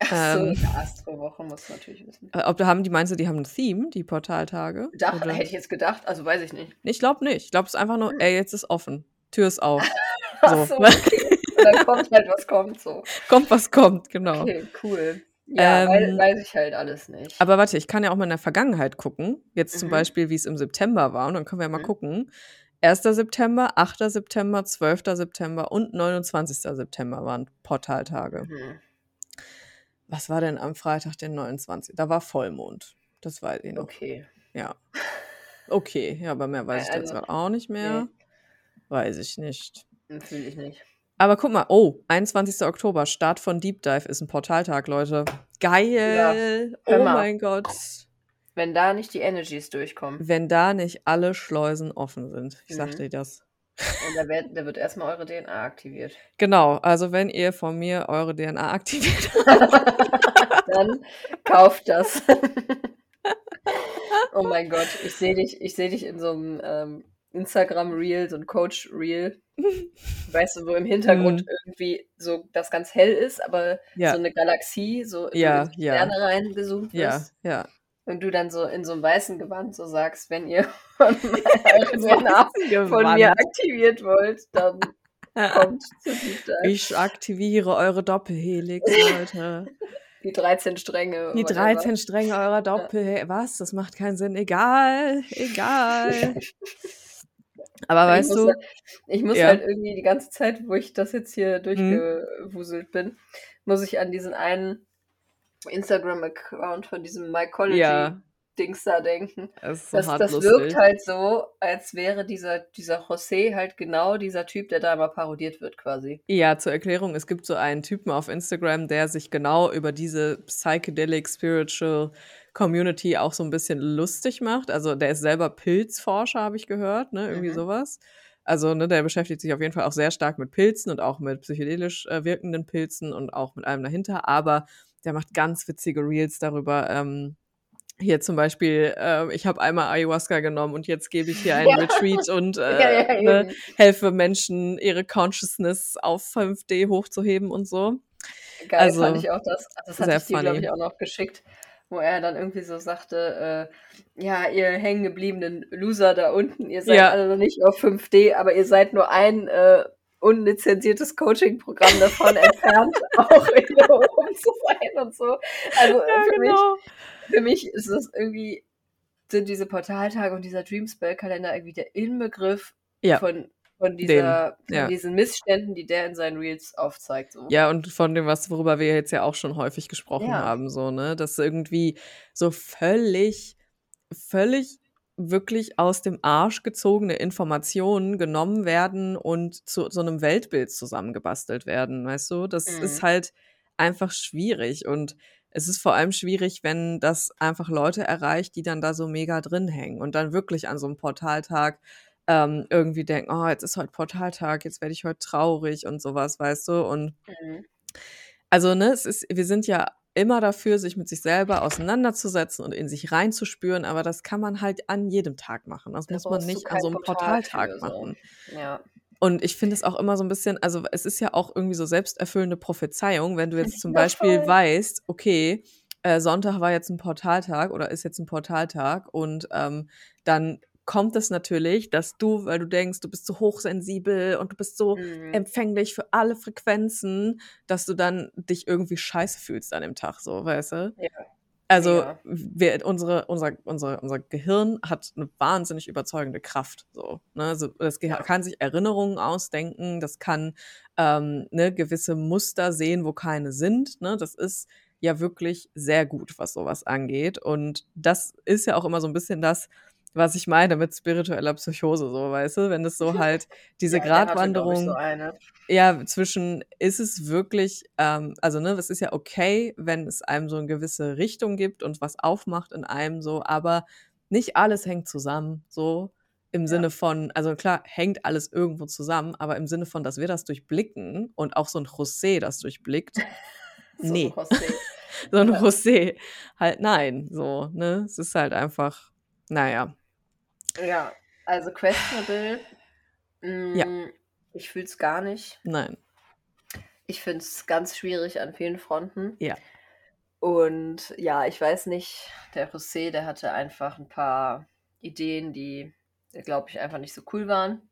Achso, ähm, ja, Astro-Woche musst du natürlich wissen. Äh, ob da haben die meinst du, die haben ein Theme, die Portaltage? Da Oder- hätte ich jetzt gedacht, also weiß ich nicht. Ich glaube nicht. Ich glaube, es ist einfach nur, ey, jetzt ist offen. Tür ist auf. [laughs] Ach So. so, okay. Dann kommt halt, was kommt so. [laughs] Kommt, was kommt, genau. Okay, cool. Ja, Ähm, weil, weiß ich halt alles nicht. Aber warte, ich kann ja auch mal in der Vergangenheit gucken. Jetzt zum Mhm. Beispiel, wie es im September war. Und dann können wir ja mal Mhm. gucken. 1. September, 8. September, 12. September und 29. September waren Portaltage. Hm. Was war denn am Freitag, den 29. Da war Vollmond. Das weiß ich noch. Okay. Ja. Okay, ja, aber mehr weiß ich jetzt Also, gerade auch nicht mehr. nee. Weiß ich nicht. Fühle ich nicht. Aber guck mal, oh, 21. Oktober, Start von Deep Dive ist ein Portaltag, Leute. Geil! hör oh mein Gott. Wenn da nicht die Energies durchkommen, Wenn da nicht alle Schleusen offen sind. Ich Mhm. dir das. und da wird, da wird erstmal eure DNA aktiviert. Genau, also wenn ihr von mir eure DNA aktiviert [laughs] Dann kauft das. [laughs] oh mein Gott, ich sehe dich, ich sehe dich in so einem, ähm, Instagram-Reel, so ein Coach-Reel. [laughs] weißt du, wo im Hintergrund Mhm. irgendwie so das ganz hell ist, aber Ja. so eine Galaxie, so in Ja, die ja. Sterne reingezoomt Ja, ist. ja. Und du dann so in so einem weißen Gewand so sagst, wenn ihr [laughs] [laughs] von, mir aktiviert wollt, dann kommt zu. Ich aktiviere eure Doppelhelix, Leute. Die 13 Stränge. Die whatever. 13 Stränge eurer Doppelhelix. Was? Das macht keinen Sinn. Egal. Egal. Aber ich weißt du, halt- Ich muss Ja. halt irgendwie die ganze Zeit, wo ich das jetzt hier Mhm. durchgewuselt bin, muss ich an diesen einen Instagram-Account von diesem ja, Mycology-Dings da denken. ist so Das, das wirkt halt so, als wäre dieser, dieser José halt genau dieser Typ, der da immer parodiert wird, quasi. Ja, zur Erklärung, es gibt so einen Typen auf Instagram, der sich genau über diese Psychedelic Spiritual Community auch so ein bisschen lustig macht. Also der ist selber Pilzforscher, habe ich gehört, ne? Irgendwie Mhm. sowas. Also, ne, der beschäftigt sich auf jeden Fall auch sehr stark mit Pilzen und auch mit psychedelisch äh, wirkenden Pilzen und auch mit allem dahinter, aber der macht ganz witzige Reels darüber. Ähm, hier zum Beispiel, äh, ich habe einmal Ayahuasca genommen und jetzt gebe ich hier einen [laughs] Ja. Retreat und [laughs] äh, ja, ja, ne, helfe Menschen, ihre Consciousness auf 5D hochzuheben und so. Geil Also, fand ich auch das. Das hatte ich dir, glaube ich, auch noch geschickt, wo er dann irgendwie so sagte, äh, ja, ihr hängen gebliebenen Loser da unten, ihr seid Ja. alle noch nicht auf 5D, aber ihr seid nur ein äh, unlizenziertes Coaching-Programm davon [laughs] entfernt, auch hier oben zu sein und so. Also Ja, für, mich, genau. für mich ist es irgendwie, sind diese Portaltage und dieser Dreamspell-Kalender irgendwie der Inbegriff Ja. von, von, dieser, von ja. diesen Missständen, die der in seinen Reels aufzeigt. So. Ja, und von dem, was, worüber wir jetzt ja auch schon häufig gesprochen Ja. haben, so, ne, dass irgendwie so völlig, völlig wirklich aus dem Arsch gezogene Informationen genommen werden und zu so einem Weltbild zusammengebastelt werden, weißt du? Das Mhm. ist halt einfach schwierig und es ist vor allem schwierig, wenn das einfach Leute erreicht, die dann da so mega drin hängen und dann wirklich an so einem Portaltag ähm, irgendwie denken, oh, jetzt ist heute Portaltag, jetzt werde ich heute traurig und sowas, weißt du? Und Mhm. also, ne, es ist, wir sind ja immer dafür, sich mit sich selber auseinanderzusetzen und in sich reinzuspüren, aber das kann man halt an jedem Tag machen. Das Da muss man nicht an so einem Portal Portaltag so. machen. Ja. Und ich finde es auch immer so ein bisschen, also es ist ja auch irgendwie so selbsterfüllende Prophezeiung, wenn du jetzt zum Ja, Beispiel voll. weißt, okay, äh, Sonntag war jetzt ein Portaltag oder ist jetzt ein Portaltag und ähm, dann kommt es natürlich, dass du, weil du denkst, du bist so hochsensibel und du bist so Mhm. empfänglich für alle Frequenzen, dass du dann dich irgendwie scheiße fühlst an dem Tag, so, weißt du? Ja. Also Mega. wir, unsere, unser, unser, unser Gehirn hat eine wahnsinnig überzeugende Kraft. So, ne? also das Gehirn Ja. kann sich Erinnerungen ausdenken, das kann ähm, ne, gewisse Muster sehen, wo keine sind. Ne? Das ist ja wirklich sehr gut, was sowas angeht. Und das ist ja auch immer so ein bisschen das, was ich meine mit spiritueller Psychose, so weißt du, wenn es so halt diese Ja, Gratwanderung so ja, zwischen ist es wirklich, ähm, also ne, es ist ja okay, wenn es einem so eine gewisse Richtung gibt und was aufmacht in einem so, aber nicht alles hängt zusammen, so im Ja. Sinne von, also klar, hängt alles irgendwo zusammen, aber im Sinne von, dass wir das durchblicken und auch so ein José das durchblickt, So nee. ein so ein Ja. [laughs] José, halt nein, so, ne, es ist halt einfach, naja, Ja, also questionable. Ja. Mm, Ich fühle es gar nicht. nein, Ich finde es ganz schwierig an vielen Fronten. ja, Und ja, ich weiß nicht, der José, der hatte einfach ein paar Ideen, die, glaube ich, einfach nicht so cool waren.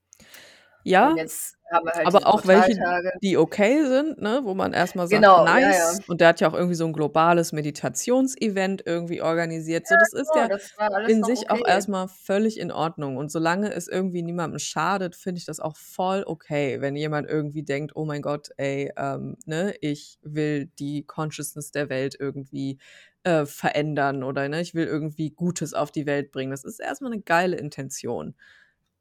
Ja, halt aber auch welche, die okay sind, ne, wo man erstmal sagt, Genau, ja, ja. nice. Und der hat ja auch irgendwie so ein globales Meditationsevent irgendwie organisiert. So, das ist Oh, ja das in sich auch okay. erstmal völlig in Ordnung. Und solange es irgendwie niemandem schadet, finde ich das auch voll okay, wenn jemand irgendwie denkt, oh mein Gott, ey, ähm, ne, ich will die Consciousness der Welt irgendwie äh, verändern oder ne, ich will irgendwie Gutes auf die Welt bringen. Das ist erstmal eine geile Intention.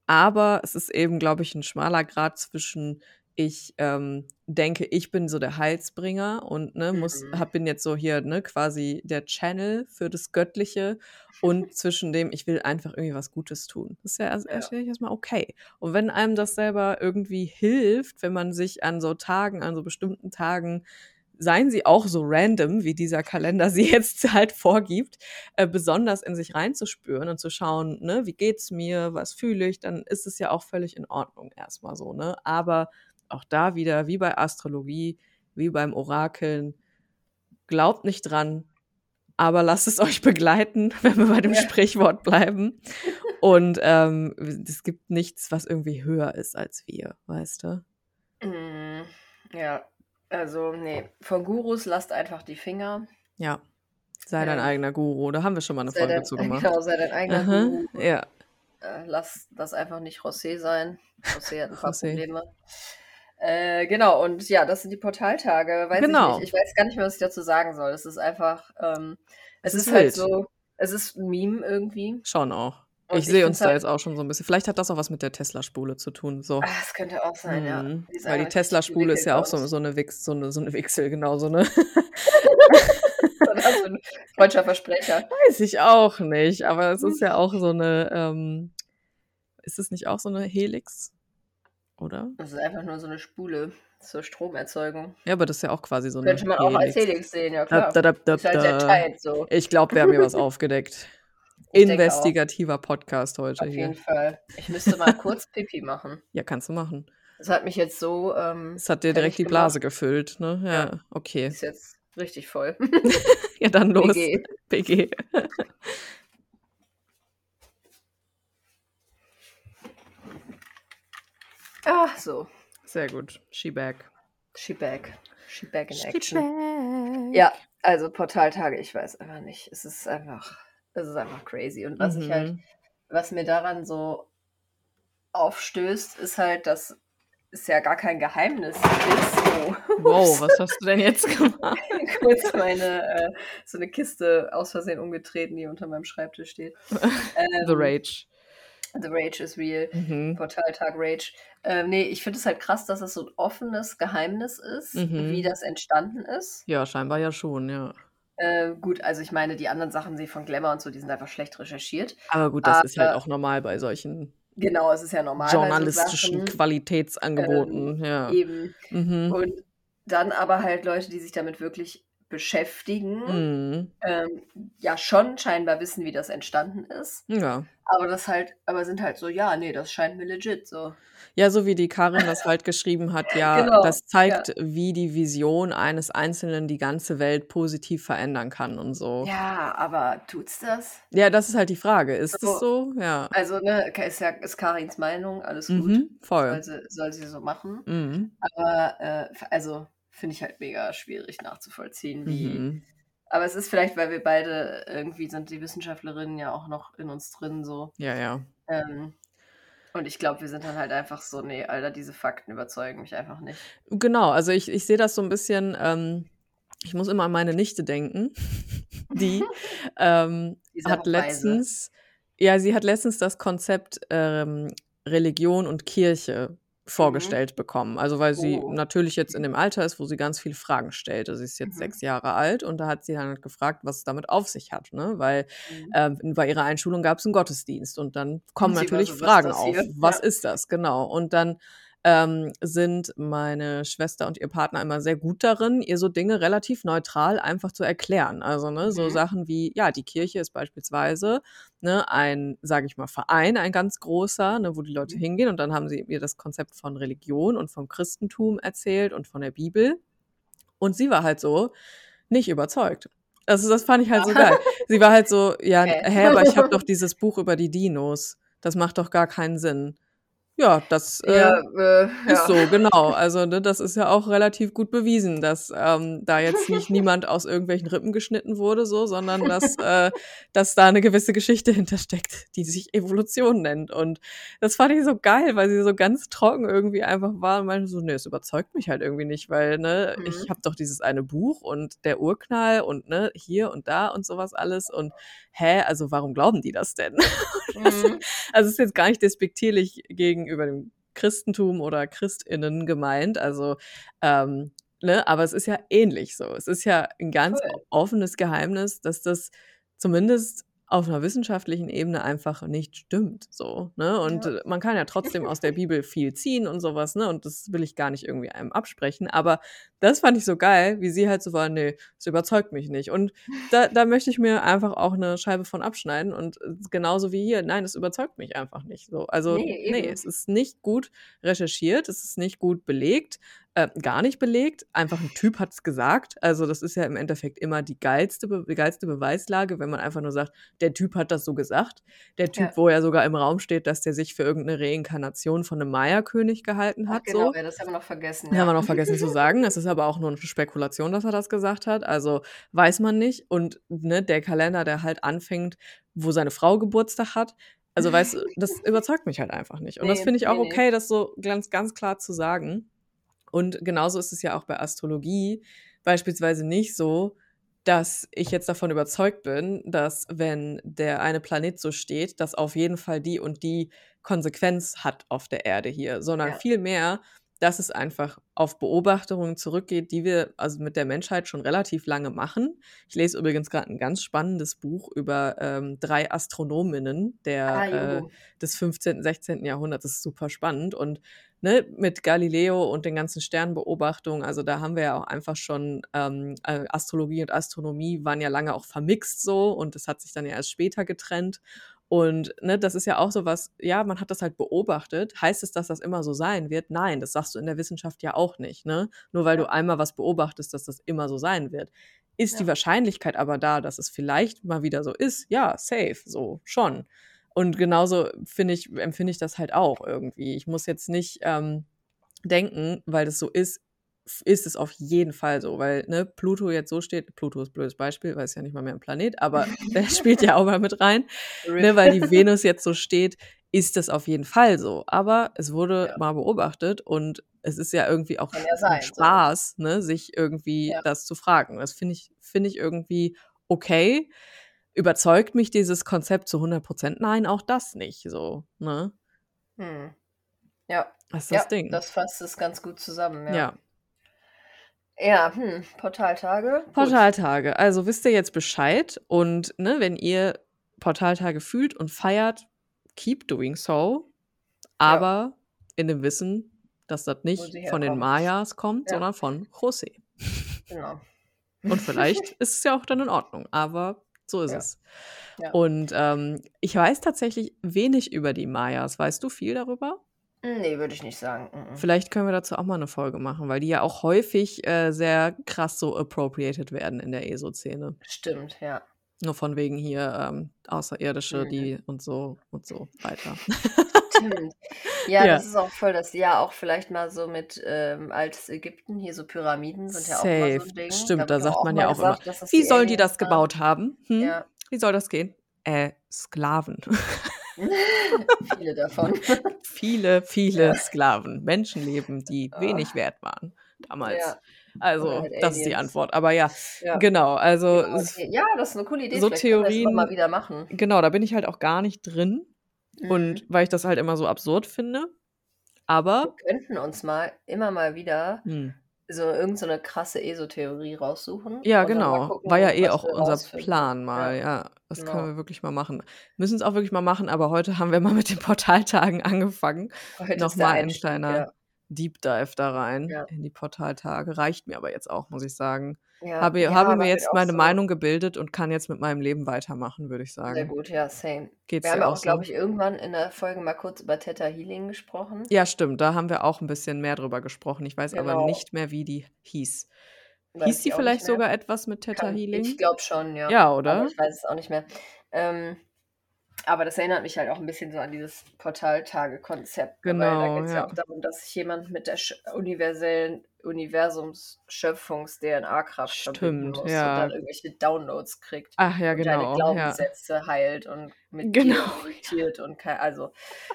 Aber es ist eben, glaube ich, ein schmaler Grad zwischen ich ähm, denke, ich bin so der Heilsbringer und ne, muss, Mhm. hab, bin jetzt so hier ne, quasi der Channel für das Göttliche und [laughs] zwischen dem, ich will einfach irgendwie was Gutes tun. Das ist ja erst, Ja. erst, erstmal okay. Und wenn einem das selber irgendwie hilft, wenn man sich an so Tagen, an so bestimmten Tagen seien sie auch so random, wie dieser Kalender [laughs] sie jetzt halt vorgibt, äh, besonders in sich reinzuspüren und zu schauen, ne, wie geht's mir, was fühle ich, dann ist es ja auch völlig in Ordnung erstmal so, ne? Aber auch da wieder, wie bei Astrologie, wie beim Orakeln, glaubt nicht dran, aber lasst es [laughs] euch begleiten, [laughs] wenn wir bei dem ja. Sprichwort bleiben. Und ähm, es gibt nichts, was irgendwie höher ist als wir, weißt du? Mm, ja, also nee, von Gurus lasst einfach die Finger. Ja, sei ähm, dein eigener Guru. Da haben wir schon mal eine Folge dein, zu [laughs] gemacht. Genau, sei dein eigener Aha, Guru. Ja. Äh, lass das einfach nicht Rosé sein. Rosé hat ein paar Rosé. Probleme. Äh, genau, und ja, das sind die Portaltage. Weiß genau. Ich, nicht. ich weiß gar nicht mehr, was ich dazu sagen soll. Es ist einfach, ähm, es, es, ist, ist halt so, es ist ein Meme irgendwie. Schon auch. Und ich, sehe uns da halt jetzt auch schon so ein bisschen. Vielleicht hat das auch was mit der Tesla-Spule zu tun. So. Ach, das könnte auch sein, mhm. ja. Die Weil die Tesla-Spule ist ja auch so, so, eine Wix, so, eine, so eine Wichsel, genau so eine. [laughs] so ein freudscher Versprecher. Weiß ich auch nicht, aber es ist ja auch so [laughs] eine. Ähm, ist es nicht auch so eine Helix? oder? Das ist einfach nur so eine Spule zur Stromerzeugung. Ja, aber das ist ja auch quasi so eine Könnte man auch als Helix sehen, ja klar. Da, da, da, ist halt sehr tight, so. Ich glaube, wir haben hier was [laughs] aufgedeckt. Investigativer Podcast heute Auf hier. jeden Fall. Ich müsste mal kurz [laughs] Pipi machen. Ja, kannst du machen. Das hat mich jetzt so. Ähm, das hat dir direkt die Blase gefüllt, ne? Ja, ja, okay. Ist jetzt richtig voll. [laughs] ja, dann [laughs] los. PG. PG. Ach so. Sehr gut. She back. She back. She back in action. Back. Ja, also Portaltage, ich weiß einfach nicht. Es ist einfach, es ist einfach crazy. Und was mhm. ich halt, mhm. was mir daran so aufstößt, ist halt, dass es ja gar kein Geheimnis ist. Oh. [laughs] Wow, was hast du denn jetzt [laughs] gemacht? Kurz meine, äh, so eine Kiste aus Versehen umgetreten, die unter meinem Schreibtisch steht. [laughs] Ähm, The Rage. The Rage is real. Mhm. Portaltag Rage. Ähm, nee, ich finde es halt krass, dass es so ein offenes Geheimnis ist, mhm. wie das entstanden ist. Ja, scheinbar ja schon, ja. Äh, gut, also ich meine, die anderen Sachen, sie von Glamour und so, die sind einfach schlecht recherchiert. Aber gut, das Aber, ist halt auch normal bei solchen Genau, es ist ja normal. Journalistischen so Qualitätsangeboten, ähm, ja. Eben. Mhm. Und dann aber halt Leute, die sich damit wirklich beschäftigen, mhm. ähm, ja schon scheinbar wissen, wie das entstanden ist. Ja. Aber das halt, aber sind halt so, ja, nee, das scheint mir legit so. Ja, so wie die Karin das halt geschrieben hat, ja, [laughs] genau, das zeigt, ja. wie die Vision eines Einzelnen die ganze Welt positiv verändern kann und so. Ja, aber tut's das? Ja, das ist halt die Frage. Ist es so? Ja. Also, ne, ist ja ist Karins Meinung, alles gut. Mhm, voll. Soll sie, soll sie so machen. Mhm. Aber, äh, also, finde ich halt mega schwierig nachzuvollziehen, wie. Mhm. Aber es ist vielleicht, weil wir beide irgendwie sind die Wissenschaftlerinnen ja auch noch in uns drin so. Ja, ja. Ähm, und ich glaube, wir sind dann halt einfach so, nee, Alter, diese Fakten überzeugen mich einfach nicht. Genau, also ich, ich sehe das so ein bisschen, ähm, ich muss immer an meine Nichte denken, [laughs] die [laughs] ähm, hat letztens, ja, sie hat letztens das Konzept ähm, Religion und Kirche. Vorgestellt mhm. bekommen. Also weil sie oh. natürlich jetzt in dem Alter ist, wo sie ganz viele Fragen stellt. Also sie ist jetzt mhm. sechs Jahre alt und da hat sie dann halt gefragt, was es damit auf sich hat. Ne? Weil mhm. ähm, bei ihrer Einschulung gab es einen Gottesdienst und dann kommen natürlich so, Fragen auf. Was ja. ist das? Genau. Und dann ähm, sind meine Schwester und ihr Partner immer sehr gut darin, ihr so Dinge relativ neutral einfach zu erklären. Also ne, so mhm. Sachen wie, ja, die Kirche ist beispielsweise ne, ein, sage ich mal, Verein, ein ganz großer, ne, wo die Leute mhm. hingehen und dann haben sie ihr das Konzept von Religion und vom Christentum erzählt und von der Bibel. Und sie war halt so nicht überzeugt. Also das fand ich halt so geil. Sie war halt so, [laughs] ja, okay. hä, aber ich habe doch dieses Buch über die Dinos. Das macht doch gar keinen Sinn. Ja, das äh, ja, äh, ist ja. so, [laughs] genau. Also ne, das ist ja auch relativ gut bewiesen, dass ähm, da jetzt nicht niemand aus irgendwelchen Rippen geschnitten wurde, so, sondern dass, äh, dass da eine gewisse Geschichte hintersteckt, die sich Evolution nennt. Und das fand ich so geil, weil sie so ganz trocken irgendwie einfach war und meinte so, nee, es überzeugt mich halt irgendwie nicht, weil ne, mhm. ich habe doch dieses eine Buch und der Urknall und ne, hier und da und sowas alles und hä, also warum glauben die das denn? [laughs] mhm. Also es ist jetzt gar nicht despektierlich gegenüber dem Christentum oder Christinnen gemeint, also ähm, ne, aber es ist ja ähnlich so. Es ist ja ein ganz cool. offenes Geheimnis, dass das zumindest auf einer wissenschaftlichen Ebene einfach nicht stimmt. So, ne? Und Ja. man kann ja trotzdem aus der Bibel viel ziehen und sowas, ne? Und das will ich gar nicht irgendwie einem absprechen. Aber das fand ich so geil, wie sie halt so war, nee, das überzeugt mich nicht. Und da, da möchte ich mir einfach auch eine Scheibe von abschneiden. Und äh, genauso wie hier, nein, es überzeugt mich einfach nicht. So, also, Nee, nee, es ist nicht gut recherchiert, es ist nicht gut belegt, äh, gar nicht belegt. Einfach ein Typ hat es gesagt. Also, das ist ja im Endeffekt immer die geilste, Be geilste Beweislage, wenn man einfach nur sagt, der Typ hat das so gesagt. Der Typ, Ja. wo ja sogar im Raum steht, dass der sich für irgendeine Reinkarnation von einem Maya-König gehalten Ach, hat. genau, so. ja, das haben wir noch vergessen. Haben wir noch vergessen zu sagen. Es ist aber auch nur eine Spekulation, dass er das gesagt hat. Also weiß man nicht. Und ne, der Kalender, der halt anfängt, wo seine Frau Geburtstag hat. Also weißt du, das [laughs] überzeugt mich halt einfach nicht. Und das Nee, finde ich auch nee. okay, das so ganz, ganz klar zu sagen. Und genauso ist es ja auch bei Astrologie beispielsweise nicht so, dass ich jetzt davon überzeugt bin, dass wenn der eine Planet so steht, das auf jeden Fall die und die Konsequenz hat auf der Erde hier, sondern Ja. vielmehr, dass es einfach auf Beobachtungen zurückgeht, die wir also mit der Menschheit schon relativ lange machen. Ich lese übrigens gerade ein ganz spannendes Buch über ähm, drei Astronominnen der, Ah, äh, des 15., 16. Jahrhunderts. Das ist super spannend. Und ne, mit Galileo und den ganzen Sternbeobachtungen, also da haben wir ja auch einfach schon, ähm, äh, Astrologie und Astronomie waren ja lange auch vermixt so und das hat sich dann ja erst später getrennt. Und ne, das ist ja auch so was, ja, man hat das halt beobachtet. Heißt es, dass das immer so sein wird? Nein, das sagst du in der Wissenschaft ja auch nicht. Ne? Nur weil Ja. du einmal was beobachtest, dass das immer so sein wird. Ist die Ja. Wahrscheinlichkeit aber da, dass es vielleicht mal wieder so ist? Ja, safe, so schon. Und genauso finde ich, empfinde ich das halt auch irgendwie. Ich muss jetzt nicht ähm, denken, weil das so ist, ist es auf jeden Fall so, weil ne, Pluto jetzt so steht, Pluto ist ein blödes Beispiel, weil es ja nicht mal mehr ein Planet, aber [laughs] der spielt ja auch mal mit rein, ne, weil die [laughs] Venus jetzt so steht, ist das auf jeden Fall so. Aber es wurde Ja. mal beobachtet und es ist ja irgendwie auch ja sein, ein so. Spaß, ne, sich irgendwie Ja. das zu fragen. Das finde ich, finde ich irgendwie okay. Überzeugt mich dieses Konzept zu 100 Prozent? Nein, auch das nicht, so, ne? Hm. Ja, Das ist das Ding. das fasst es ganz gut zusammen. Ja, ja. ja hm, Portaltage. Gut. Portaltage. Also wisst ihr jetzt Bescheid und ne, wenn ihr Portaltage fühlt und feiert, keep doing so. Aber in dem Wissen, dass das nicht von den. Mayas kommt, Ja. sondern von José. Genau. Und vielleicht [laughs] ist es ja auch dann in Ordnung, aber so ist Ja. es. Ja. Und ähm, ich weiß tatsächlich wenig über die Mayas. Weißt du viel darüber? Nee, würde ich nicht sagen. Mhm. Vielleicht können wir dazu auch mal eine Folge machen, weil die ja auch häufig äh, sehr krass so appropriated werden in der ESO-Szene. Stimmt, ja. Nur von wegen hier ähm, Außerirdische, Mhm. die und so und so weiter. Stimmt. Ja, Ja. das ist auch voll das ja auch vielleicht mal so mit ähm, altes Ägypten, hier so Pyramiden sind ja auch immer so Safe. ein Ding. Stimmt, da ich sagt man mal ja auch immer, gesagt, das Wie die soll die das gebaut haben? Hm? Ja. Wie soll das gehen? Äh, Sklaven. [laughs] Viele davon. [laughs] viele, viele Ja. Sklaven. Menschenleben, die Ah. wenig wert waren damals. Ja. Also, halt das ist die Aliens. Antwort. Aber ja, Ja. genau. Also, Genau, okay. Ja, das ist eine coole Idee. so Vielleicht Theorien- immer mal wieder machen. genau, da bin ich halt auch gar nicht drin. Mhm. Und weil ich das halt immer so absurd finde. Aber, wir könnten uns mal immer mal wieder hm, so irgendeine krasse ESO-Theorie raussuchen. ja, genau. gucken, War ja eh auch unser rausfinden. Plan mal. Ja. Ja, das genau. können wir wirklich mal machen. Müssen es auch wirklich mal machen, aber heute haben wir mal mit den Portaltagen [laughs] angefangen. Heute Nochmal ein kleiner Ja. Deep Dive da rein Ja. in die Portaltage. Reicht mir aber jetzt auch, muss ich sagen. Ja. Habe, ja, habe aber mir jetzt meine so Meinung gebildet und kann jetzt mit meinem Leben weitermachen, würde ich Sehr sagen. gut, ja, same. Geht's Wir haben auch so? glaube ich, irgendwann in der Folge mal kurz über Theta Healing gesprochen. Ja, stimmt. Da haben wir auch ein bisschen mehr drüber gesprochen. Ich weiß aber Genau. nicht mehr, wie die hieß. Weiß hieß die vielleicht sogar etwas mit Theta Kann, Healing? ich glaube schon, ja. Ja, Aber oder? ich weiß es auch nicht mehr. Ähm, aber das erinnert mich halt auch ein bisschen so an dieses Portaltage-Konzept. ne, Weil da Genau, geht es ja. ja. auch darum, dass sich jemand mit der Sch universellen Universums-Schöpfungs-DNA-Kraft verbinden Stimmt, muss und ja. dann irgendwelche Downloads kriegt. Ach ja, und deine genau. Ja. Glaubenssätze heilt und mit Genau. dir und kein, also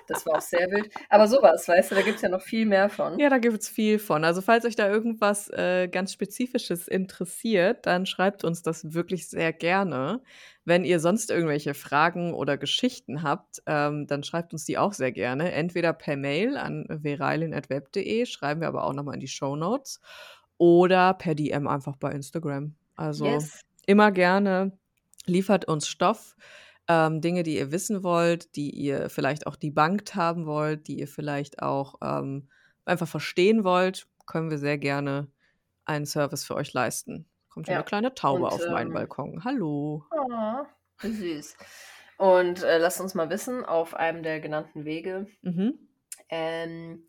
das war auch sehr wild. Aber sowas, weißt du, da gibt es ja noch viel mehr von. Ja, da gibt es viel von. Also falls euch da irgendwas äh, ganz Spezifisches interessiert, dann schreibt uns das wirklich sehr gerne. Wenn ihr sonst irgendwelche Fragen oder Geschichten habt, ähm, dann schreibt uns die auch sehr gerne. Entweder per Mail an verailin.web.de, schreiben wir aber auch nochmal in die Show Notes, oder per DM einfach bei Instagram. Also yes. immer gerne, liefert uns Stoff. ähm, Dinge, die ihr wissen wollt, die ihr vielleicht auch debunked haben wollt, die ihr vielleicht auch ähm, einfach verstehen wollt, können wir sehr gerne einen Service für euch leisten. Kommt schon Ja. eine kleine Taube Und, auf meinen ähm, Balkon. Hallo. Oh, süß. Und äh, lasst uns mal wissen, auf einem der genannten Wege, Mhm. ähm,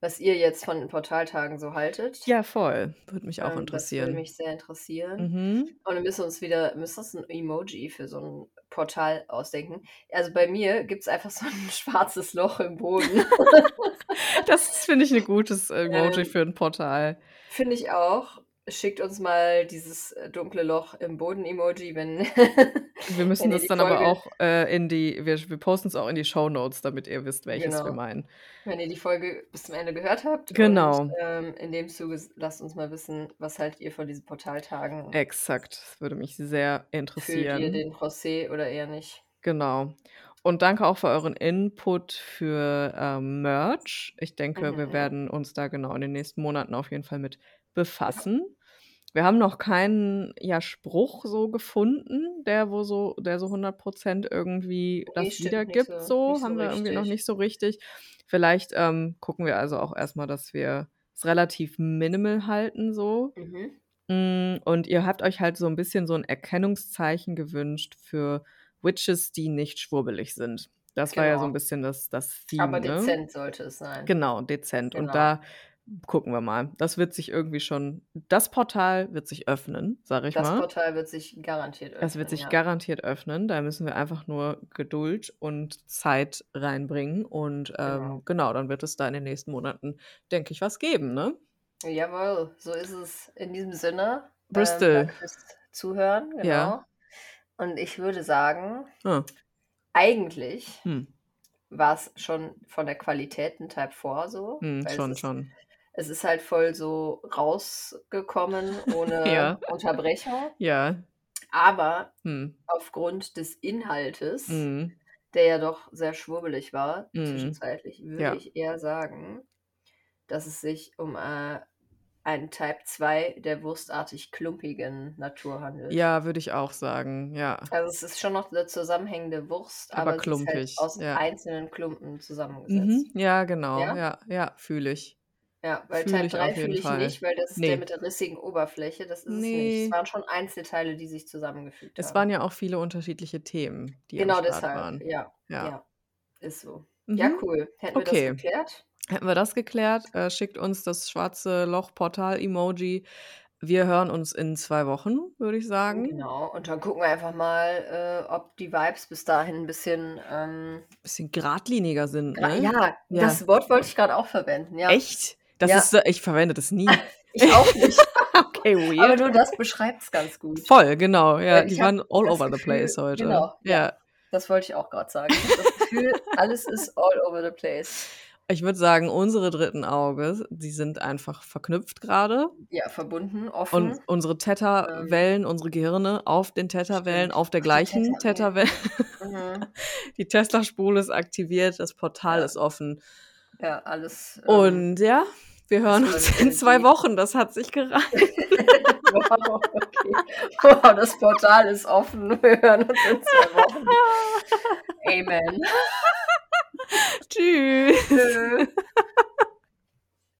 was ihr jetzt von den Portaltagen so haltet. Ja, voll. Würde mich auch Ähm, Das würde interessieren. mich sehr interessieren. Mhm. Und wir müssen uns wieder, müssen uns ein Emoji für so ein Portal ausdenken. Also bei mir gibt es einfach so ein [laughs] schwarzes Loch im Boden. [laughs] Das finde ich, ein gutes [laughs] Emoji Ähm, für ein Portal. Finde ich auch. Schickt uns mal dieses äh, dunkle Loch im Boden-Emoji, wenn, [laughs] Wir müssen das dann aber Folge, auch äh, in die, wir, wir posten es auch in die Show Notes, damit ihr wisst, welches wir genau, meinen. wenn ihr die Folge bis zum Ende gehört habt. Und Genau, ähm, in dem Zuge lasst uns mal wissen, was haltet ihr von diesen Portaltagen? exakt. Das würde mich sehr Fühlt ihr interessieren. den José oder eher nicht? Genau. Und danke auch für euren Input für ähm, Merch. Ich denke, wir Mhm. werden uns da genau in den nächsten Monaten auf jeden Fall mit befassen. Wir haben noch keinen ja, Spruch so gefunden, der wo so, der so 100% irgendwie Nee, das wiedergibt. so, So nicht so haben wir irgendwie noch nicht so richtig. Vielleicht ähm, gucken wir also auch erstmal, dass wir es relativ minimal halten so. Mhm. Mm, Und ihr habt euch halt so ein bisschen so ein Erkennungszeichen gewünscht für Witches, die nicht schwurbelig sind. Das war ja so ein Genau. bisschen das, das Aber Theme, ne? dezent sollte es sein. Genau, dezent. Und Genau. da gucken wir mal. Das wird sich irgendwie schon, das Portal wird sich öffnen, sag ich Das mal. Portal wird sich garantiert Es wird öffnen, sich ja. garantiert öffnen. Da müssen wir einfach nur Geduld und Zeit reinbringen. Und Genau. ähm, genau, dann wird es da in den nächsten Monaten, denke ich, was geben, ne? Jawohl, so ist es in diesem Sinne. Ähm, Bristol. fürs Zuhören, Ja. genau. Und ich würde sagen, Ah. eigentlich Hm. war es schon von der Qualität ein Type 4 so, Hm, schon, schon. Es ist halt voll so rausgekommen [laughs] ohne Ja. Unterbrechung. Ja. Aber Hm. aufgrund des Inhaltes, Hm. der ja doch sehr schwurbelig war, Hm. zwischenzeitlich, würde Ja. ich eher sagen, dass es sich um äh, einen Type 2 der wurstartig klumpigen Natur handelt. Ja, würde ich auch sagen, ja. Also es ist schon noch eine zusammenhängende Wurst, Aber aber halt klumpig, aus ja. einzelnen Klumpen Mhm. zusammengesetzt. Ja, genau. Ja? Ja, ja, fühle ich. Ja, weil Fühle Type ich 3 auf jeden fühle ich Fall. nicht, weil das ist der Nee. mit der rissigen Oberfläche. Das ist es nicht. Nee. Es waren schon Einzelteile, die sich zusammengefügt Es haben. waren ja auch viele unterschiedliche Themen, die Genau deshalb, waren. ja. Ja. Ja, ist so. Ja, Mhm. cool. Hätten wir das Okay. geklärt? Hätten wir das geklärt, äh, schickt uns das schwarze Loch-Portal-Emoji. Wir hören uns in zwei Wochen, würde ich sagen. Genau. Und dann gucken wir einfach mal, äh, ob die Vibes bis dahin ein bisschen. Ähm, Bisschen geradliniger sind, gra- ne? ja, Ja. das Wort wollte ich gerade auch verwenden. Ja. Echt? Das Ja. ist, ich verwende das nie. [laughs] Ich auch nicht. [laughs] okay, Aber weird. nur das beschreibt es ganz gut. Voll, genau. Ja, die ich habe waren all over the Gefühl, place heute. genau, ja. Das wollte ich auch gerade sagen. Ich das Gefühl, [laughs] alles ist all over the place. Ich würde sagen, unsere dritten Auge, die sind einfach verknüpft gerade. Ja, verbunden, offen. Und unsere Theta-Wellen, unsere Gehirne auf den Theta-Wellen, auf der die gleichen. Theta-Welle. Mhm. Die Tesla-Spule ist aktiviert, das Portal Ja. ist offen. Ja, alles. ähm, Und ja, wir hören uns in zwei Wochen. Das hat sich gereicht. [laughs] wow, okay. Wow, das Portal ist offen. Wir hören uns in zwei Wochen. [laughs] Amen. Tschüss. Tschö.